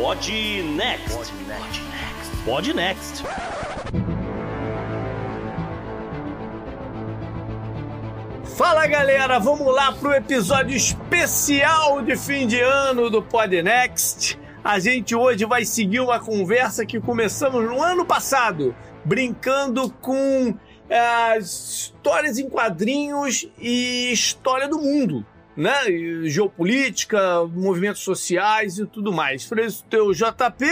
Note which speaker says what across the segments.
Speaker 1: Pod Next. Pod Next.
Speaker 2: Fala galera, vamos lá pro episódio especial de fim de ano do Pod Next. A gente hoje vai seguir uma conversa que começamos no ano passado, brincando com é, histórias em quadrinhos e história do mundo, né? Geopolítica, movimentos sociais e tudo mais. Falei teu JP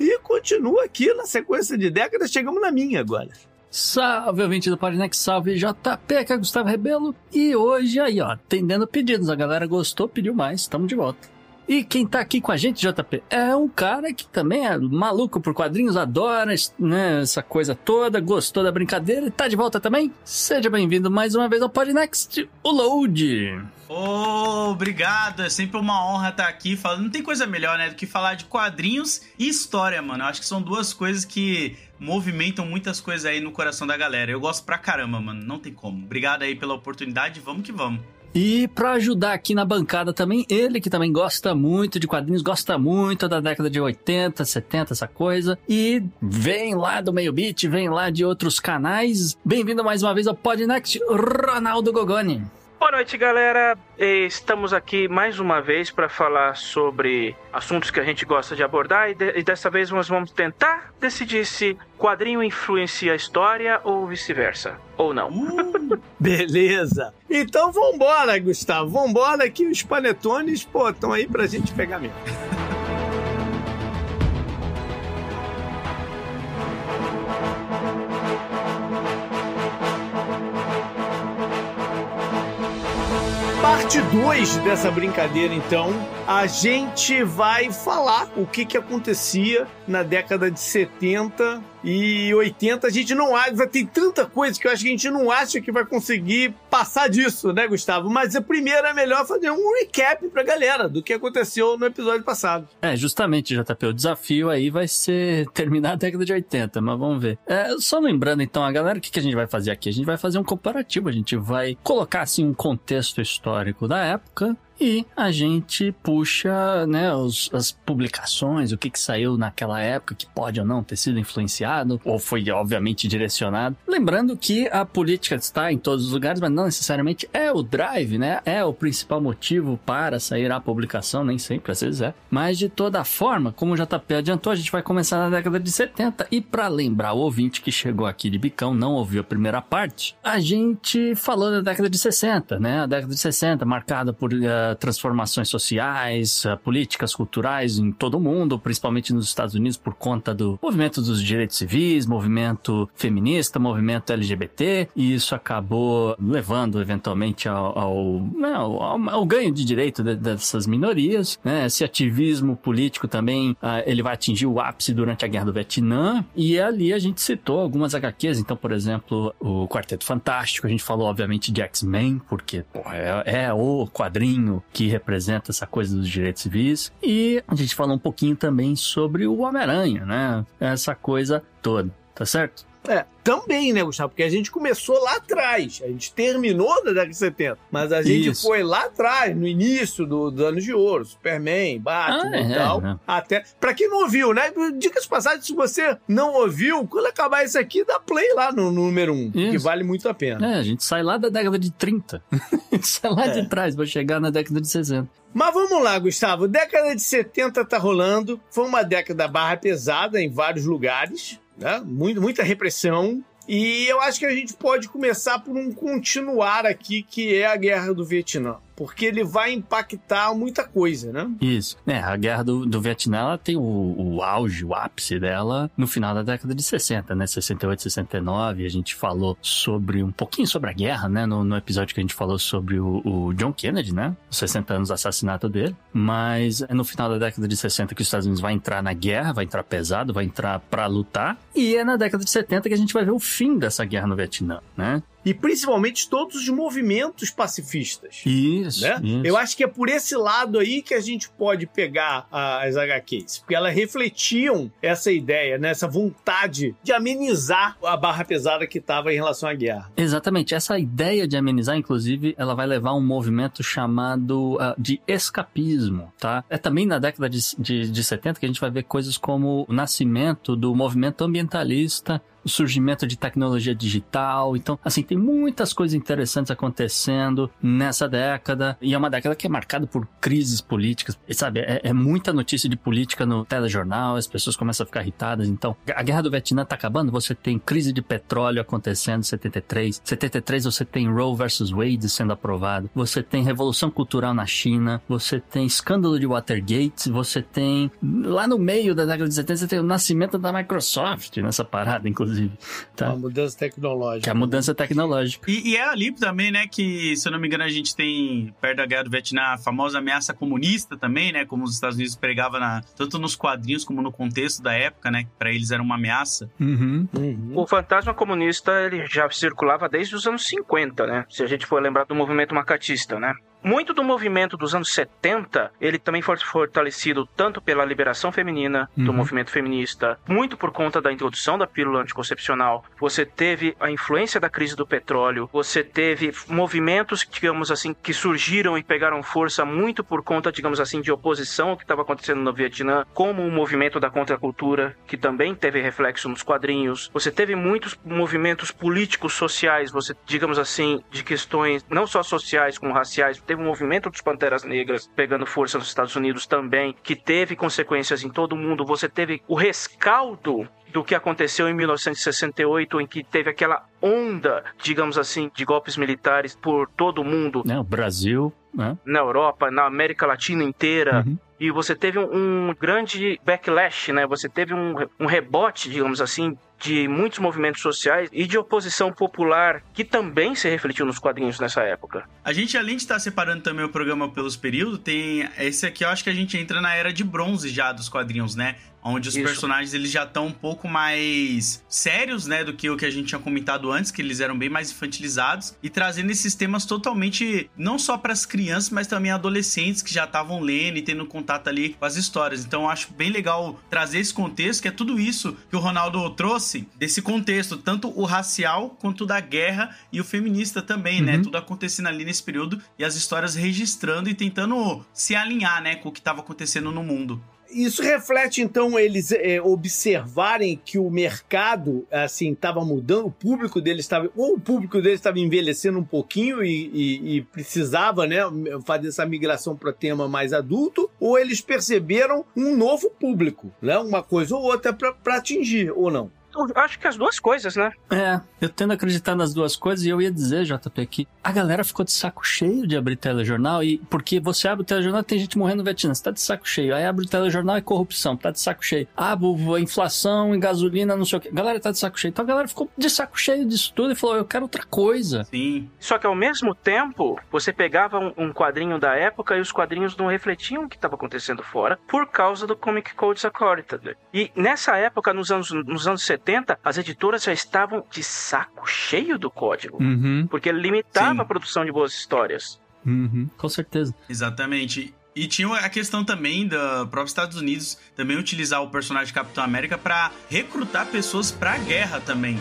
Speaker 2: e continua aqui na sequência de décadas, chegamos na minha agora.
Speaker 3: Salve, ouvinte do Podnex, salve JP, que é Gustavo Rebelo. E hoje aí, ó, atendendo pedidos. A galera gostou, pediu mais, estamos de volta. E quem tá aqui com a gente, JP, é um cara que também é maluco por quadrinhos, adora né, essa coisa toda, gostou da brincadeira e tá de volta também. Seja bem-vindo mais uma vez ao Podnext, o Load.
Speaker 4: Oh, obrigado. É sempre uma honra estar aqui falando. Não tem coisa melhor, né, do que falar de quadrinhos e história, mano. Acho que são duas coisas que movimentam muitas coisas aí no coração da galera. Eu gosto pra caramba, mano. Não tem como. Obrigado aí pela oportunidade. Vamos que vamos.
Speaker 3: E para ajudar aqui na bancada também, ele que também gosta muito de quadrinhos, gosta muito da década de 80, 70, essa coisa, e vem lá do Meio Beat, vem lá de outros canais. Bem-vindo mais uma vez ao Podnext, Ronaldo Gogoni.
Speaker 5: Boa noite, galera. Estamos aqui mais uma vez para falar sobre assuntos que a gente gosta de abordar e, de e, dessa vez nós vamos tentar decidir se quadrinho influencia a história ou vice-versa. Ou não.
Speaker 2: Uh, beleza. Então vambora, Gustavo. Vambora que os panetones, pô, estão aí pra gente pegar mesmo. Parte 2 dessa brincadeira, então, a gente vai falar o que, que acontecia na década de 70 e 80. A gente não acha, tem tanta coisa que eu acho que a gente não acha que vai conseguir passar disso, né, Gustavo? Mas a primeira é melhor fazer um recap pra galera do que aconteceu no episódio passado.
Speaker 3: É, justamente, JP, o desafio aí vai ser terminar a década de 80, mas vamos ver. É, só lembrando, então, a galera, o que, que a gente vai fazer aqui? A gente vai fazer um comparativo, a gente vai colocar, assim, um contexto histórico da época, e a gente puxa né, os, as publicações, o que, que saiu naquela época, que pode ou não ter sido influenciado, ou foi obviamente direcionado. Lembrando que a política está em todos os lugares, mas não necessariamente é o drive, né? É o principal motivo para sair a publicação, nem sempre, às vezes é. Mas de toda forma, como o JP adiantou, a gente vai começar na década de 70. E para lembrar o ouvinte que chegou aqui de bicão, não ouviu a primeira parte, a gente falou da década de 60, né? A década de 60, marcada por. Uh, transformações sociais, uh, políticas culturais em todo o mundo, principalmente nos Estados Unidos por conta do movimento dos direitos civis, movimento feminista, movimento LGBT, e isso acabou levando eventualmente ao, ao, né, ao, ao ganho de direito de, dessas minorias. Né? Esse ativismo político também uh, ele vai atingir o ápice durante a Guerra do Vietnã, e ali a gente citou algumas HQs, então, por exemplo, o Quarteto Fantástico, a gente falou obviamente de X-Men, porque porra, é, é o quadrinho que representa essa coisa dos direitos civis. E a gente falou um pouquinho também sobre o Homem-Aranha, né? Essa coisa toda, tá certo?
Speaker 2: É, também, né, Gustavo? Porque a gente começou lá atrás, a gente terminou na década de 70, mas a gente Isso. foi lá atrás, no início do, dos anos de ouro, Superman, Batman ah, e é, tal, é. até... Pra quem não ouviu, né, dicas passadas, se você não ouviu, quando acabar isso aqui, dá play lá no, no número 1, um, que vale muito a pena.
Speaker 3: É, a gente sai lá da década de 30, a gente sai lá é. de trás pra chegar na década de 60.
Speaker 2: Mas vamos lá, Gustavo. Década de 70 tá rolando. Foi uma década barra pesada em vários lugares né? Muito, muita repressão. E eu acho que a gente pode começar por um continuar aqui, que é a Guerra do Vietnã porque ele vai impactar muita coisa, né?
Speaker 3: Isso. É, a guerra do, do Vietnã ela tem o, o auge, o ápice dela no final da década de 60, né? 68, 69. A gente falou sobre um pouquinho sobre a guerra, né? No, no episódio que a gente falou sobre o, o, John Kennedy, né? Os 60 anos do assassinato dele. Mas é no final da década de 60 que os Estados Unidos vai entrar na guerra, vai entrar pesado, vai entrar para lutar. E é na década de 70 que a gente vai ver o fim dessa guerra no Vietnã, né?
Speaker 2: E principalmente todos os movimentos pacifistas.
Speaker 3: Isso,
Speaker 2: Né?
Speaker 3: isso.
Speaker 2: Eu acho que é por esse lado aí que a gente pode pegar as HQs, porque elas refletiam essa ideia, né? essa vontade de amenizar a barra pesada que estava em relação à guerra.
Speaker 3: Exatamente. Essa ideia de amenizar, inclusive, ela vai levar a um movimento chamado ah, de escapismo, tá? É também na década de, de, de 70 que a gente vai ver coisas como o nascimento do movimento ambientalista, o surgimento de tecnologia digital. Então, assim, tem muitas coisas interessantes acontecendo nessa década. E é uma década que é marcada por crises políticas. E, sabe, é, é muita notícia de política no telejornal, as pessoas começam a ficar irritadas. Então, a guerra do Vietnã tá acabando, você tem crise de petróleo acontecendo em 73. 73 você tem Roe versus Wade sendo aprovado. Você tem revolução cultural na China. Você tem escândalo de Watergate. Você tem, lá no meio da década de 70, você tem o nascimento da Microsoft nessa parada, inclusive. Tá?
Speaker 2: Uma mudança tecnológica.
Speaker 3: Que é a mudança tecnológica.
Speaker 4: E, e é ali também, né, que, se eu não me engano, a gente tem, perto da guerra do Vietnã, a famosa ameaça comunista também, né, como os Estados Unidos pregavam na, tanto nos quadrinhos como no contexto da época, né, que pra eles era uma ameaça.
Speaker 3: Uhum.
Speaker 2: Uhum.
Speaker 5: O fantasma comunista ele já circulava desde os anos 50, né? Se a gente for lembrar do movimento macatista, né? Muito do movimento dos anos 70, ele também foi fortalecido tanto pela liberação feminina, do
Speaker 3: Uhum.
Speaker 5: movimento feminista, muito por conta da introdução da pílula anticoncepcional. Você teve a influência da crise do petróleo, você teve movimentos, digamos assim, que surgiram e pegaram força muito por conta, digamos assim, de oposição ao que estava acontecendo no Vietnã, como o movimento da contracultura, que também teve reflexo nos quadrinhos. Você teve muitos movimentos políticos sociais, você, digamos assim, de questões não só sociais como raciais. Teve o movimento dos Panteras Negras pegando força nos Estados Unidos também, que teve consequências em todo o mundo. Você teve o rescaldo do que aconteceu em 1968, em que teve aquela onda, digamos assim, de golpes militares por todo o mundo,
Speaker 3: Né, o Brasil, né?
Speaker 5: na Europa, na América Latina inteira.
Speaker 3: Uhum.
Speaker 5: E você teve um, um grande backlash, né? Você teve um, um rebote, digamos assim, de muitos movimentos sociais e de oposição popular que também se refletiu nos quadrinhos nessa época.
Speaker 4: A gente, além de estar separando também o programa pelos períodos, tem esse aqui, eu acho que a gente entra na era de bronze já dos quadrinhos, né? Onde os
Speaker 5: Isso.
Speaker 4: personagens eles já estão um pouco mais sérios, né, do que o que a gente tinha comentado antes, que eles eram bem mais infantilizados e trazendo esses temas totalmente não só para as crianças, mas também adolescentes que já estavam lendo e tendo contato ali com as histórias. Então eu acho bem legal trazer esse contexto, que é tudo isso que o Ronaldo trouxe desse contexto, tanto o racial quanto da guerra e o feminista também, né?
Speaker 3: Uhum.
Speaker 4: Tudo acontecendo ali nesse período e as histórias registrando e tentando se alinhar, né, com o que estava acontecendo no mundo.
Speaker 2: Isso reflete, então, eles é, observarem que o mercado, assim, estava mudando, o público deles estava. Ou o público deles estava envelhecendo um pouquinho e, e- e precisava, né, fazer essa migração para tema mais adulto, ou eles perceberam um novo público, né, uma coisa ou outra para atingir, ou não.
Speaker 5: Eu acho que as duas coisas, né?
Speaker 3: É, eu tendo a acreditar nas duas coisas e eu ia dizer, JP, que a galera ficou de saco cheio de abrir telejornal e porque você abre o telejornal e tem gente morrendo no Vietnã, você tá de saco cheio. Aí abre o telejornal e corrupção, tá de saco cheio. Ah, inflação em gasolina, não sei o que. A galera tá de saco cheio. Então a galera ficou de saco cheio disso tudo e falou, eu quero outra coisa.
Speaker 4: Sim.
Speaker 5: Só que ao mesmo tempo, você pegava um, um quadrinho da época e os quadrinhos não refletiam o que estava acontecendo fora por causa do Comic Codes Authority. E nessa época, nos anos, nos anos 70, as editoras já estavam de saco cheio do código.
Speaker 3: Uhum,
Speaker 5: Porque limitava
Speaker 4: Sim.
Speaker 5: a produção de boas histórias.
Speaker 3: uhum, com certeza.
Speaker 4: Exatamente. E tinha a questão também da própria Estados Unidos também utilizar o personagem Capitão América para recrutar pessoas para a guerra também.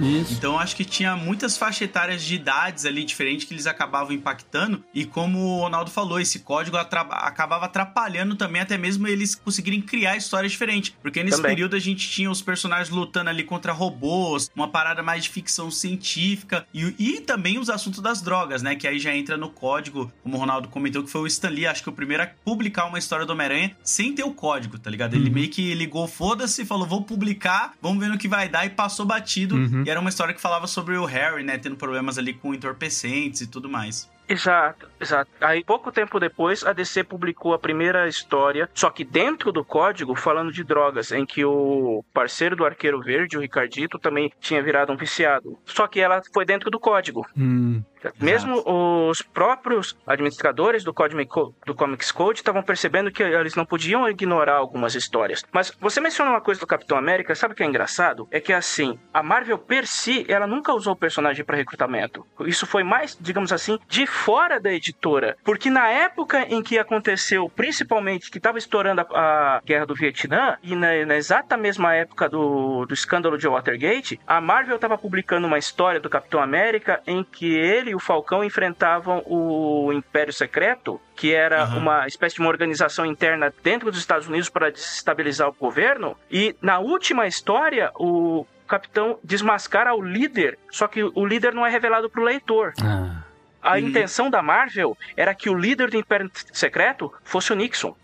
Speaker 3: Isso.
Speaker 4: Então acho que tinha muitas faixas etárias de idades ali diferentes que eles acabavam impactando. E como o Ronaldo falou, esse código atra- acabava atrapalhando também até mesmo eles conseguirem criar histórias diferentes. Porque nesse
Speaker 5: Também.
Speaker 4: período a gente tinha os personagens lutando ali contra robôs, uma parada mais de ficção científica e, e também os assuntos das drogas, né? Que aí já entra no código, como o Ronaldo comentou, que foi o Stan Lee, acho que o primeiro a publicar uma história do Homem-Aranha sem ter o código, tá ligado? Ele
Speaker 3: Uhum.
Speaker 4: meio que ligou, foda-se, falou, vou publicar, vamos ver no que vai dar, e passou batido.
Speaker 3: Uhum.
Speaker 4: E era uma história que falava sobre o Harry, né? Tendo problemas ali com entorpecentes e tudo mais.
Speaker 5: Exato, exato. Aí, pouco tempo depois, a DC publicou a primeira história, só que dentro do código, falando de drogas, em que o parceiro do Arqueiro Verde, o Ricardito, também tinha virado um viciado. Só que ela foi dentro do código.
Speaker 3: Hum,
Speaker 5: Mesmo os próprios administradores do, Cosmic Co- do Comics Code estavam percebendo que eles não podiam ignorar algumas histórias. Mas você mencionou uma coisa do Capitão América, sabe o que é engraçado? É que assim, a Marvel per si, ela nunca usou o personagem para recrutamento. Isso foi mais, digamos assim, de fora da editora. Porque na época em que aconteceu, principalmente que estava estourando a, a guerra do Vietnã, e na, na exata mesma época do, do escândalo de Watergate, a Marvel estava publicando uma história do Capitão América em que ele e o Falcão enfrentavam o Império Secreto, que era
Speaker 4: Aham.
Speaker 5: uma espécie de uma organização interna dentro dos Estados Unidos para desestabilizar o governo. E na última história, o capitão desmascara o líder, só que o líder não é revelado para o leitor.
Speaker 3: ah,
Speaker 5: A
Speaker 4: Uhum.
Speaker 5: intenção da Marvel era que o líder do Império Secreto fosse o Nixon.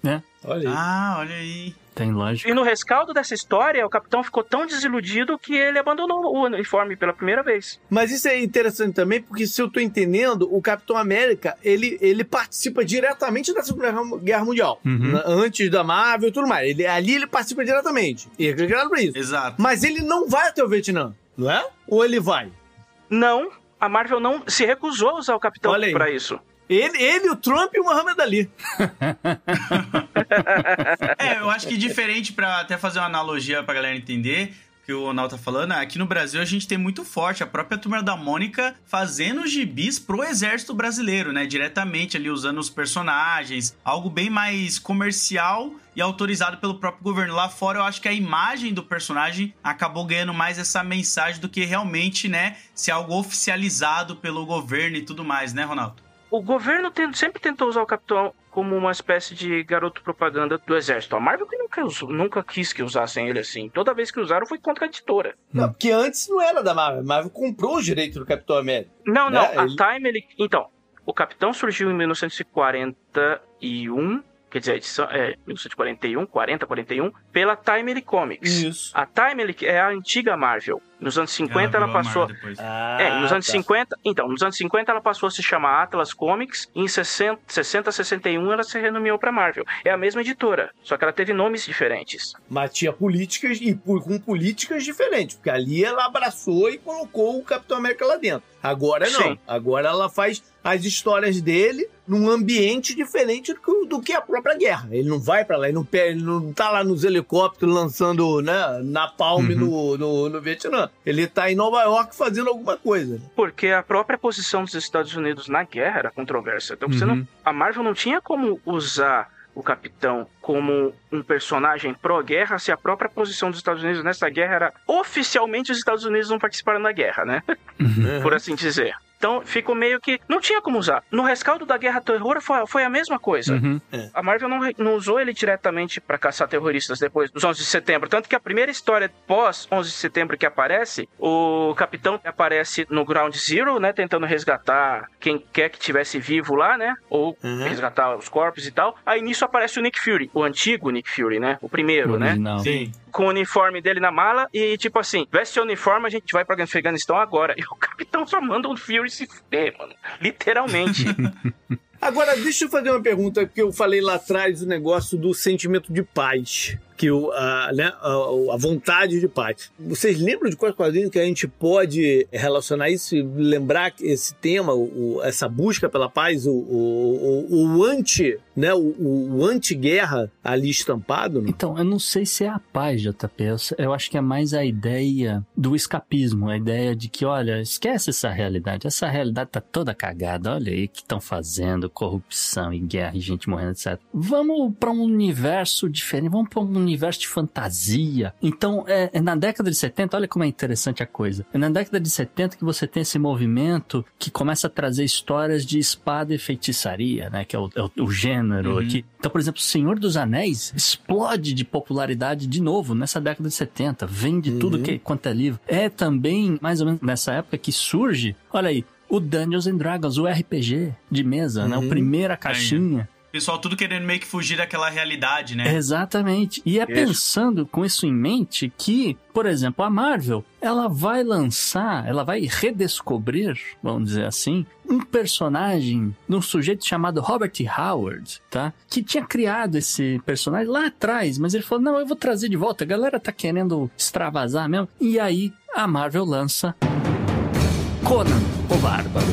Speaker 2: Olha aí.
Speaker 4: Ah, olha aí.
Speaker 3: Tem lógica.
Speaker 5: E no rescaldo dessa história, o capitão ficou tão desiludido que ele abandonou o uniforme pela primeira vez.
Speaker 2: Mas isso é interessante também, porque se eu tô entendendo, o Capitão América, ele, ele participa diretamente da Segunda Guerra Mundial.
Speaker 3: Uhum.
Speaker 2: Antes da Marvel e tudo mais. Ele, ali ele participa diretamente. E é criado pra isso.
Speaker 4: Exato.
Speaker 2: Mas ele não vai até o Vietnã, não é? Ou ele vai?
Speaker 5: Não, a Marvel não se recusou a usar o capitão para isso.
Speaker 2: Ele, ele, o Trump e o Muhammad Ali.
Speaker 4: É, eu acho que diferente pra até fazer uma analogia pra galera entender que o Ronaldo tá falando, aqui no Brasil a gente tem muito forte a própria turma da Mônica fazendo gibis pro exército brasileiro, né? Diretamente ali usando os personagens, algo bem mais comercial e autorizado pelo próprio governo. Lá fora eu acho que a imagem do personagem acabou ganhando mais essa mensagem do que realmente, né, ser algo oficializado pelo governo e tudo mais, né, Ronaldo?
Speaker 5: O governo tem- sempre tentou usar o capitão como uma espécie de garoto propaganda do exército. A Marvel que nunca, nunca quis que usassem ele assim. Toda vez que usaram foi contra a editora.
Speaker 2: Não, porque antes não era da Marvel. A Marvel comprou os direitos do Capitão América.
Speaker 5: Não, não.
Speaker 2: Né?
Speaker 5: A
Speaker 2: Ele-
Speaker 5: Time, ele... Então, o Capitão surgiu em 1941, quer dizer, a edição é 1941, 40, 41, pela Timely Comics.
Speaker 2: Isso.
Speaker 5: A Timely é a antiga Marvel. Nos anos 50 ela,
Speaker 4: virou a
Speaker 5: passou...
Speaker 4: Depois.
Speaker 2: Ah,
Speaker 5: É, nos anos
Speaker 2: tá.
Speaker 5: 50, então, nos anos 50 ela passou a se chamar Atlas Comics e em 60, 60 61 ela se renomeou para Marvel. É a mesma editora, só que ela teve nomes diferentes.
Speaker 2: Mas tinha políticas e com políticas diferentes, porque ali ela abraçou e colocou o Capitão América lá dentro. Agora não.
Speaker 5: Sim.
Speaker 2: Agora ela faz as histórias dele num ambiente diferente do que, do que a própria guerra. Ele não vai pra lá, ele não, ele não tá lá nos helicópteros lançando né, napalm
Speaker 3: Uhum.
Speaker 2: no, no, no Vietnã. Ele tá em Nova York fazendo alguma coisa.
Speaker 5: Porque a própria posição dos Estados Unidos na guerra era controversa. Então você
Speaker 3: Uhum.
Speaker 5: não, a Marvel não tinha como usar o Capitão como um personagem pró-guerra se a própria posição dos Estados Unidos nessa guerra era oficialmente os Estados Unidos não participaram da guerra, né? Por assim dizer. Então ficou meio que. Não tinha como usar. No rescaldo da Guerra Terror foi, foi a mesma coisa.
Speaker 3: Uhum.
Speaker 5: A Marvel não, não usou ele diretamente pra caçar terroristas depois dos 11 de setembro. Tanto que a primeira história pós 11 de setembro que aparece, o capitão aparece no Ground Zero, né? Tentando resgatar quem quer que tivesse vivo lá, né? Ou
Speaker 2: Uhum.
Speaker 5: resgatar os corpos e tal. Aí nisso aparece o Nick Fury, o antigo Nick Fury, né? O primeiro, né?
Speaker 3: Original.
Speaker 2: Sim.
Speaker 5: Com o uniforme dele na mala e tipo assim, veste o uniforme, a gente vai pra Afeganistão agora. E o capitão só manda o Fury se fuder, mano. Literalmente.
Speaker 2: Agora, deixa eu fazer uma pergunta, porque eu falei lá atrás o negócio do sentimento de paz. Que o, a, né, a, a vontade de paz. Vocês lembram de quais quadrinhos que a gente pode relacionar isso e lembrar esse tema, o, essa busca pela paz, o, o, o, anti, né, o, o anti-guerra ali estampado?
Speaker 3: Então, eu não sei se é a paz, JP. Eu acho que é mais a ideia do escapismo, a ideia de que, olha, esquece essa realidade. Essa realidade tá toda cagada. Olha aí o que estão fazendo, corrupção e guerra e gente morrendo, etc. Vamos para um universo diferente, vamos para um universo de fantasia. Então, é, é na década de 70, olha como é interessante a coisa. É na década de 70 que você tem esse movimento que começa a trazer histórias de espada e feitiçaria, né? Que é o, é o- o gênero
Speaker 4: Uhum.
Speaker 3: aqui. Então, por exemplo, Senhor dos Anéis explode de popularidade de novo nessa década de 70. Vende tudo
Speaker 2: Uhum.
Speaker 3: que, quanto é livro. É também, mais ou menos, nessa época que surge, olha aí, o Dungeons and Dragons, o RPG de mesa, né?
Speaker 2: Uhum.
Speaker 3: O primeira caixinha.
Speaker 4: Pessoal tudo querendo meio que fugir daquela realidade, né?
Speaker 3: Exatamente. E é
Speaker 5: Isso.
Speaker 3: pensando com isso em mente que, por exemplo, a Marvel, ela vai lançar, ela vai redescobrir, vamos dizer assim, um personagem de um sujeito chamado Robert Howard, tá? Que tinha criado esse personagem lá atrás, mas ele falou: "Não, eu vou trazer de volta. A galera tá querendo extravasar mesmo". E aí a Marvel lança Conan, o Bárbaro.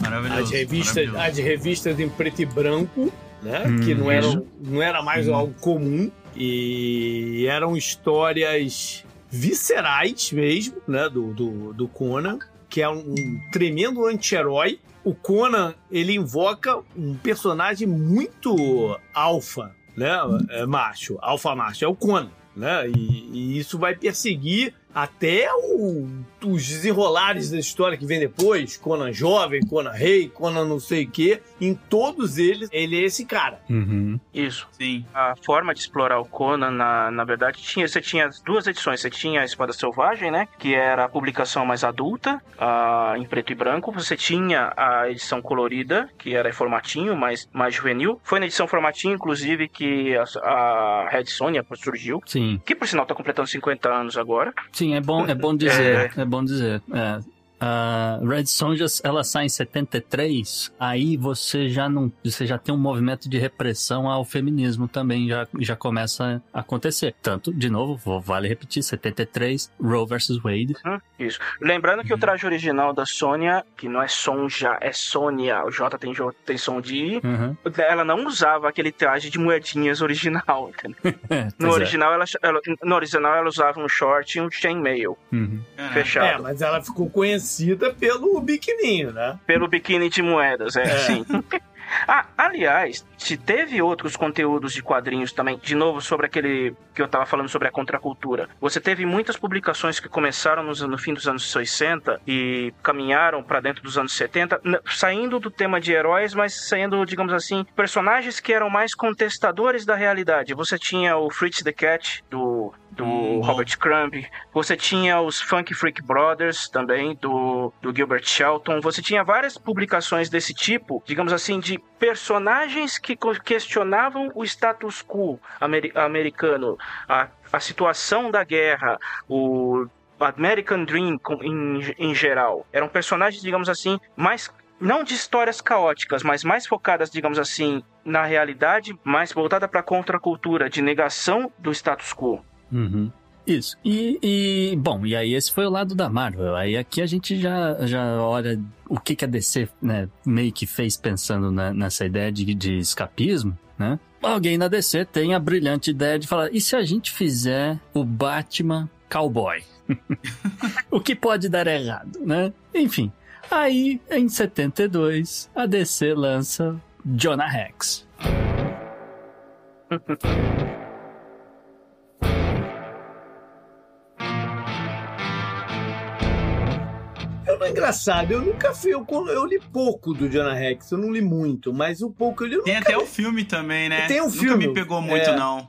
Speaker 4: Maravilhoso.
Speaker 2: As revistas,
Speaker 4: maravilhoso.
Speaker 2: as revistas em preto e branco, né?
Speaker 3: Hum,
Speaker 2: que não, eram, não era mais algo comum. E eram histórias viscerais mesmo, né? Do, do, do Conan, que é um tremendo anti-herói. O Conan, ele invoca um personagem muito alfa, né? É, macho, alfa macho. É o Conan, né? E, e isso vai perseguir até o- os desenrolares da história que vem depois, Conan jovem, Conan rei, Conan não sei o quê, em todos eles ele é esse cara.
Speaker 3: Uhum.
Speaker 5: Isso.
Speaker 4: Sim.
Speaker 5: A forma de explorar o Conan, na, na verdade, tinha, você tinha as duas edições. Você tinha a Espada Selvagem, né? Que era a publicação mais adulta, ah, em preto e branco. Você tinha a edição colorida, que era em formatinho, mais, mais juvenil. Foi na edição formatinho, inclusive, que a, a Red Sonja surgiu.
Speaker 3: Sim.
Speaker 5: Que, por sinal, tá completando 50 anos agora.
Speaker 3: Sim, é bom, é bom dizer. É, bom dizer. É. A Red Sonja, ela sai em 73, aí você já não, você já tem um movimento de repressão ao feminismo também, já, já começa a acontecer. Tanto, de novo, vale repetir, 73, Roe versus Wade.
Speaker 5: Hum, Isso. Lembrando que o traje original da Sônia, que não é Sonja, é Sônia, o J tem, J- tem som de I,
Speaker 3: Uhum.
Speaker 5: ela não usava aquele traje de moedinhas original?
Speaker 3: É,
Speaker 5: No
Speaker 3: é.
Speaker 5: original, ela, ela- no original ela usava um short e um chainmail
Speaker 3: Uhum.
Speaker 2: É,
Speaker 5: fechado.
Speaker 2: mas ela ficou conhecida pelo biquininho, né?
Speaker 5: Pelo biquíni de moedas, é,
Speaker 2: É.
Speaker 5: sim. ah, aliás, se teve outros conteúdos de quadrinhos também, de novo, sobre aquele que eu tava falando sobre a contracultura. Você teve muitas publicações que começaram nos- no, fim dos anos 60 e caminharam pra dentro dos anos 70, n- saindo do tema de heróis, mas saindo, digamos assim, personagens que eram mais contestadores da realidade. Você tinha o Fritz the Cat, do do
Speaker 4: Hum, bom.
Speaker 5: Robert Crumb. Você tinha os Funk Freak Brothers também, do, do Gilbert Shelton. Você tinha várias publicações desse tipo, digamos assim, de personagens que questionavam o status quo ameri- americano, a, a situação da guerra, o American Dream em, em geral. Eram personagens, digamos assim, mais não de histórias caóticas, mas mais focadas, digamos assim, na realidade, mais voltada para a contracultura, de negação do status quo.
Speaker 3: Uhum. Isso. E, e, bom, e aí esse foi o lado da Marvel. Aí aqui a gente já, já olha o que, que a DC né, meio que fez pensando na- nessa ideia de, de escapismo, né? Alguém na DC tem a brilhante ideia de falar, e se a gente fizer o Batman cowboy? o que pode dar errado, né? Enfim, aí em 72 a DC lança Jonah Rex.
Speaker 2: não é engraçado, eu nunca fui. Eu, eu li pouco do Jonah Rex, eu não li muito, mas o pouco eu li. Eu
Speaker 4: Tem até o filme também, né?
Speaker 2: Tem um
Speaker 4: Nunca
Speaker 2: filme.
Speaker 4: me pegou muito,
Speaker 2: É.
Speaker 4: não.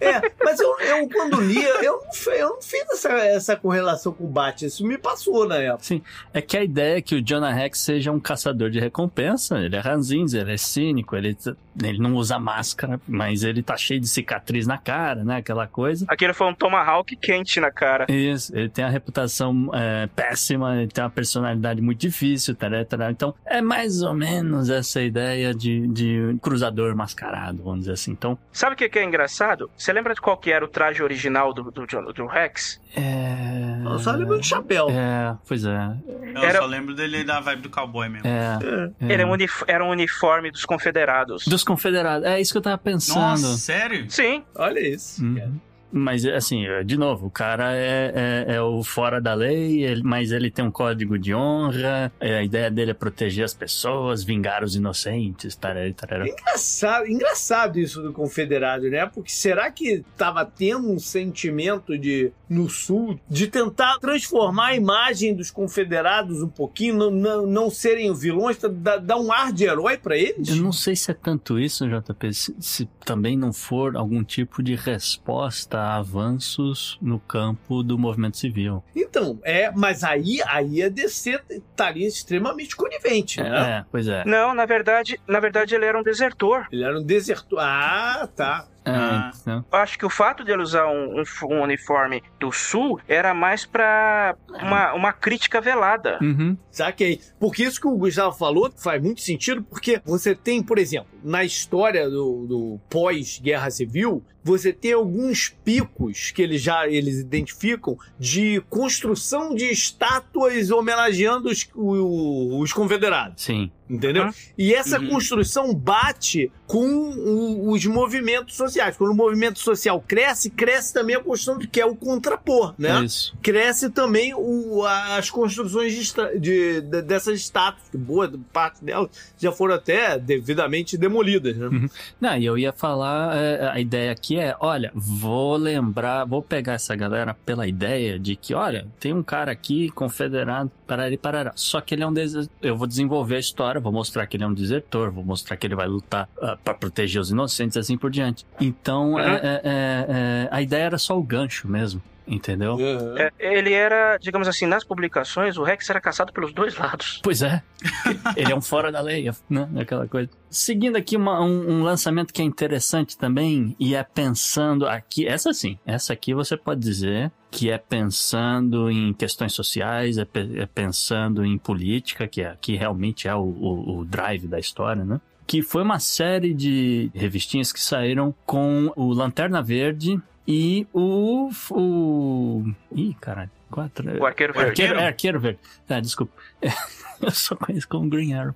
Speaker 2: É, mas eu, eu quando li, eu não, fe- eu não fiz essa, essa correlação com o Batman. Isso me passou na época.
Speaker 3: É que a ideia é que o Jonah Rex seja um caçador de recompensa. Ele é ranzinza, ele é cínico, ele, ele não usa máscara, mas ele tá cheio de cicatriz na cara, né? Aquela coisa.
Speaker 5: Aquele foi um Tomahawk quente na cara.
Speaker 3: Isso, ele tem a reputação é, péssima, ele tem uma personalidade muito difícil, tará. então é mais ou menos essa ideia de, de cruzador mascarado, vamos dizer assim. Então,
Speaker 5: Sabe o que, que é engraçado? Você lembra de qual que era o traje original do, do, John- do Rex?
Speaker 3: é.
Speaker 2: Eu só lembro do chapéu.
Speaker 3: É, pois é.
Speaker 4: Eu
Speaker 5: Era-
Speaker 4: só lembro dele da vibe do cowboy mesmo.
Speaker 3: É.
Speaker 2: É.
Speaker 3: é.
Speaker 5: É um era um uniforme dos confederados.
Speaker 3: Dos confederados, é isso que eu tava pensando.
Speaker 4: Nossa, sério?
Speaker 5: Sim,
Speaker 2: Olha isso.
Speaker 3: Uhum. Mas, assim, de novo, o cara é, é, é o fora da lei, ele- mas ele tem um código de honra, é, a ideia dele é proteger as pessoas, vingar os inocentes, tarará, tarará.
Speaker 2: Engraçado, engraçado isso do confederado, né? Porque será que tava tendo um sentimento de no sul de tentar transformar a imagem dos confederados um pouquinho, não, não, não serem vilões, dar, dar um ar de herói pra eles?
Speaker 3: Eu não sei se é tanto isso, JP, se, se também não for algum tipo de resposta avanços no campo do movimento civil.
Speaker 2: Então, é, mas aí, aí a DC estaria extremamente conivente, né?
Speaker 3: É, pois é.
Speaker 5: Não, na verdade, na verdade ele era um desertor.
Speaker 2: Ele era um desertor. Ah, tá.
Speaker 3: É,
Speaker 4: Ah.
Speaker 3: então,
Speaker 5: Eu acho que o fato de ele usar um, um um uniforme do sul era mais pra uma, uma crítica velada.
Speaker 3: uhum,
Speaker 2: Saquei. Porque isso que o Gustavo falou faz muito sentido, porque você tem, por exemplo, na história do, do pós-guerra civil, você tem alguns picos que eles já eles identificam de construção de estátuas homenageando os, o- os confederados.
Speaker 3: sim.
Speaker 2: Entendeu?
Speaker 5: Uhum.
Speaker 2: E essa
Speaker 4: Uhum.
Speaker 2: construção bate com o- os movimentos sociais. Quando o movimento social cresce, cresce também a construção de que é o contrapor, né?
Speaker 3: Isso.
Speaker 2: cresce também o- as construções de, de- de- dessas estátuas, que boa parte delas já foram até devidamente demolidas. Né?
Speaker 3: Não, e eu ia falar, é, a ideia aqui é, olha, vou lembrar, vou pegar essa galera pela ideia de que, olha, tem um cara aqui confederado, parari, parará. Só que ele é um desertor. Eu vou desenvolver a história, vou mostrar que ele é um desertor, vou mostrar que ele vai lutar ah, pra proteger os inocentes, assim por diante. Então,
Speaker 5: Uhum.
Speaker 3: é- é- é- é, a ideia era só o gancho mesmo, entendeu?
Speaker 5: É, ele era, digamos assim, nas publicações, o Rex era caçado pelos dois lados.
Speaker 3: Pois é. Ele é um fora da lei, né? Aquela coisa. Seguindo aqui uma- um, um lançamento que é interessante também, e é pensando aqui, essa sim, essa aqui você pode dizer que é pensando em questões sociais, é, pe- é pensando em política, que, é, que realmente é o, o- o drive da história, né? Que foi uma série de revistinhas que saíram com o Lanterna Verde e o. o... Ih, caralho. Quatro.
Speaker 5: O Arqueiro
Speaker 4: O
Speaker 5: Verde.
Speaker 3: Arqueiro, é, Arqueiro Verde. Ah, desculpa. Eu só conheço como Green Arrow.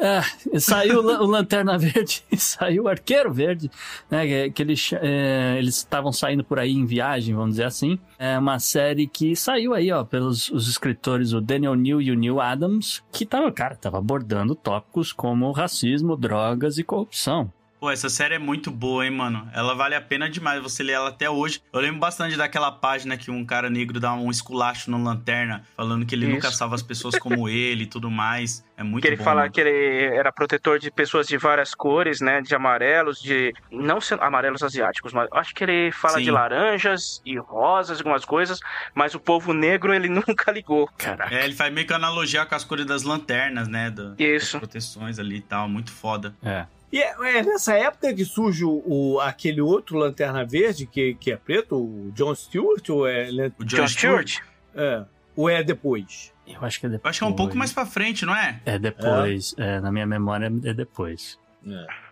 Speaker 3: Ah, saiu o Lan- o Lanterna Verde e saiu o Arqueiro Verde, né? Que, eles é, eles estavam saindo por aí em viagem, vamos dizer assim. É uma série que saiu aí, ó, pelos os escritores, o Daniel New e o Neil Adams, que tava, cara, tava abordando tópicos como racismo, drogas e corrupção.
Speaker 4: Pô, essa série é muito boa, hein, mano? Ela vale a pena demais você ler ela até hoje. Eu lembro bastante daquela página que um cara negro dá um esculacho no lanterna, falando que ele nunca
Speaker 5: Isso.
Speaker 4: salva as pessoas como ele e tudo mais. É muito
Speaker 5: que ele
Speaker 4: bom.
Speaker 5: fala
Speaker 4: mano.
Speaker 5: que ele era protetor de pessoas de várias cores, né? De amarelos, de. Não sendo amarelos asiáticos, mas acho que ele fala
Speaker 4: Sim.
Speaker 5: de laranjas e rosas, algumas coisas, mas o povo negro ele nunca ligou.
Speaker 3: Caraca.
Speaker 4: É, ele faz meio que analogia com as cores das lanternas, né? Da,
Speaker 5: Isso.
Speaker 4: Das proteções ali e tal. Muito foda.
Speaker 3: É.
Speaker 2: E é, é nessa época que surge o, o- aquele outro Lanterna Verde, que, que é preto, o John Stewart, ou é, é-
Speaker 4: O
Speaker 5: John Stewart.
Speaker 2: é, ou é depois?
Speaker 3: Eu acho que é depois.
Speaker 4: Eu acho que é um pouco mais pra frente, não é?
Speaker 3: É depois. É, na minha memória é depois.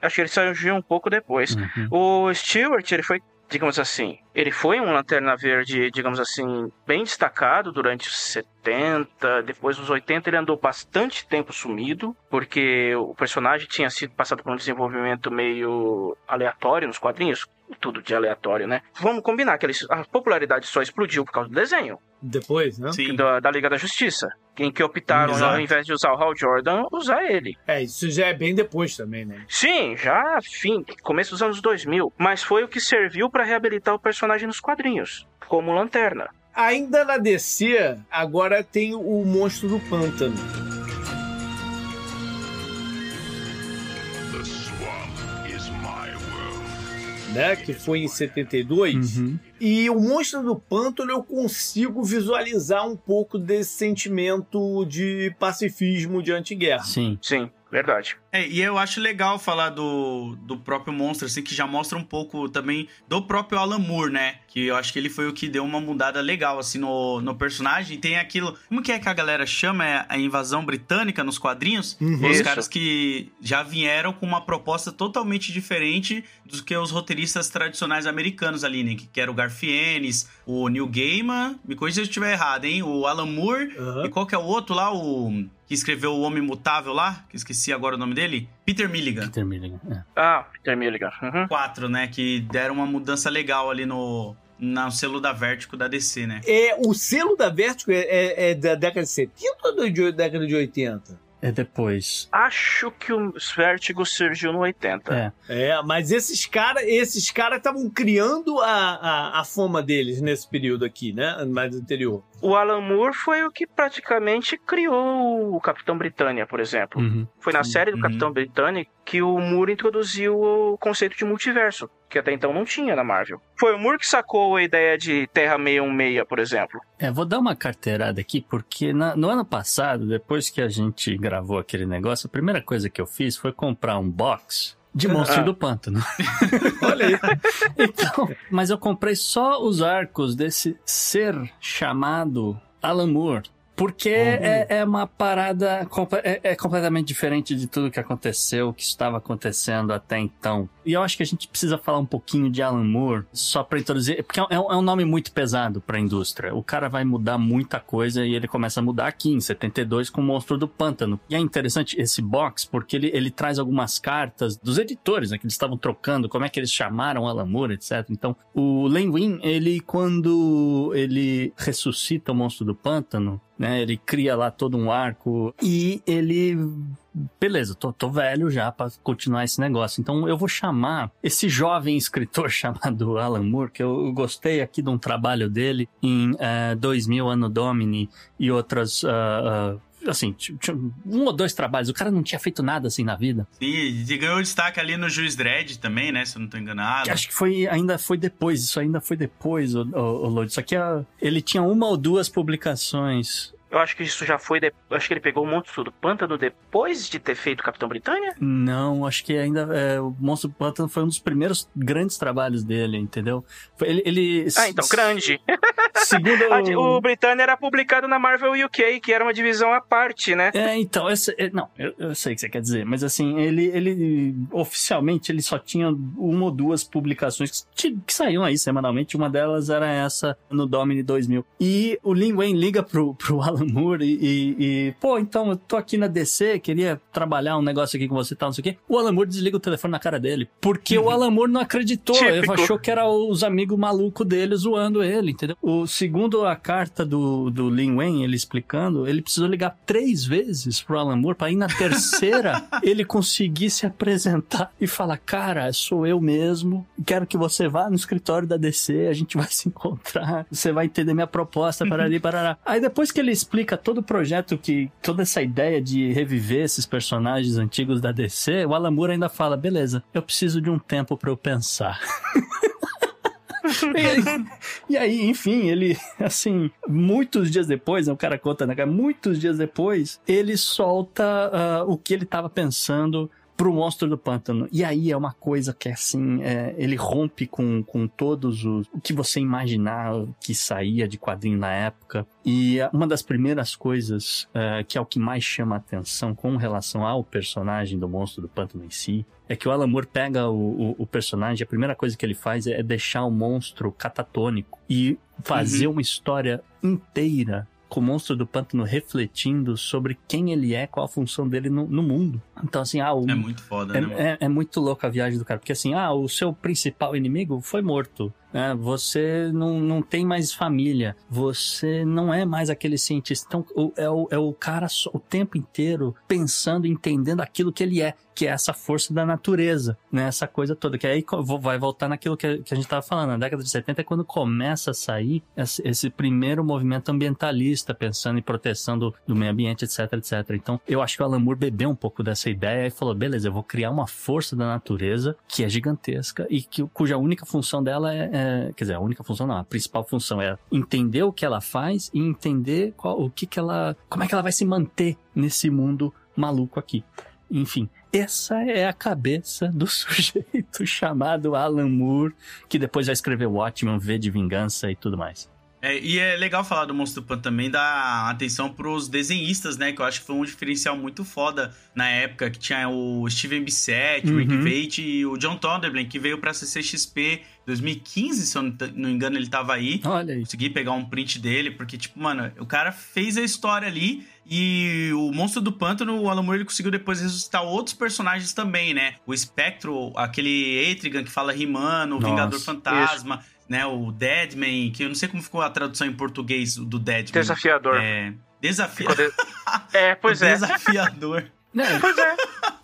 Speaker 5: Acho que ele surgiu um pouco depois.
Speaker 3: Uhum.
Speaker 5: O Stewart, ele foi, digamos assim, ele foi um lanterna verde, digamos assim, bem destacado durante os 70, depois dos 80 ele andou bastante tempo sumido, porque o personagem tinha sido passado por um desenvolvimento meio aleatório nos quadrinhos, tudo de aleatório, né? Vamos combinar que a popularidade só explodiu por causa do desenho
Speaker 2: Depois, né?
Speaker 4: Sim.
Speaker 5: da, da Liga da Justiça, em que optaram,
Speaker 4: Exato.
Speaker 5: ao invés de usar o Hal Jordan, usar ele.
Speaker 2: É, isso já é bem depois também, né?
Speaker 5: Sim, já fim, começo dos anos 2000, mas foi o que serviu para reabilitar o personagem nos quadrinhos, como Lanterna.
Speaker 2: Ainda na DC, agora tem o Monstro do Pântano. Né, que foi em 72.
Speaker 3: Uhum.
Speaker 2: E o Monstro do Pântano eu consigo visualizar um pouco desse sentimento de pacifismo de antiguerra.
Speaker 3: Sim.
Speaker 5: Sim, verdade.
Speaker 4: É, e eu acho legal falar do, do próprio monstro, assim, que já mostra um pouco também do próprio Alan Moore, né? Que eu acho que ele foi o que deu uma mudada legal, assim, no, no personagem. Tem aquilo. Como que é que a galera chama? É a invasão britânica nos quadrinhos?
Speaker 2: Uhum.
Speaker 4: Os caras que já vieram com uma proposta totalmente diferente do que os roteiristas tradicionais americanos ali, né? Que, era o Garfienes, o Neil Gaiman. Me corrija se eu estiver errado, hein? O Alan Moore.
Speaker 2: Aham.
Speaker 4: E qual que é o outro lá? O que escreveu O Homem Mutável lá? Que esqueci agora o nome dele. Peter Milligan.
Speaker 3: Peter Milligan. É.
Speaker 5: Ah, Peter Milligan. Uhum.
Speaker 4: Quatro, né? Que deram uma mudança legal ali no, no selo da Vertigo da DC, né?
Speaker 2: É, o selo da Vertigo é, é- é da década de 70 ou da década de 80?
Speaker 3: É depois.
Speaker 5: Acho que o Vertigo surgiu no 80.
Speaker 3: É.
Speaker 2: É, mas esses caras esses cara estavam criando a, a, a fama deles nesse período aqui, né? Mais anterior.
Speaker 5: O Alan Moore foi o que praticamente criou o Capitão Britânia, por exemplo.
Speaker 3: Uhum.
Speaker 5: Foi na série do
Speaker 4: Uhum.
Speaker 5: Capitão Britânia que o Moore introduziu o conceito de multiverso, que até então não tinha na Marvel. Foi o Moore que sacou a ideia de Terra 616, por exemplo.
Speaker 3: É, vou dar uma carteirada aqui, porque na- no ano passado, depois que a gente gravou aquele negócio, a primeira coisa que eu fiz foi comprar um box de Monstro
Speaker 5: Ah.
Speaker 3: do Pântano.
Speaker 2: Olha aí.
Speaker 3: Então, mas eu comprei só os arcos desse ser chamado Alan Moore. Porque é, é uma parada. É, é completamente diferente de tudo que aconteceu, que estava acontecendo até então. E eu acho que a gente precisa falar um pouquinho de Alan Moore, só pra introduzir. Porque é um, é um nome muito pesado pra indústria. O cara vai mudar muita coisa e ele começa a mudar aqui, em 72, com o Monstro do Pântano. E é interessante esse box, porque ele, ele traz algumas cartas dos editores, né, que eles estavam trocando, como é que eles chamaram Alan Moore, etc. Então, o Len Wein, ele, quando ele ressuscita o Monstro do Pântano, né, ele cria lá todo um arco e ele beleza, tô, tô velho já pra continuar esse negócio. Então eu vou chamar esse jovem escritor chamado Alan Moore, que eu gostei aqui de um trabalho dele em eh, 2000 Anno Domini e outras. ah, ah, Assim, um ou dois trabalhos. O cara não tinha feito nada assim na vida.
Speaker 4: Sim, e ganhou destaque ali no Juiz Dredd também, né? Se eu não tô enganado.
Speaker 3: Acho que foi, ainda foi depois. Isso ainda foi depois, o, o, o Lodi. Só que ah, ele tinha uma ou duas publicações.
Speaker 5: Eu acho que isso já foi. De... Acho que ele pegou o Monstro do Pântano depois de ter feito Capitão Britânia?
Speaker 3: Não, acho que ainda é, o Monstro do Pântano foi um dos primeiros grandes trabalhos dele, entendeu? Foi- ele, ele
Speaker 5: Ah, então, grande.
Speaker 3: Segundo
Speaker 5: O Britânia era publicado na Marvel UK, que era uma divisão à parte, né?
Speaker 3: É, então, esse, é, não, eu, eu sei o que você quer dizer, mas assim, ele, ele oficialmente ele só tinha uma ou duas publicações que, que saíam aí semanalmente, uma delas era essa no Domini 2000. E o Lin Wayne liga pro, pro Alan Moore e, e, e, pô, então eu tô aqui na DC, queria trabalhar um negócio aqui com você e tal, não sei o quê. O Alan Moore desliga o telefone na cara dele, porque o Alan Moore não acreditou, ele achou que era os amigos malucos dele zoando ele, entendeu? O, segundo a carta do, do Lin Wayne, ele explicando, ele precisou ligar três vezes pro Alan Moore pra ir na terceira ele conseguir se apresentar e falar, cara, sou eu mesmo, quero que você vá no escritório da DC, a gente vai se encontrar, você vai entender minha proposta, parari, parará. Aí depois que ele explica todo o projeto, que toda essa ideia de reviver esses personagens antigos da DC, o Alan Moore ainda fala, beleza, eu preciso de um tempo pra eu pensar. E aí- enfim, ele, assim, muitos dias depois, né, o cara conta, né, muitos dias depois, ele solta ah, o que ele tava pensando pro Monstro do Pântano. E aí é uma coisa que, assim, é, ele rompe com, com todos os... O que você imaginar que saía de quadrinho na época. E uma das primeiras coisas eh, que é o que mais chama a atenção com relação ao personagem do Monstro do Pântano em si, é que o Alan Moore pega o, o, o personagem, a primeira coisa que ele faz é deixar o monstro catatônico e fazer uma história inteira com o monstro do pântano refletindo sobre quem ele é, qual a função dele no, no mundo. Então, assim, ah, o,
Speaker 4: É muito foda,
Speaker 3: é,
Speaker 4: né,
Speaker 3: é- é muito louco a viagem do cara, porque assim, ah, o seu principal inimigo foi morto. Né? Você não, não tem mais família. Você não é mais aquele cientista. Então, é, o, é o cara só- o tempo inteiro pensando, entendendo aquilo que ele é, que é essa força da natureza, né? Essa coisa toda. Que aí vai voltar naquilo que, a- que a gente tava falando. Na década de 70 é quando começa a sair esse, esse primeiro movimento ambientalista, pensando em proteção do, do meio ambiente, etc, etc. Então, eu acho que o Alan Moore bebeu um pouco dessa ideia e falou: beleza, eu vou criar uma força da natureza que é gigantesca e que, cuja única função dela é, é- Quer dizer, a única função não, a principal função é entender o que ela faz e entender qual, o que, que ela. como é que ela vai se manter nesse mundo maluco aqui. Enfim, essa é a cabeça do sujeito chamado Alan Moore, que depois vai escrever Watchmen, V de Vingança e tudo mais.
Speaker 4: É, e é legal falar do Monstro do Pan também, dar atenção pros desenhistas, né? Que eu acho que foi um diferencial muito foda na época, que tinha o Steven Bissett, o Rick
Speaker 3: Uhum.
Speaker 4: Veitch e o John Thunderblade, que veio pra CCXP 2015, se eu não não engano, ele tava aí.
Speaker 3: Olha isso.
Speaker 4: Consegui pegar um print dele, porque, tipo, mano, o cara fez a história ali e o Monstro do Pântano, o Alan Moore, ele conseguiu depois ressuscitar outros personagens também, né? O Spectro, aquele Etrigan que fala rimando, o Vingador Fantasma, né? O Deadman, que eu não sei como ficou a tradução em português do Deadman.
Speaker 5: Desafiador.
Speaker 4: É... Desafia...
Speaker 5: Ficou de- É, pois é.
Speaker 4: Desafiador.
Speaker 3: Né?
Speaker 5: Pois é.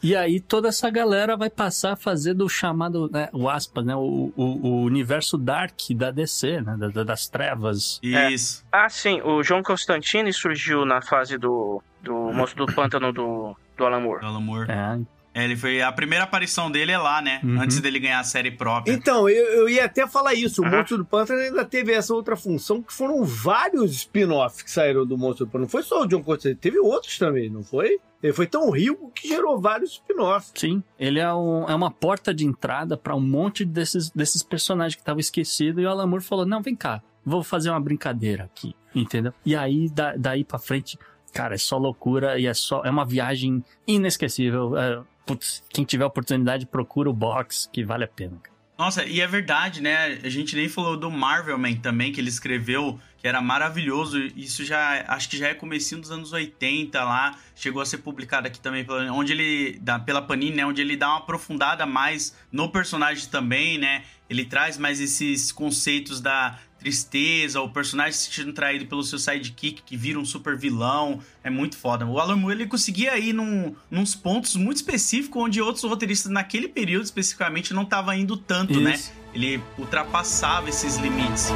Speaker 3: E aí toda essa galera vai passar a fazer do chamado, né, o aspas, né, o, o, o universo dark da DC, né, da- da- das trevas.
Speaker 5: É.
Speaker 4: Isso.
Speaker 5: Ah, sim, o João Constantine surgiu na fase do, do Monstro do Pântano do, do Alan Moore.
Speaker 4: Do Alan Moore.
Speaker 3: É,
Speaker 4: É, ele foi. A primeira aparição dele é lá, né?
Speaker 3: Uhum.
Speaker 4: Antes dele ganhar a série própria.
Speaker 2: Então, eu, eu ia até falar isso. O
Speaker 5: Aham.
Speaker 2: Monstro do Pântano ainda teve essa outra função, que foram vários spin-offs que saíram do Monstro do Pântano. Não foi só o John Constantine, teve outros também, não foi? Ele foi tão rico que gerou vários spin-offs.
Speaker 3: Sim, ele é, um- é uma porta de entrada pra um monte desses, desses personagens que estavam esquecidos. E o Alan Moore falou: Não, vem cá, vou fazer uma brincadeira aqui, entendeu? E aí, da- daí pra frente, cara, é só loucura e é só. É uma viagem inesquecível. É, putz, quem tiver oportunidade, procura o box, que vale a pena.
Speaker 4: Nossa, e é verdade, né? A gente nem falou do Marvel Man também, que ele escreveu, que era maravilhoso. Isso já, acho que já é comecinho dos anos 80 lá. Chegou a ser publicado aqui também, pela- onde ele, da, pela Panini, né? Onde ele dá uma aprofundada mais no personagem também, né? Ele traz mais esses conceitos da tristeza, o personagem se sentindo traído pelo seu sidekick, que vira um super vilão. É muito foda. O Alan Moore, ele conseguia ir num, nos pontos muito específicos, onde outros roteiristas naquele período especificamente não estavam indo tanto, né?
Speaker 3: Isso.
Speaker 4: Ele ultrapassava esses limites.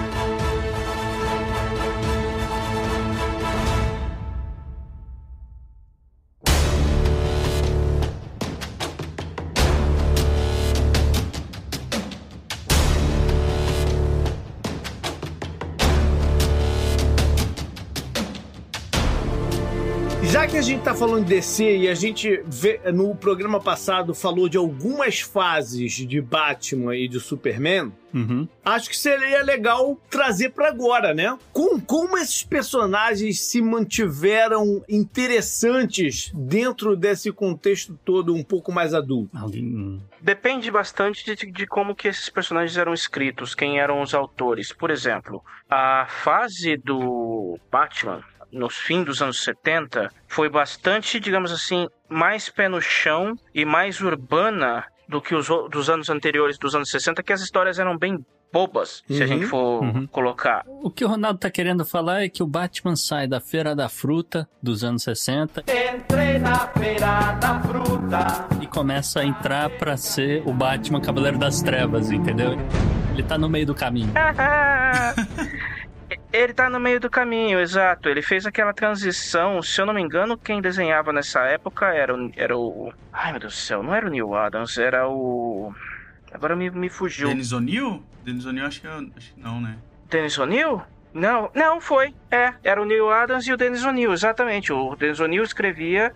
Speaker 2: Gente tá falando de DC e a gente vê, no programa passado falou de algumas fases de Batman e de Superman,
Speaker 3: Uhum.
Speaker 2: acho que seria legal trazer pra agora, né? Com, como esses personagens se mantiveram interessantes dentro desse contexto todo um pouco mais adulto.
Speaker 3: Alguém-
Speaker 5: Depende bastante de, de como que esses personagens eram escritos, quem eram os autores. Por exemplo, a fase do Batman no fim dos anos 70 foi bastante, digamos assim, mais pé no chão e mais urbana do que os dos anos anteriores, dos anos 60, que as histórias eram bem bobas, se a
Speaker 2: Uhum.
Speaker 5: gente for
Speaker 3: Uhum.
Speaker 5: colocar.
Speaker 3: O que o Ronaldo tá querendo falar é que o Batman sai da Feira da Fruta dos anos 60
Speaker 6: Entrei na feira da fruta.
Speaker 3: e começa a entrar pra ser o Batman Cavaleiro das Trevas, entendeu? Ele tá no meio do caminho.
Speaker 5: Ele tá no meio do caminho, exato. Ele fez aquela transição. Se eu não me engano, quem desenhava nessa época era o. Era o... Ai, meu Deus do céu, não era o Neil Adams, era o. Agora me, me fugiu.
Speaker 4: Denis O'Neill? Denis O'Neill acho que, eu, acho que não, né?
Speaker 5: Dennis O'Neill? Não, não, foi. É, era o Neil Adams e o Dennis O'Neill, exatamente. O Dennis O'Neill escrevia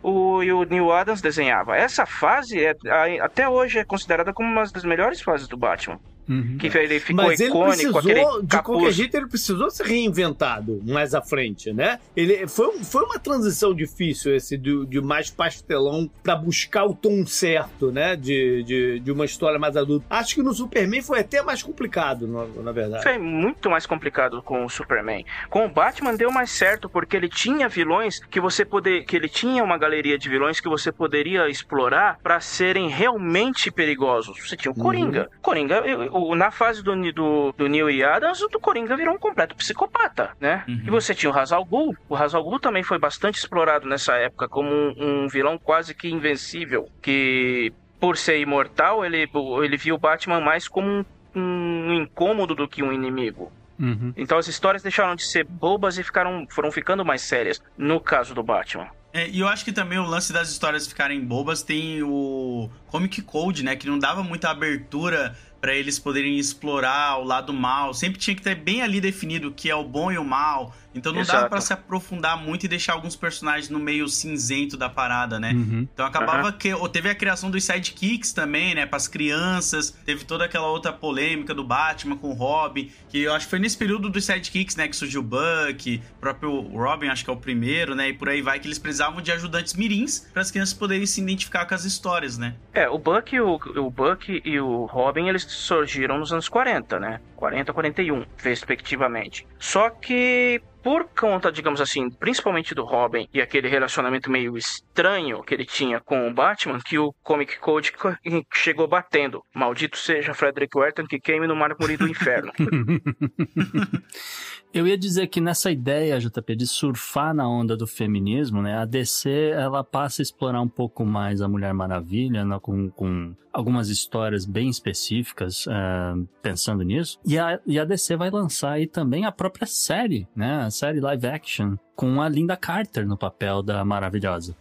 Speaker 5: o, e o Neil Adams desenhava. Essa fase, é, até hoje, é considerada como uma das melhores fases do Batman.
Speaker 3: Uhum.
Speaker 5: Que ele ficou
Speaker 2: Mas ele
Speaker 5: icônico,
Speaker 2: precisou,
Speaker 5: aquele
Speaker 2: de qualquer jeito, ele precisou ser reinventado mais à frente, né? Ele foi, foi uma transição difícil esse de, de mais pastelão pra buscar o tom certo, né? De, de, de uma história mais adulta. Acho que no Superman foi até mais complicado, na, na verdade.
Speaker 5: Foi muito mais complicado com o Superman. Com o Batman deu mais certo porque ele tinha vilões que você poder, que ele tinha uma galeria de vilões que você poderia explorar para serem realmente perigosos. Você tinha o Coringa. Coringa, eu- o- na fase do, do, do Neil e Adams, o do Coringa virou um completo psicopata, né?
Speaker 4: Uhum.
Speaker 5: E você tinha o Hazal Ghul. O Hazal Ghul também foi bastante explorado nessa época como um, um vilão quase que invencível, que por ser imortal, ele, ele viu o Batman mais como um um incômodo do que um inimigo.
Speaker 3: Uhum.
Speaker 5: Então as histórias deixaram de ser bobas e ficaram, foram ficando mais sérias. No caso do Batman.
Speaker 4: É, e eu acho que também o lance das histórias ficarem bobas tem o Comic Code, né? Que não dava muita abertura pra eles poderem explorar o lado mal. Sempre tinha que ter bem ali definido o que é o bom e o mal. Então não dava
Speaker 5: Exato.
Speaker 4: pra se aprofundar muito e deixar alguns personagens no meio cinzento da parada, né?
Speaker 3: Uhum.
Speaker 4: Então acabava que ou teve a criação dos sidekicks também, né, para as crianças. Teve toda aquela outra polêmica do Batman com o Robin, que eu acho que foi nesse período dos sidekicks, né, que surgiu o Buck, o próprio Robin, acho que é o primeiro, né, e por aí vai que eles precisavam de ajudantes mirins para as crianças poderem se identificar com as histórias, né?
Speaker 5: É, o Buck, e o, o Buck e o Robin, eles surgiram nos anos 40, né? 40 41, respectivamente. Só que por conta, digamos assim, principalmente do Robin e aquele relacionamento meio estranho que ele tinha com o Batman, que o Comic Code co- chegou batendo. Maldito seja Frederick Werton que queime no mármore do inferno.
Speaker 3: Eu ia dizer que nessa ideia, JP, de surfar na onda do feminismo, né? A DC, ela passa a explorar um pouco mais a Mulher Maravilha, né, com, com algumas histórias bem específicas, ah, pensando nisso. E a, e a DC vai lançar aí também a própria série, né? A série live action, com a Linda Carter no papel da Maravilhosa.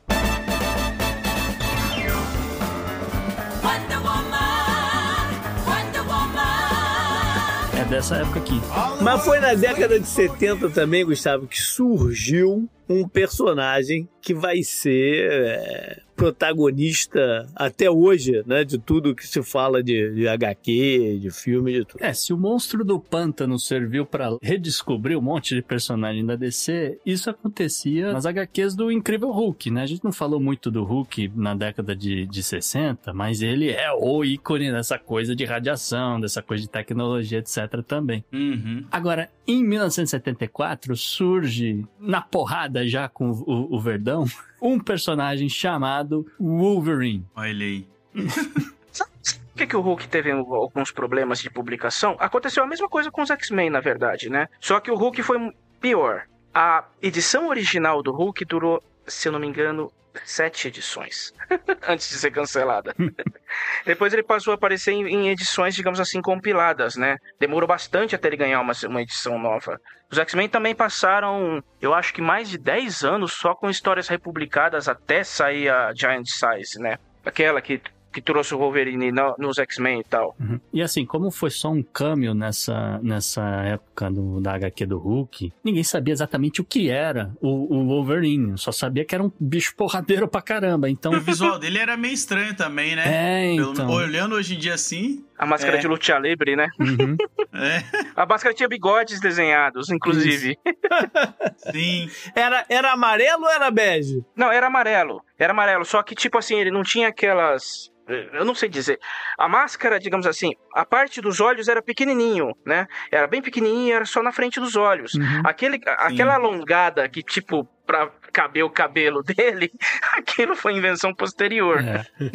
Speaker 3: Dessa época aqui.
Speaker 2: Mas foi na década de 70 também, Gustavo, que surgiu um personagem que vai ser é, protagonista até hoje, né? De tudo que se fala de, de HQ, de filme, de tudo.
Speaker 3: É, se o monstro do pântano serviu pra redescobrir um monte de personagem da DC, isso acontecia nas HQs do Incrível Hulk, né? A gente não falou muito do Hulk na década de, de 60, mas ele é o ícone dessa coisa de radiação, dessa coisa de tecnologia, etc. também.
Speaker 4: Uhum.
Speaker 3: Agora, em 1974, surge na porrada já com o, o Verdão um personagem chamado Wolverine.
Speaker 4: Olha aí.
Speaker 5: Por que, que o Hulk teve alguns problemas de publicação? Aconteceu a mesma coisa com os X-Men, na verdade, né? Só que o Hulk foi pior. A edição original do Hulk durou, se eu não me engano, sete edições antes de ser cancelada. Depois ele passou a aparecer em, em edições, digamos assim, compiladas, né? Demorou bastante até ele ganhar uma, uma edição nova. Os X-Men também passaram, eu acho que mais de 10 anos só com histórias republicadas até sair a Giant Size, né? Aquela que que trouxe o Wolverine no, nos X-Men e tal.
Speaker 3: Uhum. E assim, como foi só um cameo nessa, nessa época do, da HQ do Hulk, ninguém sabia exatamente o que era o, o Wolverine. Só sabia que era um bicho porradeiro pra caramba. Então.
Speaker 4: O visual dele era meio estranho também, né?
Speaker 3: É,
Speaker 4: Pelo-
Speaker 3: então.
Speaker 4: olhando hoje em dia assim.
Speaker 5: A máscara
Speaker 4: É.
Speaker 5: de luta livre, né?
Speaker 3: Uhum.
Speaker 4: É,
Speaker 5: A máscara tinha bigodes desenhados, inclusive.
Speaker 4: sim.
Speaker 2: Era, era amarelo ou era bege?
Speaker 5: Não, era amarelo. Era amarelo, só que, tipo assim, ele não tinha aquelas. Eu não sei dizer. A máscara, digamos assim, a parte dos olhos era pequenininho, né? Era bem pequenininho, era só na frente dos olhos.
Speaker 3: Uhum.
Speaker 5: Aquele, aquela alongada que, tipo, pra caber o cabelo dele, aquilo foi invenção posterior.
Speaker 3: É.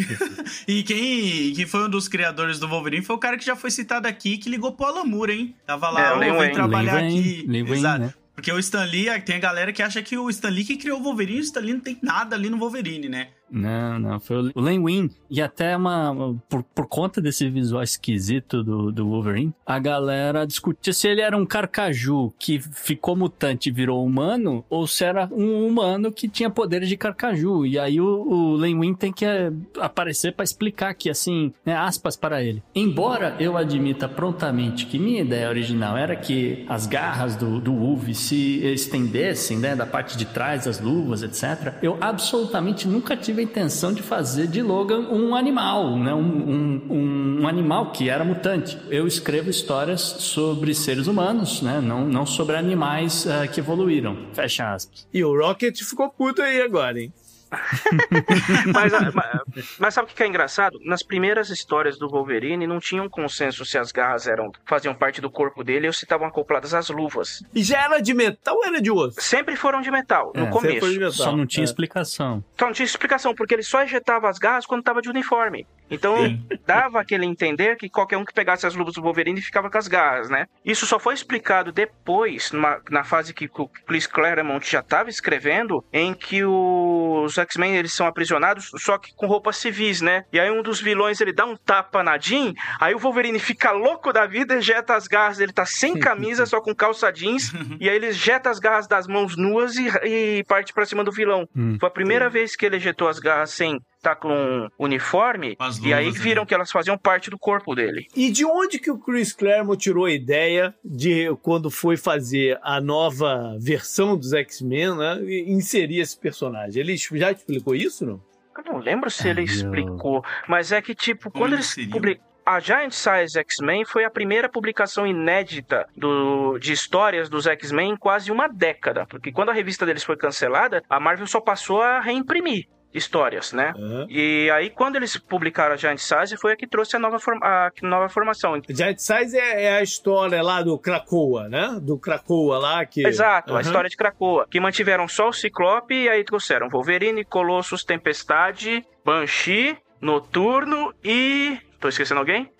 Speaker 4: E quem, quem foi um dos criadores do Wolverine foi o cara que já foi citado aqui, que ligou pro Alan Moore, hein? Tava lá,
Speaker 5: É,
Speaker 4: vem
Speaker 5: Wayne.
Speaker 4: trabalhar
Speaker 3: Len
Speaker 4: aqui.
Speaker 3: Len Wayne,
Speaker 4: Exato.
Speaker 3: né?
Speaker 4: Porque o Stan Lee, tem a galera que acha que o Stan Lee que criou o Wolverine, o Stan Lee não tem nada ali no Wolverine, né?
Speaker 3: Não, não, foi o Len Wein. E até uma. Por, por conta desse visual esquisito do, do Wolverine, a galera discutia se ele era um carcaju que ficou mutante e virou humano, ou se era um humano que tinha poderes de carcaju. E aí o, o Len Wein tem que eh, aparecer pra explicar aqui, assim, né, aspas para ele. Embora eu admita prontamente que minha ideia original era que as garras do, do Wolf se estendessem, né, da parte de trás das luvas, etc., eu absolutamente nunca tive a intenção de fazer de Logan um animal, né, um, um, um- animal que era mutante. Eu escrevo histórias sobre seres humanos, né, não, não sobre animais ah, que evoluíram. Fecha aspas.
Speaker 2: E o Rocket ficou puto aí agora, hein?
Speaker 5: Mas, a- ma- mas sabe o que é engraçado? Nas primeiras histórias do Wolverine não tinha um consenso se as garras eram faziam parte do corpo dele ou se estavam acopladas às luvas.
Speaker 2: E já era de metal ou era de osso?
Speaker 5: Sempre foram de metal, no
Speaker 3: É,
Speaker 5: começo.
Speaker 2: Foi de metal.
Speaker 3: Só não tinha
Speaker 2: É.
Speaker 3: explicação.
Speaker 5: Então não tinha explicação, porque ele só ejetava as garras quando estava de uniforme. Então
Speaker 4: Sim.
Speaker 5: dava aquele entender que qualquer um que pegasse as luvas do Wolverine ficava com as garras, né? Isso só foi explicado depois, numa- na fase que o Chris Claremont já estava escrevendo, em que os X-Men eles são aprisionados, só que com roupas civis, né? E aí um dos vilões ele dá um tapa na Jean, aí o Wolverine fica louco da vida, ejeta as garras, ele tá sem camisa, só com calça jeans, e aí ele ejeta as garras das mãos nuas e, e parte pra cima do vilão.
Speaker 3: Hum.
Speaker 5: Foi a primeira vez que ele ejetou as garras sem estar com um uniforme, e aí
Speaker 4: luvas,
Speaker 5: viram
Speaker 4: né?
Speaker 5: que elas faziam parte do corpo dele.
Speaker 2: E de onde que o Chris Claremont tirou a ideia de, quando foi fazer a nova versão dos X-Men, né, inserir esse personagem? Ele já explicou isso, não?
Speaker 5: Eu não lembro se
Speaker 3: É,
Speaker 5: ele explicou, mas é que, tipo, quando eles publicaram. A Giant Size X-Men foi a primeira publicação inédita do, de histórias dos X-Men em quase uma década. Porque quando a revista deles foi cancelada, a Marvel só passou a reimprimir histórias, né?
Speaker 2: Aham.
Speaker 5: E aí, quando eles publicaram a Giant Size, foi a que trouxe a nova, forma- a nova formação.
Speaker 2: Giant Size é, é a história lá do Krakoa, né? Do Krakoa lá que...
Speaker 5: Exato, a
Speaker 2: Aham.
Speaker 5: história de Krakoa. Que mantiveram só o Ciclope e aí trouxeram Wolverine, Colossus, Tempestade, Banshee, Noturno e. Tô esquecendo alguém?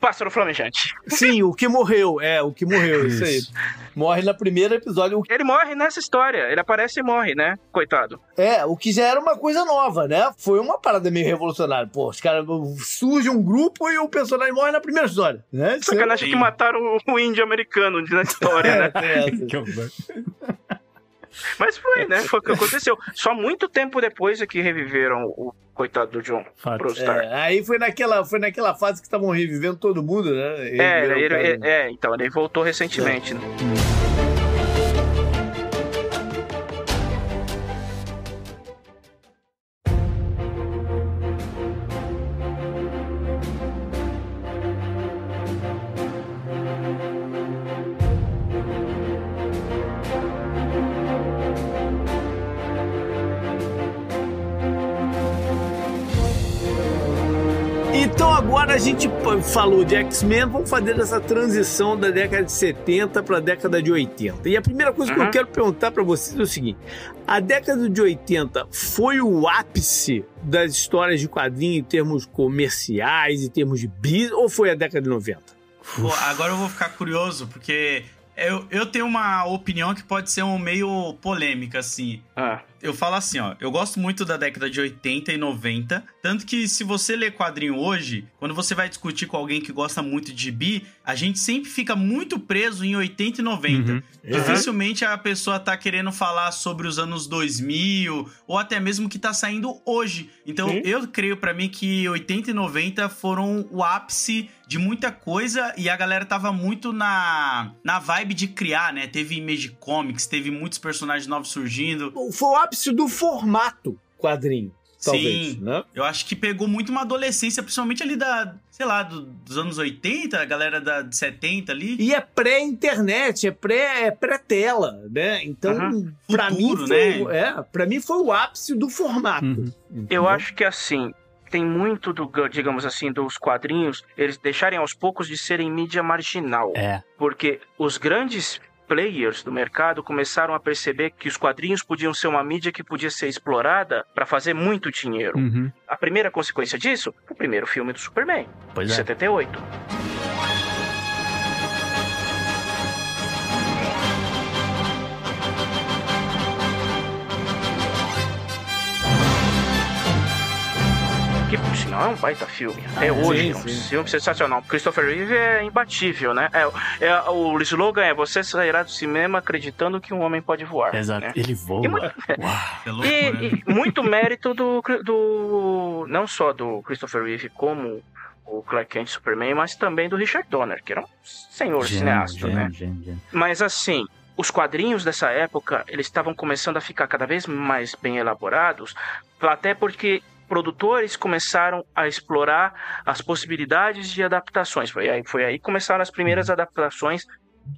Speaker 5: Pássaro Flamejante.
Speaker 2: Sim, o que morreu, é, o que morreu, isso aí.
Speaker 3: Isso.
Speaker 2: Morre no primeiro episódio.
Speaker 5: Ele morre nessa história. Ele aparece e morre, né? Coitado.
Speaker 2: É, o que já era uma coisa nova, né? Foi uma parada meio revolucionária. Pô, os caras surge um grupo e o personagem morre na primeira história, né? É-
Speaker 5: Sacanagem
Speaker 4: Sim.
Speaker 5: que mataram o- índio americano na história, né?
Speaker 2: É, é.
Speaker 5: Mas foi, né? Foi o que aconteceu. Só muito tempo depois é que reviveram o coitado do John
Speaker 3: Fato.
Speaker 5: pro Star.
Speaker 2: É, aí foi naquela, foi naquela fase que estavam revivendo todo mundo, né?
Speaker 5: É, ele- ele- é, então, ele voltou recentemente. né?
Speaker 2: Falou de X-Men, vamos fazer essa transição da década de 70 para a década de 80. E a primeira coisa que eu
Speaker 5: Uhum.
Speaker 2: quero perguntar para vocês é o seguinte: a década de 80 foi o ápice das histórias de quadrinho em termos comerciais, em termos de bis, ou foi a década de 90?
Speaker 4: Pô, agora eu vou ficar curioso, porque eu, eu tenho uma opinião que pode ser um meio polêmica, assim.
Speaker 5: Ah,
Speaker 4: Eu falo assim, ó, eu gosto muito da década de 80 e 90, tanto que se você ler quadrinho hoje, quando você vai discutir com alguém que gosta muito de bi, a gente sempre fica muito preso em 80 e 90.
Speaker 3: Uhum.
Speaker 4: Dificilmente a pessoa tá querendo falar sobre os anos 2000 ou até mesmo que tá saindo hoje. Então,
Speaker 2: Sim.
Speaker 4: eu creio pra mim que 80 e 90 foram o ápice de muita coisa e a galera tava muito na na vibe de criar, né? Teve Image Comics, teve muitos personagens novos surgindo.
Speaker 2: Foi o ápice do formato quadrinho, talvez,
Speaker 4: Sim.
Speaker 2: né?
Speaker 4: Eu acho que pegou muito uma adolescência, principalmente ali da, sei lá, do- dos anos 80, a galera da, de 70 ali.
Speaker 2: E é pré-internet, é pré é pré-tela, né? Então,
Speaker 5: Uhum.
Speaker 2: pra
Speaker 4: Futuro,
Speaker 2: mim foi,
Speaker 4: né?
Speaker 2: é, para mim foi o ápice do formato.
Speaker 3: Uhum.
Speaker 5: eu acho que assim. Tem muito do, digamos assim, dos quadrinhos, eles deixarem aos poucos de serem mídia marginal.
Speaker 3: É.
Speaker 5: Porque os grandes players do mercado começaram a perceber que os quadrinhos podiam ser uma mídia que podia ser explorada para fazer muito dinheiro.
Speaker 3: Uhum.
Speaker 5: A primeira consequência disso, o primeiro filme do Superman,
Speaker 3: Pois
Speaker 5: de
Speaker 3: é.
Speaker 5: 78. Sinal é um baita filme. Até hoje,
Speaker 2: sim,
Speaker 5: é um
Speaker 2: sim.
Speaker 5: filme sensacional. Christopher Reeve é imbatível, né? É, é- o slogan é: Você sairá do cinema acreditando que um homem pode voar.
Speaker 3: Exato.
Speaker 5: né?
Speaker 3: Ele voa.
Speaker 5: E muito-
Speaker 3: Uau.
Speaker 4: É loucura, né?
Speaker 5: E, e muito mérito do, do. Não só do Christopher Reeve como o Clark Kent Superman, mas também do Richard Donner, que era um senhor
Speaker 3: Gênio,
Speaker 5: cineasta,
Speaker 3: gênio,
Speaker 5: né?
Speaker 3: gênio.
Speaker 5: Mas assim, os quadrinhos dessa época, eles estavam começando a ficar cada vez mais bem elaborados, até porque produtores começaram a explorar as possibilidades de adaptações. Foi aí, foi aí que começaram as primeiras adaptações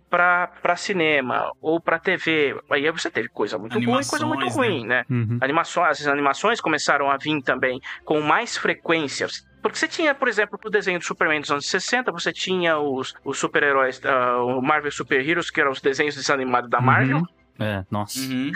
Speaker 5: para cinema ou para TV. Aí você teve coisa muito boa e coisa muito
Speaker 4: Animações,
Speaker 5: ruim, né?
Speaker 3: Uhum.
Speaker 5: Animações, as animações começaram a vir também com mais frequências. Porque você tinha, por exemplo, o desenho do Superman dos anos 60, você tinha os, os super-heróis, ah, o Marvel Super Heroes, que eram os desenhos desanimados da Marvel.
Speaker 3: Uhum. É, nossa.
Speaker 4: Uhum.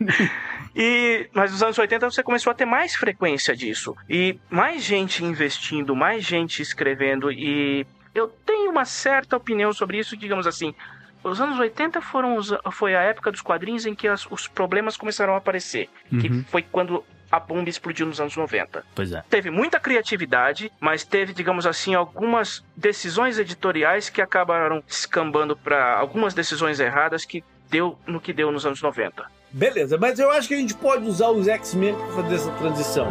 Speaker 5: E, mas nos anos 80 você começou a ter mais frequência disso. E mais gente investindo, mais gente escrevendo. E eu tenho uma certa opinião sobre isso, digamos assim. Os anos 80 foram os- foi a época dos quadrinhos em que as- os problemas começaram a aparecer. Que
Speaker 3: Uhum.
Speaker 5: foi quando a bomba explodiu nos anos 90.
Speaker 3: Pois é.
Speaker 5: Teve muita criatividade, mas teve, digamos assim, algumas decisões editoriais que acabaram descambando para algumas decisões erradas que deu no que deu nos anos 90.
Speaker 2: Beleza, mas eu acho que a gente pode usar os X-Men para fazer essa transição.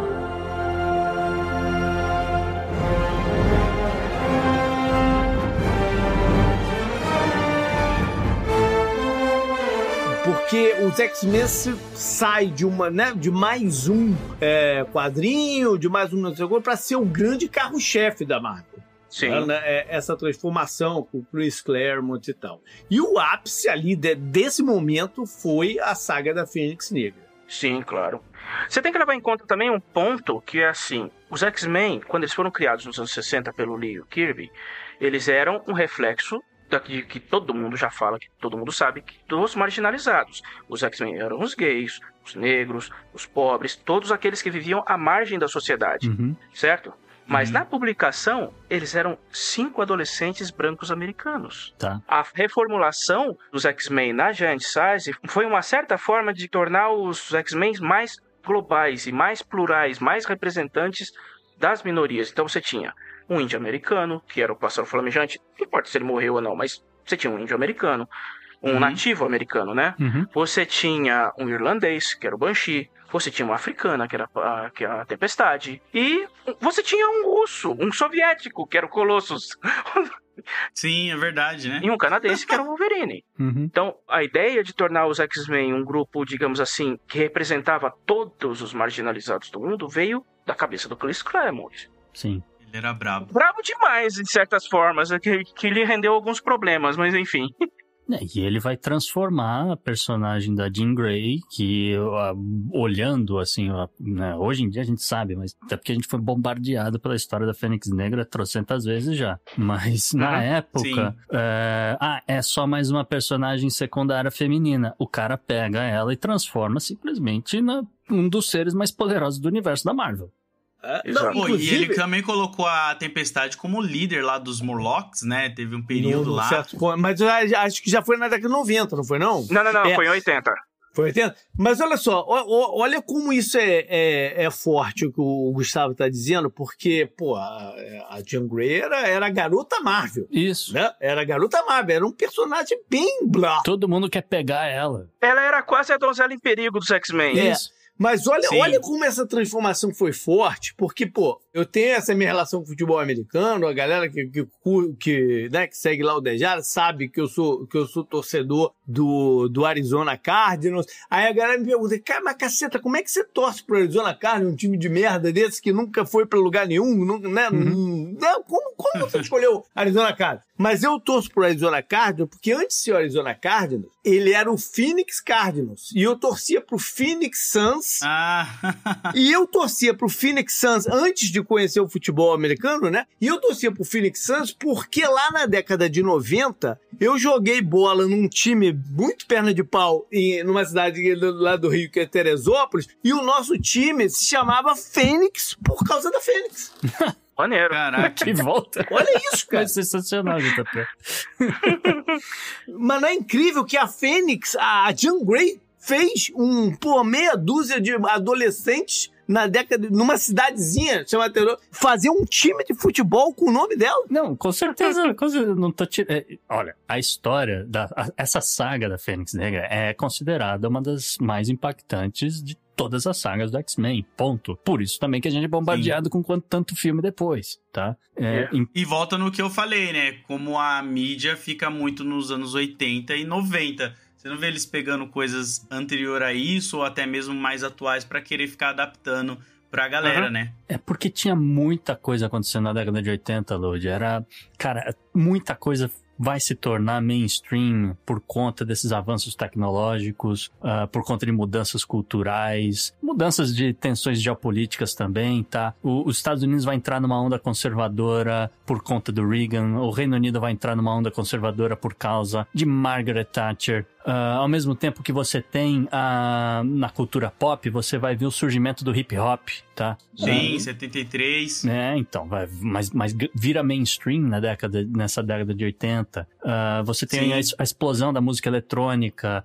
Speaker 2: Porque os X-Men sai de uma, né, de mais um é, quadrinho, de mais um para ser o grande carro-chefe da Marvel.
Speaker 5: Sim.
Speaker 2: né, é, essa transformação com o Chris Claremont e tal. E o ápice ali de- desse momento foi a saga da Fênix Negra.
Speaker 5: Sim, claro. Você tem que levar em conta também um ponto que é assim: os X-Men, quando eles foram criados nos anos 60 pelo Lee e o Kirby, eles eram um reflexo daqui que todo mundo já fala, que todo mundo sabe, que dos marginalizados. Os X-Men eram os gays, os negros, os pobres, todos aqueles que viviam à margem da sociedade,
Speaker 3: Uhum.
Speaker 5: certo? Mas
Speaker 4: Uhum.
Speaker 5: na publicação, eles eram cinco adolescentes brancos americanos.
Speaker 3: Tá.
Speaker 5: A reformulação dos X-Men na Giant Size foi uma certa forma de tornar os X-Men mais globais e mais plurais, mais representantes das minorias. Então você tinha um índio americano, que era o pássaro flamejante, não importa se ele morreu ou não, mas você tinha um índio americano, um
Speaker 4: Uhum.
Speaker 5: nativo americano, né?
Speaker 3: Uhum.
Speaker 5: Você tinha um irlandês, que era o Banshee. Você tinha uma africana, que era a, que era a Tempestade. E você tinha um russo, um soviético, que era o Colossus.
Speaker 4: Sim, é verdade, né?
Speaker 5: e um canadense, que era o Wolverine.
Speaker 3: Uhum.
Speaker 5: Então, a ideia de tornar os X-Men um grupo, digamos assim, que representava todos os marginalizados do mundo veio da cabeça do Chris Claremont.
Speaker 3: Sim.
Speaker 4: Ele era brabo.
Speaker 5: Bravo demais, de certas formas, que, que lhe rendeu alguns problemas, mas enfim.
Speaker 3: É, e ele vai transformar a personagem da Jean Grey, que ah, olhando assim, ah, né, hoje em dia a gente sabe, mas até porque a gente foi bombardeado pela história da Fênix Negra trocentas vezes já. Mas na
Speaker 5: Uhum,
Speaker 3: época, é, ah, é só mais uma personagem secundária feminina. O cara pega ela e transforma simplesmente na um dos seres mais poderosos do universo da Marvel.
Speaker 2: É, não,
Speaker 4: Pô, e
Speaker 2: inclusive,
Speaker 4: ele também colocou a Tempestade como líder lá dos Morlocks, né? Teve um período
Speaker 2: num
Speaker 4: lá.
Speaker 2: certo mas eu acho que já foi na década de 90, não foi não?
Speaker 5: Não, não, não,
Speaker 2: É.
Speaker 5: foi em 80.
Speaker 2: Foi 80? Mas olha só, olha como isso é, é, é forte o que o Gustavo está dizendo, porque, pô, a, a Jean Grey era, era a garota Marvel,
Speaker 3: Isso.
Speaker 2: né? Era a garota Marvel, era um personagem bem blá.
Speaker 3: Todo mundo quer pegar ela.
Speaker 5: Ela era quase a donzela em perigo dos X-Men.
Speaker 2: É.
Speaker 3: Isso.
Speaker 2: Mas olha,
Speaker 4: Sim.
Speaker 2: olha como essa transformação foi forte, porque, pô, eu tenho essa minha relação com o futebol americano, a galera que, que, que, né, que segue lá o Dejara sabe que eu sou, que eu sou torcedor do, do Arizona Cardinals. Aí a galera me pergunta, cara, mas caceta, como é que você torce pro Arizona Cardinals, um time de merda desse que nunca foi pra lugar nenhum, nunca, né?
Speaker 3: Uhum.
Speaker 2: Não, como, como você escolheu Arizona Cardinals? Mas eu torço pro Arizona Cardinals porque antes de ser o Arizona Cardinals, ele era o Phoenix Cardinals. E eu torcia pro Phoenix Suns.
Speaker 4: Ah,
Speaker 2: E eu torcia pro Phoenix Suns antes de conhecer o futebol americano, né? E eu torcia pro Phoenix Suns porque lá na década de 90 eu joguei bola num time muito perna de pau em, numa cidade do- lá do Rio que é Teresópolis e o nosso time se chamava Fênix por causa da Fênix.
Speaker 5: Maneiro.
Speaker 4: caraca.
Speaker 3: Que volta.
Speaker 2: Olha isso, cara.
Speaker 3: É sensacional, JP.
Speaker 2: Mas não é incrível que a Fênix, a Jean Grey, fez um, pô, meia dúzia de adolescentes na década, numa cidadezinha chamada Teresópolis, fazer um time de futebol com o nome dela.
Speaker 3: Não, com certeza, com certeza não tô tirando. olha, a história da a- essa saga da Fênix Negra é considerada uma das mais impactantes de todas as sagas do X-Men. Ponto. Por isso também que a gente é bombardeado com quanto tanto filme depois, tá? É,
Speaker 5: É.
Speaker 3: em-
Speaker 4: E volta no que eu falei, né? Como a mídia fica muito nos anos 80 e 90. Você não vê eles pegando coisas anterior a isso ou até mesmo mais atuais pra querer ficar adaptando pra galera,
Speaker 5: Uhum.
Speaker 4: né?
Speaker 3: É porque tinha muita coisa acontecendo na década de 80, Lodi. Era, cara, muita coisa vai se tornar mainstream por conta desses avanços tecnológicos, ah, por conta de mudanças culturais, mudanças de tensões geopolíticas também, tá? O- os Estados Unidos vai entrar numa onda conservadora por conta do Reagan, o Reino Unido vai entrar numa onda conservadora por causa de Margaret Thatcher. Ah, ao mesmo tempo que você tem ah, na cultura pop, você vai ver o surgimento do hip hop, tá?
Speaker 4: Sim, 73.
Speaker 3: É, então, vai, mas, mas vira mainstream na década, nessa década de 80. Ah, você tem a, a explosão da música eletrônica.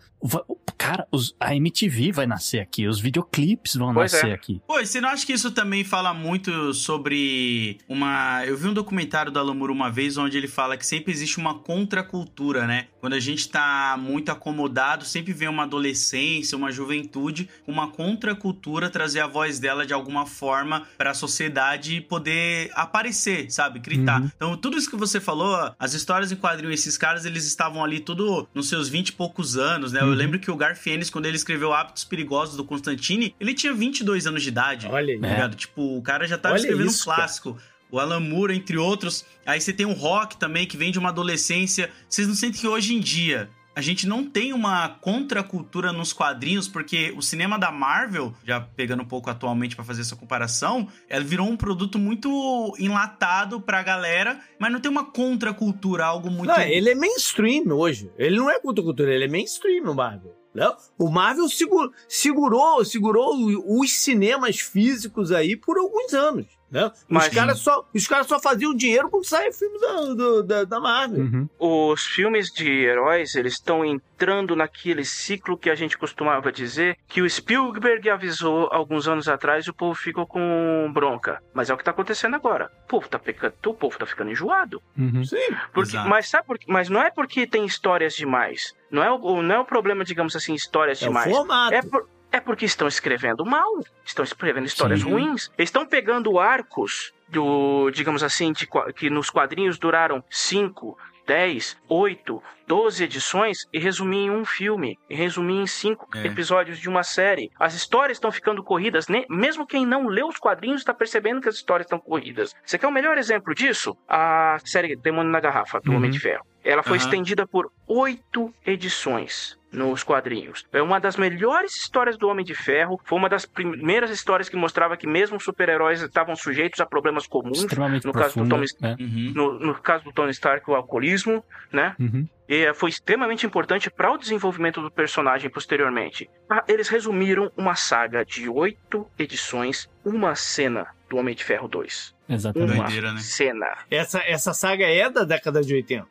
Speaker 3: Cara, os- a MTV vai nascer aqui, os videoclipes vão
Speaker 5: Pois
Speaker 3: nascer
Speaker 5: é.
Speaker 3: aqui.
Speaker 4: Pô, você não acha que isso também fala muito sobre uma. Eu vi um documentário do Alamur uma vez onde ele fala que sempre existe uma contracultura, né? Quando a gente tá muito acomodado, sempre vem uma adolescência, uma juventude, uma contracultura trazer a voz dela de alguma forma pra sociedade poder aparecer, sabe? Gritar.
Speaker 3: Uhum.
Speaker 4: Então, tudo isso que você falou, as histórias em quadrinho, esses caras, eles estavam ali tudo nos seus 20 e poucos anos, né? Eu
Speaker 3: Uhum.
Speaker 4: lembro que o Garfienes, quando ele escreveu Hábitos Perigosos do Constantine, ele tinha 22 anos de idade.
Speaker 2: Olha aí.
Speaker 4: Tá
Speaker 3: É.
Speaker 4: ligado? Tipo, o cara já tava
Speaker 2: Olha
Speaker 4: escrevendo
Speaker 2: isso,
Speaker 4: um clássico. O Alan Moore, entre outros. Aí você tem o Rock também, que vem de uma adolescência. Vocês não sentem que hoje em dia a gente não tem uma contracultura nos quadrinhos, porque o cinema da Marvel, já pegando um pouco atualmente pra fazer essa comparação, ela virou um produto muito enlatado pra galera, mas não tem uma contracultura, algo muito.
Speaker 2: Não, ele é mainstream hoje. Ele não é cultura, ele é mainstream no Marvel. Não? O Marvel segurou, segurou, segurou os cinemas físicos aí por alguns anos. Né? Os
Speaker 5: Mas-
Speaker 2: caras só, os caras só faziam dinheiro quando saia filme da, do- da, da Marvel.
Speaker 3: Uhum.
Speaker 5: Os filmes de heróis, eles estão entrando naquele ciclo que a gente costumava dizer que o Spielberg avisou alguns anos atrás e o povo ficou com bronca. Mas é o que tá acontecendo agora. O povo tá ficando, o povo tá ficando enjoado.
Speaker 3: Uhum.
Speaker 2: Sim.
Speaker 5: Porque, mas sabe por? Mas não é porque tem histórias demais. Não é o, não é o problema, digamos assim, histórias
Speaker 2: É o
Speaker 5: demais.
Speaker 2: formato.
Speaker 5: É, por- é porque estão escrevendo mal, estão escrevendo histórias
Speaker 3: Sim.
Speaker 5: ruins, estão pegando arcos do, digamos assim, de que nos quadrinhos duraram 5, 10, 8, 12 edições e resumir em um filme, e resumir em cinco
Speaker 4: É.
Speaker 5: episódios de uma série. As histórias estão ficando corridas, ne- mesmo quem não leu os quadrinhos está percebendo que as histórias estão corridas. Você quer o melhor exemplo disso? A série Demônio na Garrafa, do
Speaker 3: Uhum.
Speaker 5: Homem de Ferro. Ela foi
Speaker 4: Aham.
Speaker 5: estendida por oito edições nos quadrinhos. É uma das melhores histórias do Homem de Ferro. Foi uma das primeiras histórias que mostrava que mesmo os super-heróis estavam sujeitos a problemas comuns.
Speaker 3: Extremamente
Speaker 5: No caso do. Thomas-
Speaker 3: né?
Speaker 4: Uhum.
Speaker 5: No, no caso do Tony Stark, o alcoolismo, né?
Speaker 3: Uhum.
Speaker 5: E eh, foi extremamente importante para o desenvolvimento do personagem posteriormente. Ah, Eles resumiram uma saga de oito edições, uma cena do Homem de Ferro 2.
Speaker 3: Exatamente.
Speaker 5: Uma
Speaker 4: Doideira, né?
Speaker 5: cena.
Speaker 2: Essa, essa saga é da década de 80.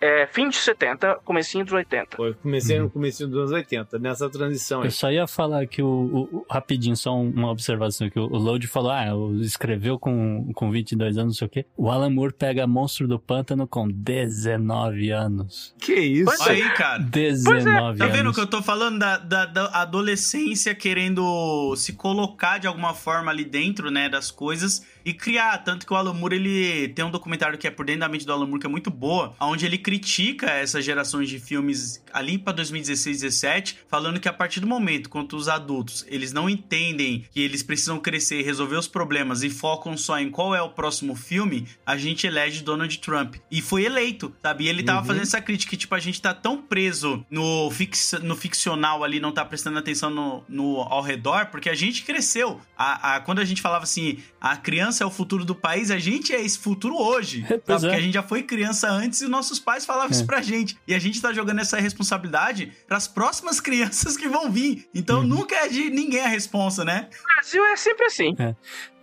Speaker 5: É, fim de 70, comecinho dos 80.
Speaker 2: Foi, comecei
Speaker 3: Uhum.
Speaker 2: no começo dos anos 80, nessa transição aí.
Speaker 3: Eu só ia falar que o, o- o- rapidinho, só um- uma observação que o, o Load falou, ah, escreveu com, com 22 anos, não sei o quê. O Alan Moore pega Monstro do Pântano com 19 anos.
Speaker 2: Que isso?
Speaker 5: Pois
Speaker 4: Olha aí, cara.
Speaker 3: 19
Speaker 4: Tá vendo o
Speaker 3: anos.
Speaker 4: que eu tô falando da, da, da adolescência querendo se colocar de alguma forma ali dentro, né, das coisas e criar. Tanto que o Alan Moore, ele tem um documentário que é por dentro da mente do Alan Moore que é muito boa, onde ele critica essas gerações de filmes ali pra 2016, 17, falando que a partir do momento quando os adultos, eles não entendem que eles precisam crescer e resolver os problemas e focam só em qual é o próximo filme, a gente elege Donald Trump. E foi eleito, sabe? E ele tava
Speaker 2: Uhum.
Speaker 4: fazendo essa crítica que, tipo, a gente tá tão preso no, fix, no ficcional ali, não tá prestando atenção no, no ao redor, porque a gente cresceu. A, a- quando a gente falava assim, a criança é o futuro do país, a gente é esse futuro hoje. sabe?
Speaker 3: Pois é.
Speaker 4: Porque a gente já foi criança antes e nossos pais falavam isso
Speaker 3: É.
Speaker 4: pra gente. E a gente tá jogando essa responsabilidade pras próximas crianças que vão vir. Então
Speaker 3: Uhum.
Speaker 4: nunca é de ninguém a responsa, né?
Speaker 5: O Brasil é sempre assim.
Speaker 3: É.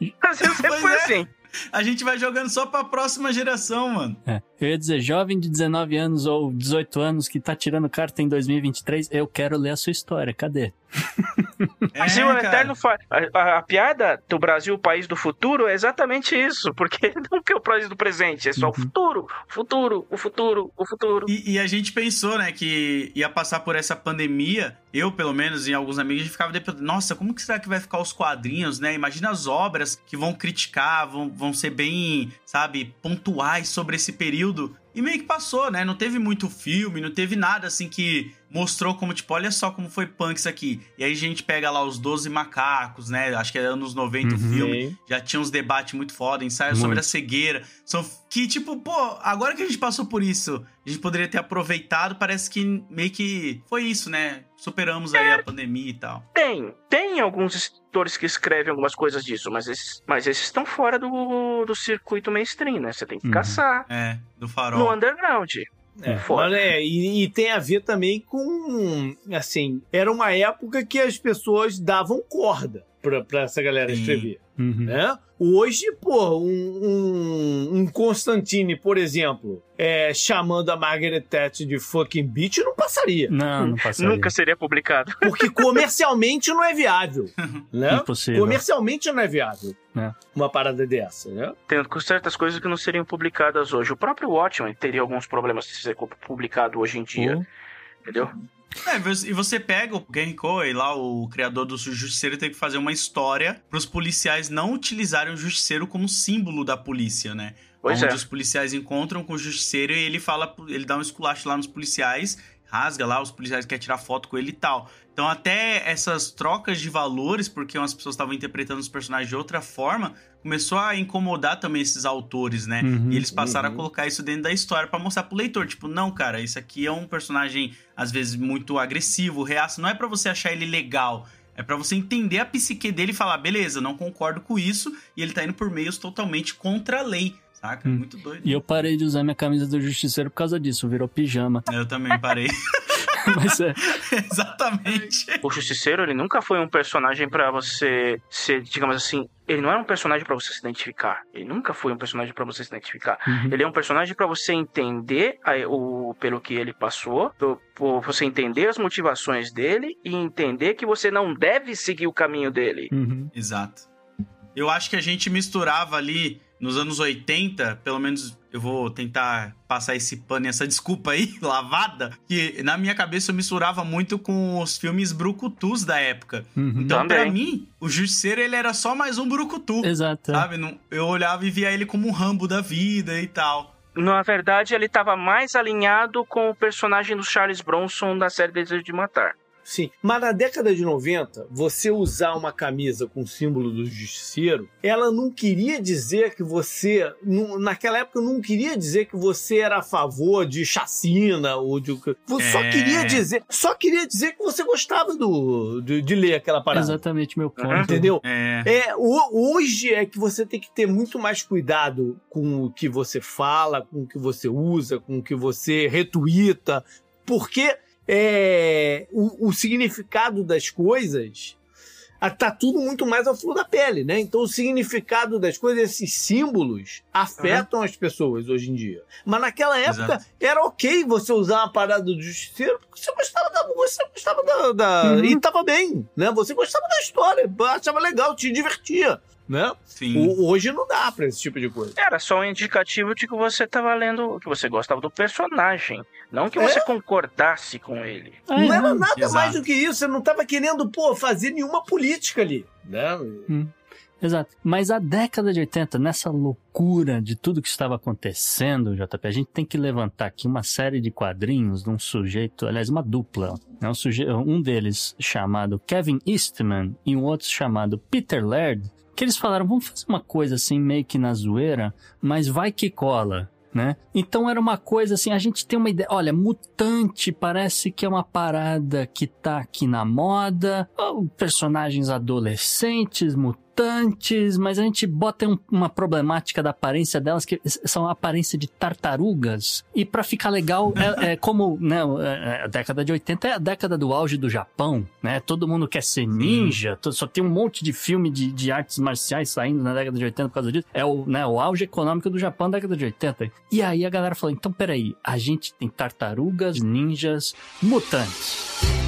Speaker 5: O Brasil sempre foi
Speaker 4: é.
Speaker 5: assim.
Speaker 4: A gente vai jogando só pra próxima geração, mano.
Speaker 3: É. Eu ia dizer, jovem de 19 anos ou 18 anos que tá tirando carta em 2023, eu quero ler a sua história. Cadê?
Speaker 4: É,
Speaker 5: Brasil é
Speaker 4: cara.
Speaker 5: eterno. fa- A, a- a piada do Brasil, o país do futuro, é exatamente isso. Porque não que é o país do presente, é só o futuro, o futuro, o futuro, o futuro.
Speaker 4: E, e a gente pensou, né, que ia passar por essa pandemia. Eu, pelo menos, e alguns amigos, a gente ficava depois, nossa, como que será que vai ficar os quadrinhos, né? Imagina as obras que vão criticar, vão, vão ser bem, sabe, pontuais sobre esse período. E meio que passou, né? Não teve muito filme, não teve nada assim que mostrou como, tipo, olha só como foi punk isso aqui. E aí a gente pega lá os 12 macacos, né? Acho que é anos 90 o
Speaker 3: Uhum.
Speaker 4: filme
Speaker 2: Sim.
Speaker 4: já tinha uns debates muito foda, ensaio sobre
Speaker 3: Muito.
Speaker 4: a cegueira. São que, tipo, pô, agora que a gente passou por isso, a gente poderia ter aproveitado, parece que meio que foi isso, né? Superamos aí a pandemia e tal.
Speaker 5: Tem, tem alguns escritores que escrevem algumas coisas disso, mas esses, mas esses estão fora do, do circuito mainstream, né? Você tem que
Speaker 3: Uhum.
Speaker 5: caçar
Speaker 4: É, do
Speaker 5: no
Speaker 4: farol.
Speaker 5: underground.
Speaker 2: É, mas é, e, e tem a ver também com, assim, era uma época que as pessoas davam corda pra, pra essa galera
Speaker 4: Sim.
Speaker 2: escrever,
Speaker 3: Uhum.
Speaker 2: né? Hoje, pô, um, um, um Constantine, por exemplo, é, chamando a Margaret Thatcher de fucking bitch, não passaria.
Speaker 3: Não, não passaria.
Speaker 5: Nunca seria publicado.
Speaker 2: Porque comercialmente não é viável, né?
Speaker 3: Impossível.
Speaker 2: Comercialmente não é viável
Speaker 3: É.
Speaker 2: uma parada dessa, né?
Speaker 5: Tem certas coisas que não seriam publicadas hoje. O próprio Watchmen teria alguns problemas de ser publicado hoje em dia,
Speaker 3: Ou-
Speaker 5: entendeu?
Speaker 4: É, e você pega o Gary lá, o criador do Justiceiro, tem que fazer uma história pros policiais não utilizarem o Justiceiro como símbolo da polícia, né?
Speaker 5: Pois
Speaker 4: onde
Speaker 5: é.
Speaker 4: os policiais encontram com o Justiceiro e ele fala, ele dá um esculacho lá nos policiais, rasga lá, os policiais querem tirar foto com ele e tal. Então até essas trocas de valores, porque umas pessoas estavam interpretando os personagens de outra forma, começou a incomodar também esses autores, né?
Speaker 3: Uhum.
Speaker 4: E eles passaram
Speaker 2: Uhum.
Speaker 4: a colocar isso dentro da história pra mostrar pro leitor, tipo, não, cara, isso aqui é um personagem às vezes muito agressivo, reaça, não é pra você achar ele legal, é pra você entender a psique dele e falar, beleza, não concordo com isso, e ele tá indo por meios totalmente contra a lei, saca?
Speaker 3: Hum.
Speaker 4: Muito doido.
Speaker 3: E eu parei de usar minha camisa do Justiceiro por causa disso, virou pijama.
Speaker 4: Eu também parei.
Speaker 3: Mas é,
Speaker 4: Exatamente.
Speaker 5: O Justiceiro, ele nunca foi um personagem pra você ser, digamos assim, ele não era um personagem pra você se identificar. Ele nunca foi um personagem pra você se identificar.
Speaker 3: Uhum.
Speaker 5: Ele é um personagem pra você entender a- o pelo que ele passou, do- por você entender as motivações dele e entender que você não deve seguir o caminho dele.
Speaker 3: Uhum.
Speaker 4: Exato. Eu acho que a gente misturava ali nos anos 80, pelo menos eu vou tentar passar esse pano e essa desculpa aí, lavada, que na minha cabeça eu misturava muito com os filmes brucutus da época.
Speaker 3: Uhum.
Speaker 4: Então,
Speaker 5: Também.
Speaker 4: pra mim, o Justiceiro ele era só mais um brucutu,
Speaker 3: Exato.
Speaker 4: sabe? Não- Eu olhava e via ele como um Rambo da vida e tal.
Speaker 5: Na verdade, ele estava mais alinhado com o personagem do Charles Bronson da série Desejo de Matar.
Speaker 2: Sim. Mas na década de 90, você usar uma camisa com o símbolo do justiceiro, ela não queria dizer que você. não- naquela época, não queria dizer que você era a favor de chacina ou de. Você só
Speaker 4: É.
Speaker 2: queria dizer. Só queria dizer que você gostava do, de, de ler aquela parada.
Speaker 3: Exatamente meu ponto.
Speaker 2: Entendeu?
Speaker 4: É.
Speaker 2: É, ho- hoje é que você tem que ter muito mais cuidado com o que você fala, com o que você usa, com o que você retuita, porque é, o, o significado das coisas ah, tá tudo muito mais à flor da pele, né? Então o significado das coisas, esses símbolos, afetam as pessoas hoje em dia. Mas naquela época
Speaker 4: Exato.
Speaker 2: era ok você usar uma parada do justiceiro porque você gostava da você gostava da, da-
Speaker 3: Uhum.
Speaker 2: e tava bem, né? Você gostava da história, achava legal, te divertia, né?
Speaker 4: Sim.
Speaker 2: O- hoje não dá pra esse tipo de coisa.
Speaker 5: Era só um indicativo de que você estava lendo, que você gostava do personagem, não que você concordasse com ele.
Speaker 3: Ah,
Speaker 2: não era nada
Speaker 4: Exato.
Speaker 2: mais do que isso, você não tava querendo, pô, fazer nenhuma política ali, né?
Speaker 3: Exato. Mas a década de 80, nessa loucura de tudo que estava acontecendo, JP, a gente tem que levantar aqui uma série de quadrinhos de um sujeito, aliás, uma dupla. Né? Um, suje... um deles chamado Kevin Eastman e um outro chamado Peter Laird, que eles falaram, vamos fazer uma coisa assim, meio que na zoeira, mas vai que cola. Né? Então era uma coisa assim, a gente tem uma ideia, olha, mutante parece que é uma parada que tá aqui na moda, personagens adolescentes, mutantes, mas a gente bota um- uma problemática da aparência delas que são a aparência de tartarugas. E pra ficar legal, é, é como, né, é- é a década de 80 é a década do auge do Japão, né? Todo mundo quer ser ninja, só tem um monte de filme de, de artes marciais saindo na década de 80 por causa disso. É o, né, o auge econômico do Japão na década de 80. E aí a galera falou, então peraí, a gente tem tartarugas, ninjas, mutantes.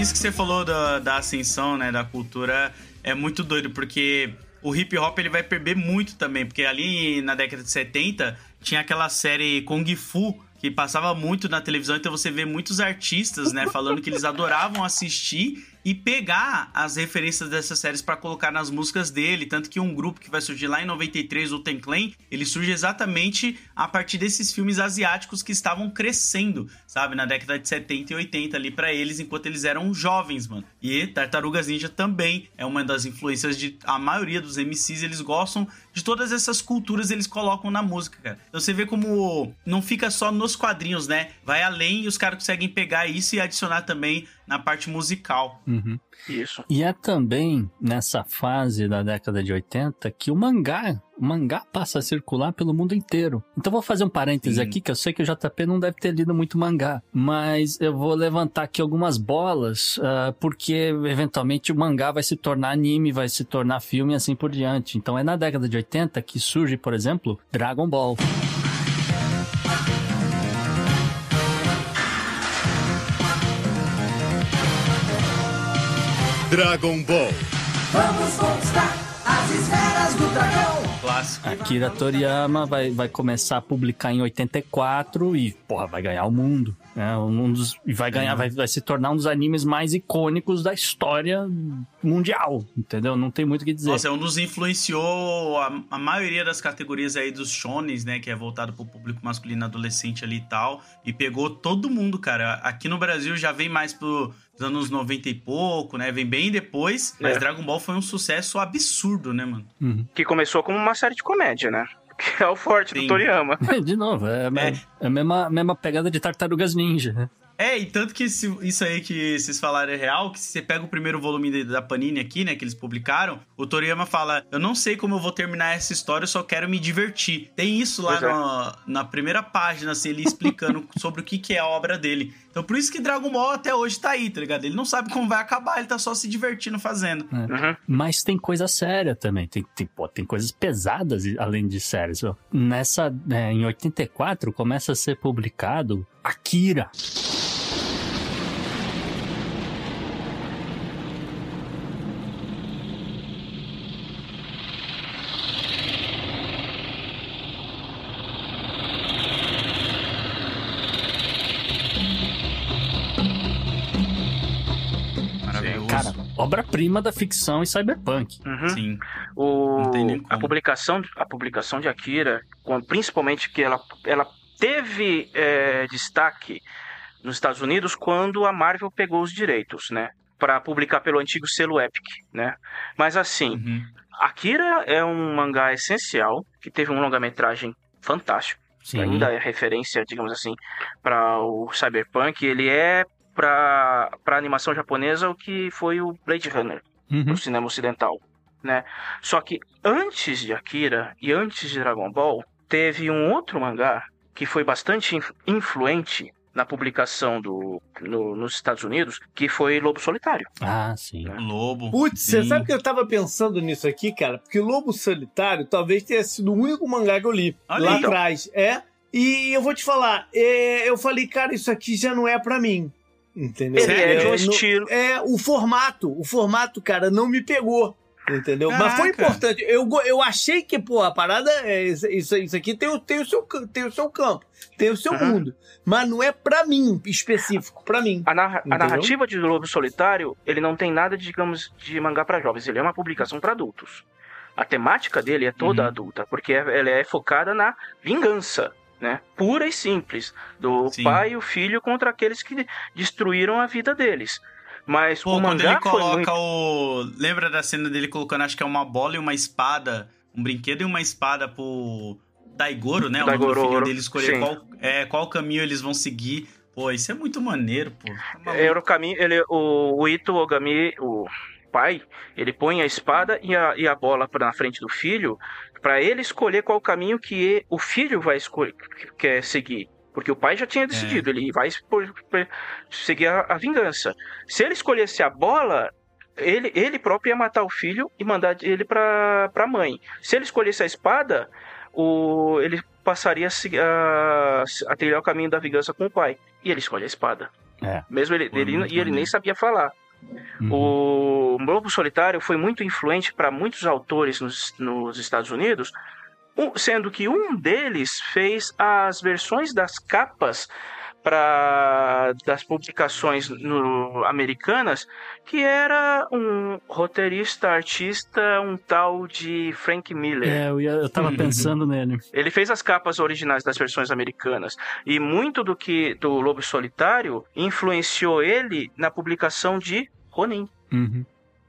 Speaker 4: Isso que você falou da, da ascensão, né, da cultura, é muito doido, porque o hip hop ele vai perder muito também, porque ali na década de 70 tinha aquela série Kung Fu que passava muito na televisão, então você vê muitos artistas, né, falando que eles adoravam assistir e pegar as referências dessas séries pra colocar nas músicas dele, tanto que um grupo que vai surgir lá em 93, o Ten Clan, ele surge exatamente a partir desses filmes asiáticos que estavam crescendo, sabe, na década de 70 e 80 ali pra eles, enquanto eles eram jovens, mano. E Tartarugas Ninja também é uma das influências de a maioria dos MCs, eles gostam de todas essas culturas, eles colocam na música, cara. Então você vê como não fica só nos quadrinhos, né? Vai além e os caras conseguem pegar isso e adicionar também na parte musical.
Speaker 3: Uhum.
Speaker 5: Isso.
Speaker 3: E é também nessa fase da década de 80 que o mangá, o mangá passa a circular pelo mundo inteiro. Então vou fazer um parêntese
Speaker 4: Sim.
Speaker 3: aqui, que eu sei que o JP não deve ter lido muito mangá, mas eu vou levantar aqui algumas bolas, ah, porque eventualmente o mangá vai se tornar anime, vai se tornar filme e assim por diante. Então é na década de 80 que surge, por exemplo, Dragon Ball.
Speaker 7: Dragon Ball.
Speaker 6: Vamos conquistar as esferas do dragão.
Speaker 4: Clássico.
Speaker 3: Akira Toriyama vai, vai começar a publicar em 84 e, porra, vai ganhar o mundo. Né? Um dos, e vai ganhar, vai, vai se tornar um dos animes mais icônicos da história mundial, entendeu? Não tem muito o que dizer.
Speaker 4: Nossa, é um dos influenciou a, a maioria das categorias aí dos shonens, né? Que é voltado pro público masculino adolescente ali e tal. E pegou todo mundo, cara. Aqui no Brasil já vem mais pros anos 90 e pouco, né? Vem bem depois. Mas
Speaker 5: É.
Speaker 4: Dragon Ball foi um sucesso absurdo, né, mano?
Speaker 3: Uhum.
Speaker 5: Que começou como uma série de comédia, né? Que é o forte
Speaker 4: Sim.
Speaker 5: do Toriyama.
Speaker 3: De novo, é, a
Speaker 4: É.
Speaker 3: é a mesma, mesma pegada de Tartarugas Ninja. né?
Speaker 4: É, e tanto que se- isso aí que vocês falaram é real, que se você pega o primeiro volume de- da Panini aqui, né, que eles publicaram, o Toriyama fala, eu não sei como eu vou terminar essa história, eu só quero me divertir. Tem isso lá
Speaker 5: é.
Speaker 4: no- na primeira página, assim, ele explicando sobre o que, que é a obra dele. Então por isso que Dragon Ball até hoje tá aí, tá ligado? Ele não sabe como vai acabar, ele tá só se divertindo fazendo.
Speaker 5: Uhum.
Speaker 3: Mas tem coisa séria também. Tem, tem, pô, tem coisas pesadas além de sérias. ó. Nessa, né, em 84, começa a ser publicado Akira. Obra-prima da ficção e cyberpunk.
Speaker 5: Uhum.
Speaker 4: Sim.
Speaker 5: O, a publicação a publicação de Akira com- principalmente que ela, ela teve é, destaque nos Estados Unidos quando a Marvel pegou os direitos né para publicar pelo antigo selo Epic né mas assim
Speaker 4: Uhum.
Speaker 5: Akira é um mangá essencial que teve um longa-metragem fantástico
Speaker 3: Sim.
Speaker 5: ainda é referência digamos assim para o cyberpunk ele é para para animação japonesa o que foi o Blade Runner
Speaker 3: Uhum.
Speaker 5: no cinema ocidental, né? Só que antes de Akira e antes de Dragon Ball, teve um outro mangá que foi bastante inf- influente na publicação do no- nos Estados Unidos, que foi Lobo Solitário.
Speaker 3: Ah, sim.
Speaker 4: Lobo.
Speaker 2: Putz, você sabe que eu tava pensando nisso aqui, cara? Porque Lobo Solitário talvez tenha sido o único mangá que eu li
Speaker 4: Olha
Speaker 2: lá
Speaker 4: aí.
Speaker 2: atrás. É. E eu vou te falar, é, eu falei, cara, isso aqui já não é pra mim. Entendeu?
Speaker 5: Ele é um
Speaker 2: no-
Speaker 5: estilo.
Speaker 2: É, o formato, o formato, cara, não me pegou. Entendeu? Mas foi
Speaker 4: Caraca.
Speaker 2: importante. Eu, eu achei que, pô, a parada é isso, isso, aqui tem o, tem, o seu, tem o seu campo, tem o seu
Speaker 5: Uhum.
Speaker 2: mundo. Mas não é pra mim, específico, pra mim.
Speaker 5: A, narra- a narrativa de Lobo Solitário, ele não tem nada, digamos, de mangá para jovens. Ele é uma publicação para adultos. A temática dele é toda
Speaker 4: Uhum.
Speaker 5: adulta, porque é- ela é focada na vingança, né? Pura e simples. Do
Speaker 4: Sim.
Speaker 5: pai e o filho contra aqueles que destruíram a vida deles. Mas
Speaker 4: Pô,
Speaker 5: o
Speaker 4: quando ele coloca
Speaker 5: muito...
Speaker 4: o. Lembra da cena dele colocando, acho que é uma bola e uma espada, um brinquedo e uma espada pro Daigoro, né? O do filho
Speaker 5: Daigoro,
Speaker 4: dele escolher
Speaker 5: sim.
Speaker 4: qual, é, qual caminho eles vão seguir. Pô, isso é muito maneiro, pô. Tá maluco.
Speaker 5: Era o caminho, ele, o, o Ito Ogami, o pai, ele põe a espada e a, e a bola pra, na frente do filho para ele escolher qual caminho que o filho vai escolher, quer seguir. Porque o pai já tinha decidido, ele vai seguir a, a vingança. Se ele escolhesse a bola, ele, ele próprio ia matar o filho e mandar ele pra, pra mãe. Se ele escolhesse a espada, o, ele passaria a, a, a trilhar o caminho da vingança com o pai. E ele escolhe a espada.
Speaker 3: É.
Speaker 5: Mesmo ele, ele- e ele nem sabia falar.
Speaker 3: Uhum.
Speaker 5: O Lobo Solitário foi muito influente para muitos autores nos, nos Estados Unidos, sendo que um deles fez as versões das capas para das publicações no- americanas, que era um roteirista, artista, um tal de Frank Miller.
Speaker 3: É, eu, ia- eu tava pensando nele.
Speaker 5: Ele fez as capas originais das versões americanas. E muito do que do Lobo Solitário influenciou ele na publicação de Ronin.
Speaker 3: Uhum.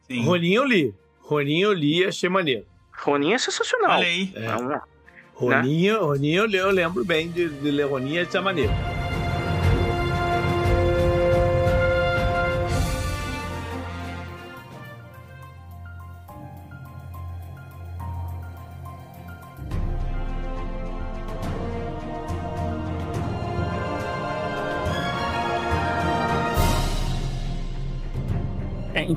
Speaker 4: Sim.
Speaker 2: Ronin eu li. Ronin eu li e achei maneiro.
Speaker 5: Ronin é sensacional.
Speaker 4: Olha aí.
Speaker 2: É.
Speaker 5: É
Speaker 2: Ronin, Ronin eu, le- eu lembro bem de, de ler Ronin e achei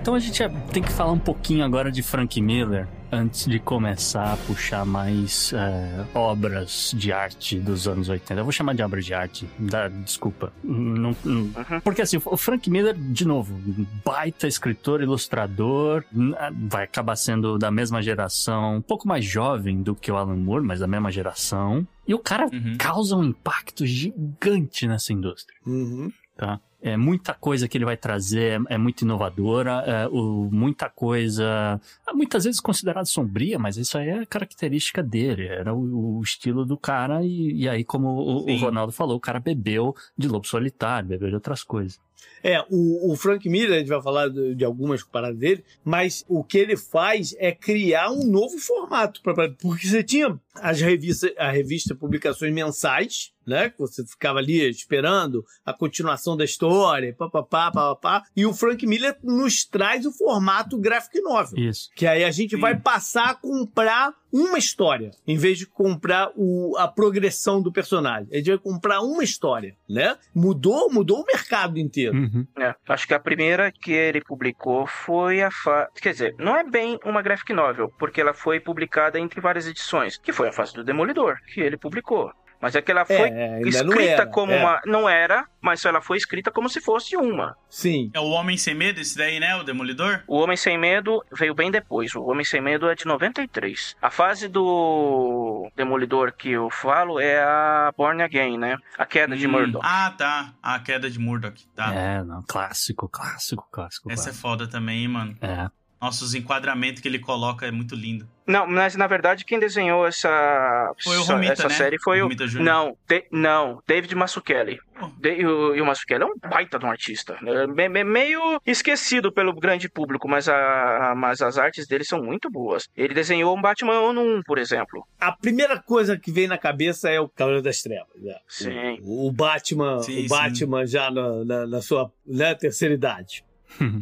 Speaker 3: então a gente tem que falar um pouquinho agora de Frank Miller antes de começar a puxar mais é, obras de arte dos anos 80. Eu vou chamar de obras de arte, dá, desculpa. Não- não-
Speaker 5: Uhum.
Speaker 3: porque assim, o Frank Miller, de novo, baita escritor, ilustrador, n- vai acabar sendo da mesma geração, um pouco mais jovem do que o Alan Moore, mas da mesma geração. E o cara
Speaker 4: Uhum.
Speaker 3: causa um impacto gigante nessa indústria
Speaker 2: Uhum.
Speaker 3: tá? É muita coisa que ele vai trazer, é, é muito inovadora, é, o, muita coisa, é muitas vezes considerada sombria, mas isso aí é característica dele, era o, o estilo do cara, e, e aí, como o, o. Ronaldo falou, o cara bebeu de Lobo Solitário, bebeu de outras coisas.
Speaker 2: É, o, o Frank Miller, a gente vai falar de, de algumas paradas dele, mas o que ele faz é criar um novo formato. Pra, pra- porque você tinha as revistas, a revista publicações mensais, né? Que você ficava ali esperando a continuação da história, papapá, papapá. E o Frank Miller nos traz o formato graphic novel.
Speaker 3: Isso.
Speaker 2: Que aí a gente
Speaker 4: Sim.
Speaker 2: vai passar a comprar uma história, em vez de comprar o, a progressão do personagem. A gente vai comprar uma história, né? Mudou, mudou o mercado inteiro.
Speaker 3: Uhum.
Speaker 5: É, acho que a primeira que ele publicou foi a fase. Quer dizer, não é bem uma graphic novel, porque ela foi publicada entre várias edições, que foi a fase do Demolidor, que ele publicou. Mas é que ela foi
Speaker 2: É, ainda não
Speaker 5: escrita como
Speaker 2: é.
Speaker 5: uma. Não era, mas ela foi escrita como se fosse uma.
Speaker 2: Sim.
Speaker 4: É o Homem Sem Medo, esse daí, né? O Demolidor?
Speaker 5: O Homem Sem Medo veio bem depois. O Homem Sem Medo é de 93. A fase do Demolidor que eu falo é a Born Again, né? A queda de
Speaker 4: Hum,
Speaker 5: Murdoch.
Speaker 4: Ah, tá. A queda de Murdoch. Tá.
Speaker 3: É, não, clássico, clássico, clássico.
Speaker 4: Essa é
Speaker 3: clássico.
Speaker 4: foda também, hein, mano.
Speaker 3: É.
Speaker 4: Nossa, os enquadramentos que ele coloca é muito lindo.
Speaker 5: Não, mas na verdade quem desenhou essa,
Speaker 4: Foi o
Speaker 5: essa,
Speaker 4: Romita,
Speaker 5: essa
Speaker 4: né?
Speaker 5: série foi
Speaker 4: O
Speaker 5: o. Não, de- não, David Mazzucchelli.
Speaker 4: Oh.
Speaker 5: De- e, o, e o Mazzucchelli é um baita de um artista. É me- me- meio esquecido pelo grande público, mas, a, mas as artes dele são muito boas. Ele desenhou um Batman Ano 1, por exemplo.
Speaker 2: A primeira coisa que vem na cabeça é o Cavaleiro das Trevas. né?
Speaker 5: Sim.
Speaker 2: O, o Batman,
Speaker 4: Sim,
Speaker 2: o Batman já na, na- na sua né, terceira idade.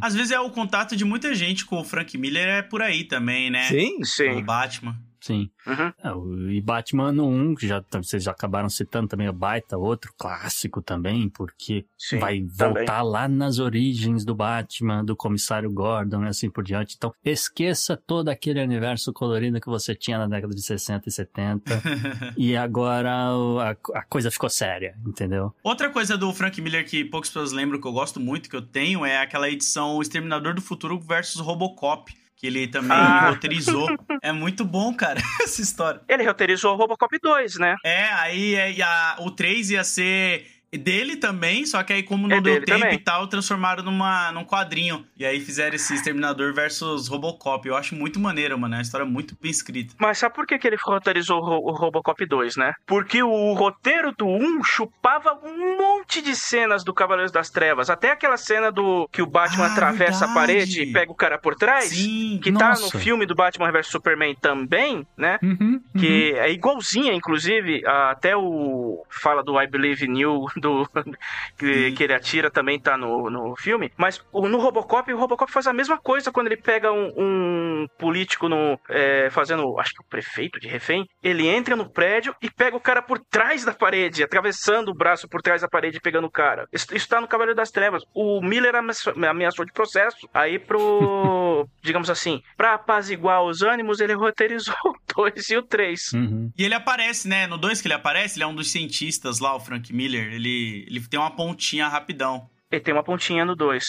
Speaker 4: Às vezes é o contato de muita gente com o Frank Miller é por aí também, né?
Speaker 2: Sim.
Speaker 4: O
Speaker 5: Sim.
Speaker 4: Batman.
Speaker 3: Sim.
Speaker 5: Uhum.
Speaker 3: É, o- e Batman no 1, que já, vocês já acabaram citando também, o Baita, outro clássico também, porque
Speaker 5: Sim,
Speaker 3: vai
Speaker 5: também.
Speaker 3: voltar lá nas origens do Batman, do comissário Gordon e assim por diante. Então, esqueça todo aquele universo colorido que você tinha na década de 60 e 70. e agora a, a coisa ficou séria, entendeu?
Speaker 4: Outra coisa do Frank Miller que poucas pessoas lembram que eu gosto muito, que eu tenho, é aquela edição O Exterminador do Futuro versus Robocop. Que ele também
Speaker 5: Ah.
Speaker 4: roteirizou. É muito bom, cara, essa história.
Speaker 5: Ele roteirizou o Robocop 2, né?
Speaker 4: É, aí é, a- o 3 ia ser dele também, só que aí como não
Speaker 5: É
Speaker 4: deu tempo
Speaker 5: também.
Speaker 4: e tal, transformaram numa, num quadrinho. E aí fizeram esse Exterminador versus Robocop. Eu acho muito maneiro, mano. É uma história muito bem escrita.
Speaker 5: Mas sabe por que, que ele roteirizou o, Ro- o Robocop 2, né? Porque o roteiro do 1 chupava um monte de cenas do Cavaleiros das Trevas. Até aquela cena do que o Batman
Speaker 4: Ah,
Speaker 5: atravessa a
Speaker 4: verdade.
Speaker 5: parede e pega o cara por trás.
Speaker 4: Sim.
Speaker 5: Que tá
Speaker 3: Nossa.
Speaker 5: no filme do Batman vs Superman também, né?
Speaker 3: Uhum,
Speaker 5: Que é igualzinha, inclusive, a- até o. Fala do I Believe You, do, que,
Speaker 4: Sim.
Speaker 5: que ele atira, também tá no, no filme. Mas no Robocop, o Robocop faz a mesma coisa quando ele pega um, um político no, é, fazendo, acho que o prefeito de refém. Ele entra no prédio e pega o cara por trás da parede, atravessando o braço por trás da parede e pegando o cara. Isso, isso tá no Cavaleiro das Trevas. O Miller ameaçou, ameaçou de processo. Aí pro. digamos assim, pra apaziguar os ânimos, ele roteirizou o 2 e o 3.
Speaker 3: uhum.
Speaker 4: E ele aparece, né? No 2 que ele aparece, ele é um dos cientistas lá, o Frank Miller. Ele, ele tem uma pontinha rapidão.
Speaker 5: Ele tem uma pontinha no 2.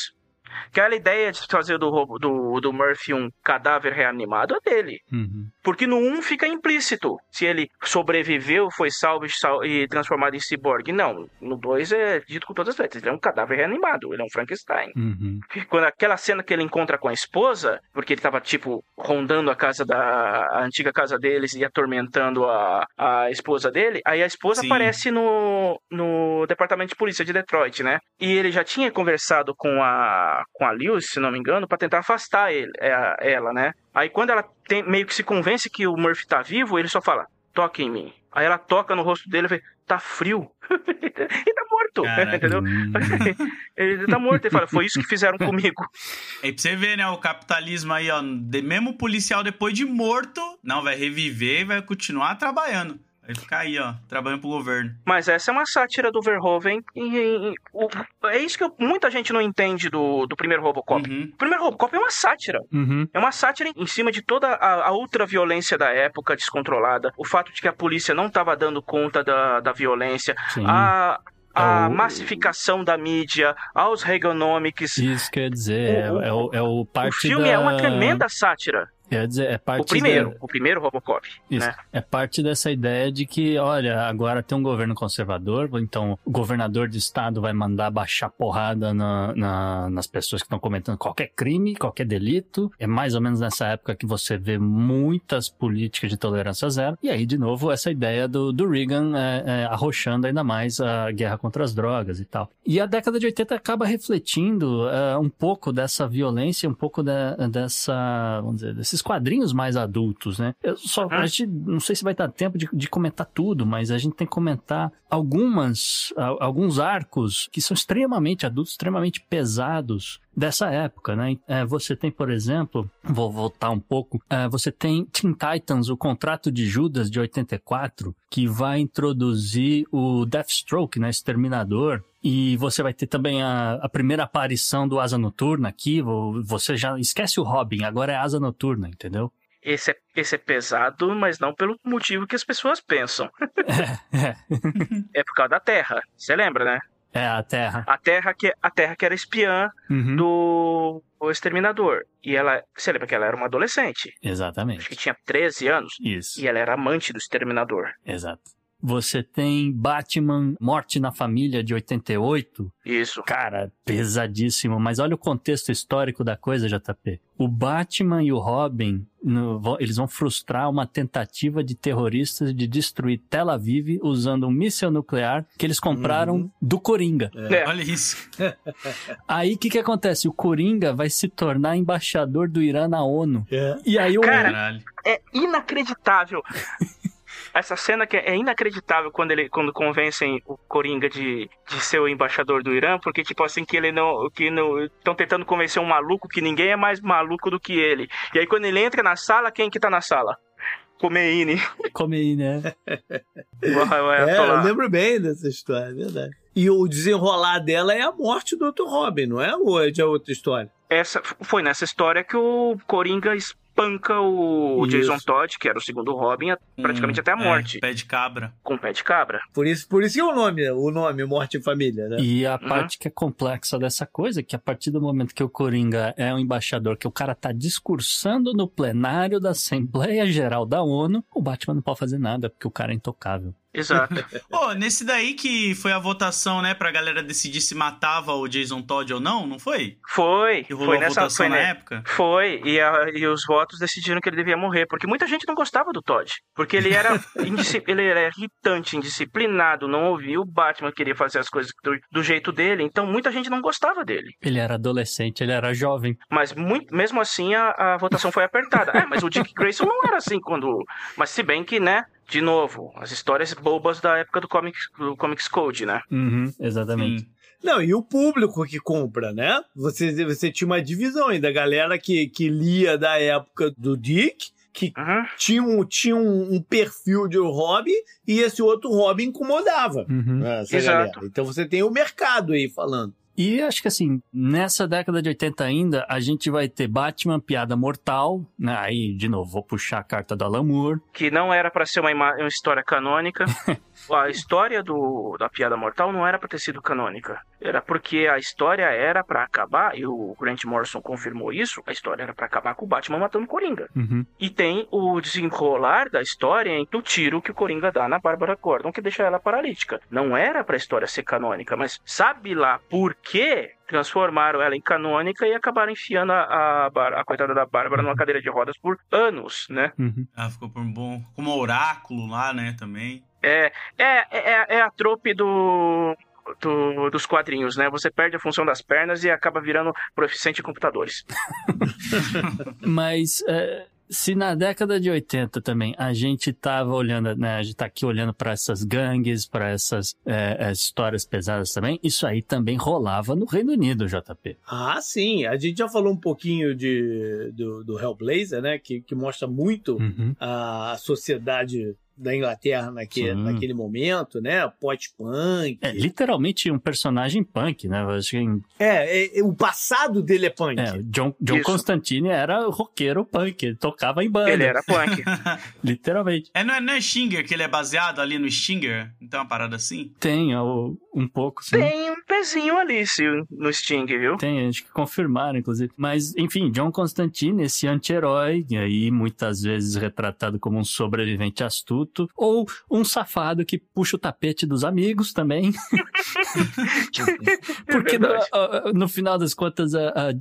Speaker 5: Aquela ideia de fazer do, roubo- do, do Murphy um cadáver reanimado é dele.
Speaker 3: Uhum.
Speaker 5: Porque no 1 fica implícito se ele sobreviveu, foi salvo e e transformado em ciborgue. Não, no 2 é dito com todas as letras. Ele é um cadáver reanimado, ele é um Frankenstein.
Speaker 3: Uhum.
Speaker 5: Quando aquela cena que ele encontra com a esposa, porque ele tava, tipo, rondando a casa da a antiga casa deles e atormentando a, a esposa dele, aí a esposa
Speaker 4: Sim.
Speaker 5: aparece no, no departamento de polícia de Detroit, né? E ele já tinha conversado com a com a Lewis, se não me engano, pra tentar afastar ele, é, ela, né? Aí quando ela tem- meio que se convence que o Murphy tá vivo, ele só fala: "Toque em mim". Aí ela toca no rosto dele e fala: "Tá frio". e tá morto,
Speaker 4: Caraca.
Speaker 5: entendeu? Ele tá morto. Ele fala: "Foi isso que fizeram comigo".
Speaker 4: Aí pra você ver, né? O capitalismo aí, ó. de- mesmo o policial depois de morto, não, vai reviver e vai continuar trabalhando. Vai ficar aí, ó, trabalhando pro governo.
Speaker 5: Mas essa é uma sátira do Verhoeven. E, e- e- o- é isso que eu- muita gente não entende do, do primeiro Robocop.
Speaker 4: Uhum.
Speaker 5: O primeiro Robocop é uma sátira.
Speaker 3: Uhum.
Speaker 5: É uma sátira em cima de toda a, a outra violência da época descontrolada. O fato de que a polícia não estava dando conta da, da violência.
Speaker 3: Sim.
Speaker 5: A, a
Speaker 3: É o-
Speaker 5: massificação da mídia, aos Reaganomics.
Speaker 3: Isso quer dizer, é,
Speaker 5: O-
Speaker 3: é o, é o
Speaker 5: O
Speaker 3: parte
Speaker 5: filme
Speaker 3: da...
Speaker 5: é uma tremenda sátira.
Speaker 3: Quer dizer, é parte
Speaker 5: O primeiro,
Speaker 3: da-
Speaker 5: o primeiro Robocop,
Speaker 3: Isso.
Speaker 5: né?
Speaker 3: É parte dessa ideia de que, olha, agora tem um governo conservador, então o governador de estado vai mandar baixar porrada na- na- nas pessoas que estão cometendo qualquer crime, qualquer delito. É mais ou menos nessa época que você vê muitas políticas de tolerância zero. E aí, de novo, essa ideia do, do Reagan é, é, arrochando ainda mais a guerra contra as drogas e tal. E a década de 80 acaba refletindo é, um pouco dessa violência, um pouco da- dessa, vamos dizer, desses quadrinhos mais adultos, né? Eu só, a gente, não sei se vai dar tempo de, de comentar tudo, mas a gente tem que comentar algumas, a- alguns arcos que são extremamente adultos, extremamente pesados dessa época, né? É, você tem, por exemplo, vou voltar um pouco, é, você tem Teen Titans, o Contrato de Judas de 84, que vai introduzir o Deathstroke, né? Exterminador, e você vai ter também a, a primeira aparição do Asa Noturna aqui. vo- Você já esquece o Robin, agora é Asa Noturna, entendeu?
Speaker 5: Esse é, esse é pesado, mas não pelo motivo que as pessoas pensam.
Speaker 3: É,
Speaker 5: É por causa da Terra. Você lembra, né?
Speaker 3: É a Terra.
Speaker 5: A Terra que, a terra que era espiã
Speaker 3: Uhum,
Speaker 5: do o Exterminador. E ela. Você lembra que ela era uma adolescente? Acho que
Speaker 3: Exatamente.
Speaker 5: tinha 13 anos.
Speaker 3: Isso.
Speaker 5: E ela era amante do Exterminador.
Speaker 3: Exato. Você tem Batman Morte na Família de 88.
Speaker 5: Isso.
Speaker 3: Cara, pesadíssimo. Mas olha o contexto histórico da coisa, JP. O Batman e o Robin, no- vão- eles vão frustrar uma tentativa de terroristas de destruir Tel Aviv usando um míssil nuclear que eles compraram
Speaker 2: Uhum.
Speaker 3: do Coringa.
Speaker 5: É.
Speaker 4: Olha isso.
Speaker 3: Aí o que, que acontece? O Coringa vai se tornar embaixador do Irã na ONU.
Speaker 2: É.
Speaker 3: E aí o.
Speaker 5: Cara,
Speaker 4: Caralho.
Speaker 5: É inacreditável. Essa cena que é inacreditável quando ele quando convencem o Coringa de, de ser o embaixador do Irã, porque tipo assim que ele não que não estão tentando convencer um maluco que ninguém é mais maluco do que ele. E aí quando ele entra na sala, quem que tá na sala? Khomeini.
Speaker 3: Come aí, né?
Speaker 2: É, eu lembro bem dessa história, é verdade. E o desenrolar dela é a morte do Dr. Robin, não é? Ou é de outra história?
Speaker 5: Essa foi nessa história que o Coringa espanca o
Speaker 2: Isso.
Speaker 5: Jason Todd, que era o segundo Robin, a- praticamente
Speaker 4: Hum,
Speaker 5: até a morte,
Speaker 4: É, pé de cabra.
Speaker 5: com pé de cabra.
Speaker 2: Por isso, por isso que é o nome, o nome Morte em Família, né?
Speaker 3: E a
Speaker 5: Uhum.
Speaker 3: parte que é complexa dessa coisa, é que a partir do momento que o Coringa é um embaixador, que o cara tá discursando no plenário da Assembleia Geral da ONU, o Batman não pode fazer nada, porque o cara é intocável.
Speaker 5: Exato.
Speaker 4: Pô, nesse daí que foi a votação, né, pra galera decidir se matava o Jason Todd ou não, não foi?
Speaker 5: Foi.
Speaker 4: Que rolou
Speaker 5: Foi
Speaker 4: a
Speaker 5: nessa
Speaker 4: votação
Speaker 5: foi,
Speaker 4: na
Speaker 5: ne-
Speaker 4: época?
Speaker 5: Foi, e, a- e os votos decidiram que ele devia morrer, porque muita gente não gostava do Todd. Porque ele era, ele era irritante, indisciplinado, não ouvia o Batman, queria fazer as coisas do, do jeito dele, então muita gente não gostava dele.
Speaker 3: Ele era adolescente, ele era jovem.
Speaker 5: Mas muito, mesmo assim a, a votação foi apertada. É, mas o Dick Grayson não era assim quando. Mas se bem que, né? De novo, as histórias bobas da época do Comics, do Comics Code, né?
Speaker 3: Uhum, exatamente.
Speaker 4: Sim.
Speaker 2: Não, e o público que compra, né? Você, você tinha uma divisão aí da galera que, que lia da época do Dick, que
Speaker 5: Uhum.
Speaker 2: tinha, um, tinha um, um perfil de Robin e esse outro Robin incomodava.
Speaker 3: Uhum.
Speaker 2: né, essa
Speaker 5: Exato.
Speaker 2: galera. Então você tem o mercado aí falando.
Speaker 3: E acho que assim, nessa década de 80 ainda, a gente vai ter Batman Piada Mortal, né? Aí, de novo, vou puxar a carta do Alan Moore.
Speaker 5: que não era pra ser uma, uma história canônica. a história do, da Piada Mortal não era pra ter sido canônica. Era porque a história era pra acabar, e o Grant Morrison confirmou isso, a história era pra acabar com o Batman matando o Coringa.
Speaker 3: Uhum.
Speaker 5: E tem o desenrolar da história entre o tiro que o Coringa dá na Bárbara Gordon, que deixa ela paralítica. Não era pra história ser canônica, mas sabe lá por quê? Transformaram ela em canônica e acabaram enfiando a, a, a coitada da Bárbara numa cadeira de rodas por anos, né?
Speaker 3: Uhum.
Speaker 4: Ah, ficou por um bom. Como oráculo lá, né, também.
Speaker 5: É, é, é, é a trope do, do- dos quadrinhos, né? Você perde a função das pernas e acaba virando proficiente em computadores.
Speaker 3: Mas é, se na década de 80 também a gente tava olhando, né? A gente tá aqui olhando para essas gangues, para essas é, é, histórias pesadas também, isso aí também rolava no Reino Unido, JP.
Speaker 2: Ah, sim. A gente já falou um pouquinho de, do, do Hellblazer, né? Que, que mostra muito
Speaker 3: Uhum.
Speaker 2: a sociedade da Inglaterra naquele,
Speaker 3: Sim.
Speaker 2: naquele momento, né? Pop-punk.
Speaker 3: É literalmente um personagem punk, né? Acho que em-
Speaker 2: É, é, é, o passado dele é punk.
Speaker 3: é, John, John
Speaker 5: Isso.
Speaker 3: Constantine era roqueiro punk, ele tocava em banda.
Speaker 5: Ele era punk.
Speaker 3: Literalmente.
Speaker 4: É, não é, não é Stinger, que ele é baseado ali no Stinger? Então uma parada assim?
Speaker 3: Tem ó, um pouco, sim.
Speaker 5: Tem um pezinho ali se- no Sting, viu?
Speaker 3: Tem, acho que confirmaram, inclusive. Mas, enfim, John Constantine, esse anti-herói, e aí muitas vezes retratado como um sobrevivente astuto, ou um safado que puxa o tapete dos amigos também. Porque no, a- a- no final das contas, a, a-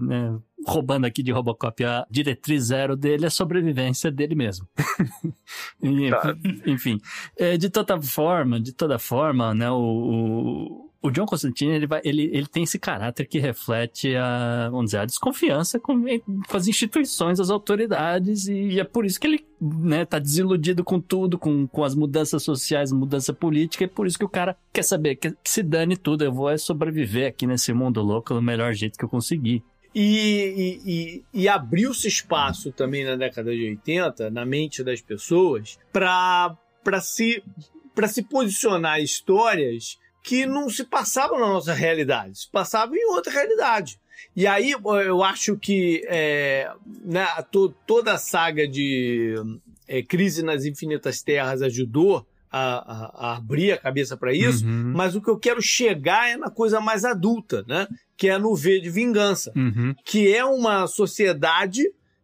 Speaker 3: né, roubando aqui de Robocop, a diretriz zero dele é a sobrevivência dele mesmo. E,
Speaker 5: Claro.
Speaker 3: Enfim, é, de toda forma, de toda forma, né, o, o, o John Constantine, ele, vai, ele, ele tem esse caráter que reflete a, vamos dizer, a desconfiança com, com as instituições, as autoridades, e é por isso que ele, né, tá desiludido com tudo, com, com as mudanças sociais, mudança política, e por isso que o cara quer saber, que, que se dane tudo, eu vou é sobreviver aqui nesse mundo louco do melhor jeito que eu conseguir.
Speaker 2: E, e, e, e abriu-se espaço também na década de 80, na mente das pessoas, para se, se posicionar histórias que não se passavam na nossa realidade, se passavam em outra realidade. E aí eu acho que é, né, to- toda a saga de é, Crise nas Infinitas Terras ajudou a, a- a abrir a cabeça para isso,
Speaker 3: Uhum.
Speaker 2: mas o que eu quero chegar é na coisa mais adulta, né? Que é no V de Vingança
Speaker 3: Uhum.
Speaker 2: que é uma sociedade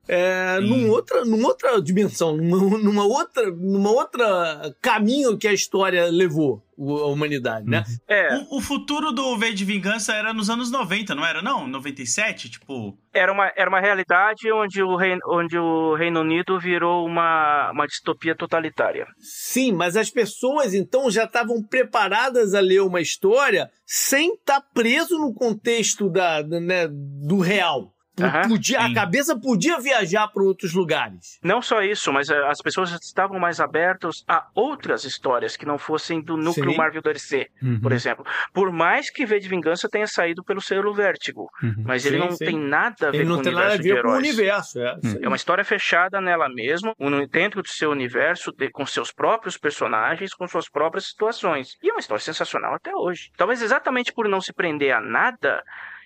Speaker 2: é,
Speaker 4: Sim.
Speaker 2: num outra, numa outra dimensão, numa, numa outra, numa outra caminho que a história levou a humanidade, né?
Speaker 5: É,
Speaker 4: O, o futuro do V de Vingança era nos anos 90, não era não? 97? Tipo...
Speaker 5: era uma, era uma realidade onde o, Reino, onde o Reino Unido virou uma, uma distopia totalitária.
Speaker 2: Sim, mas as pessoas então já estavam preparadas a ler uma história sem estar preso no contexto da, da- né, do real.
Speaker 5: Aham,
Speaker 2: podia, a cabeça podia viajar para outros lugares.
Speaker 5: Não só isso, mas eh, as pessoas estavam mais abertas a outras histórias que não fossem do núcleo
Speaker 2: Sim.
Speaker 5: Marvel DC,
Speaker 3: Uhum.
Speaker 5: por exemplo. Por mais que V de Vingança tenha saído pelo selo Vértigo,
Speaker 3: Uhum.
Speaker 5: mas ele
Speaker 2: Sim,
Speaker 5: não
Speaker 2: sim.
Speaker 5: tem nada a ver
Speaker 2: Ele
Speaker 5: com
Speaker 2: não
Speaker 5: o
Speaker 2: tem nada a
Speaker 5: universo
Speaker 2: ver com o universo. É, aí.
Speaker 5: É uma história fechada nela mesma, um- dentro do seu universo, de- com seus próprios personagens, com suas próprias situações. E é uma história sensacional até hoje. Talvez exatamente por não se prender a nada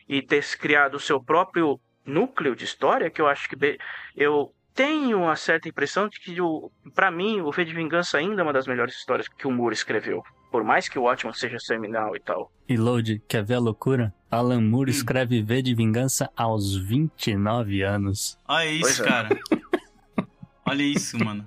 Speaker 5: e ter criado o seu próprio núcleo de história, que eu acho que be- eu tenho uma certa impressão de que, o- pra mim, o V de Vingança ainda é uma das melhores histórias que o Moore escreveu. Por mais que o Watchmen seja seminal e tal.
Speaker 3: E Load, quer ver a loucura? Alan Moore
Speaker 4: Hum.
Speaker 3: escreve V de Vingança aos 29 anos.
Speaker 4: Olha isso,
Speaker 5: Pois é.
Speaker 4: cara. Olha isso, mano.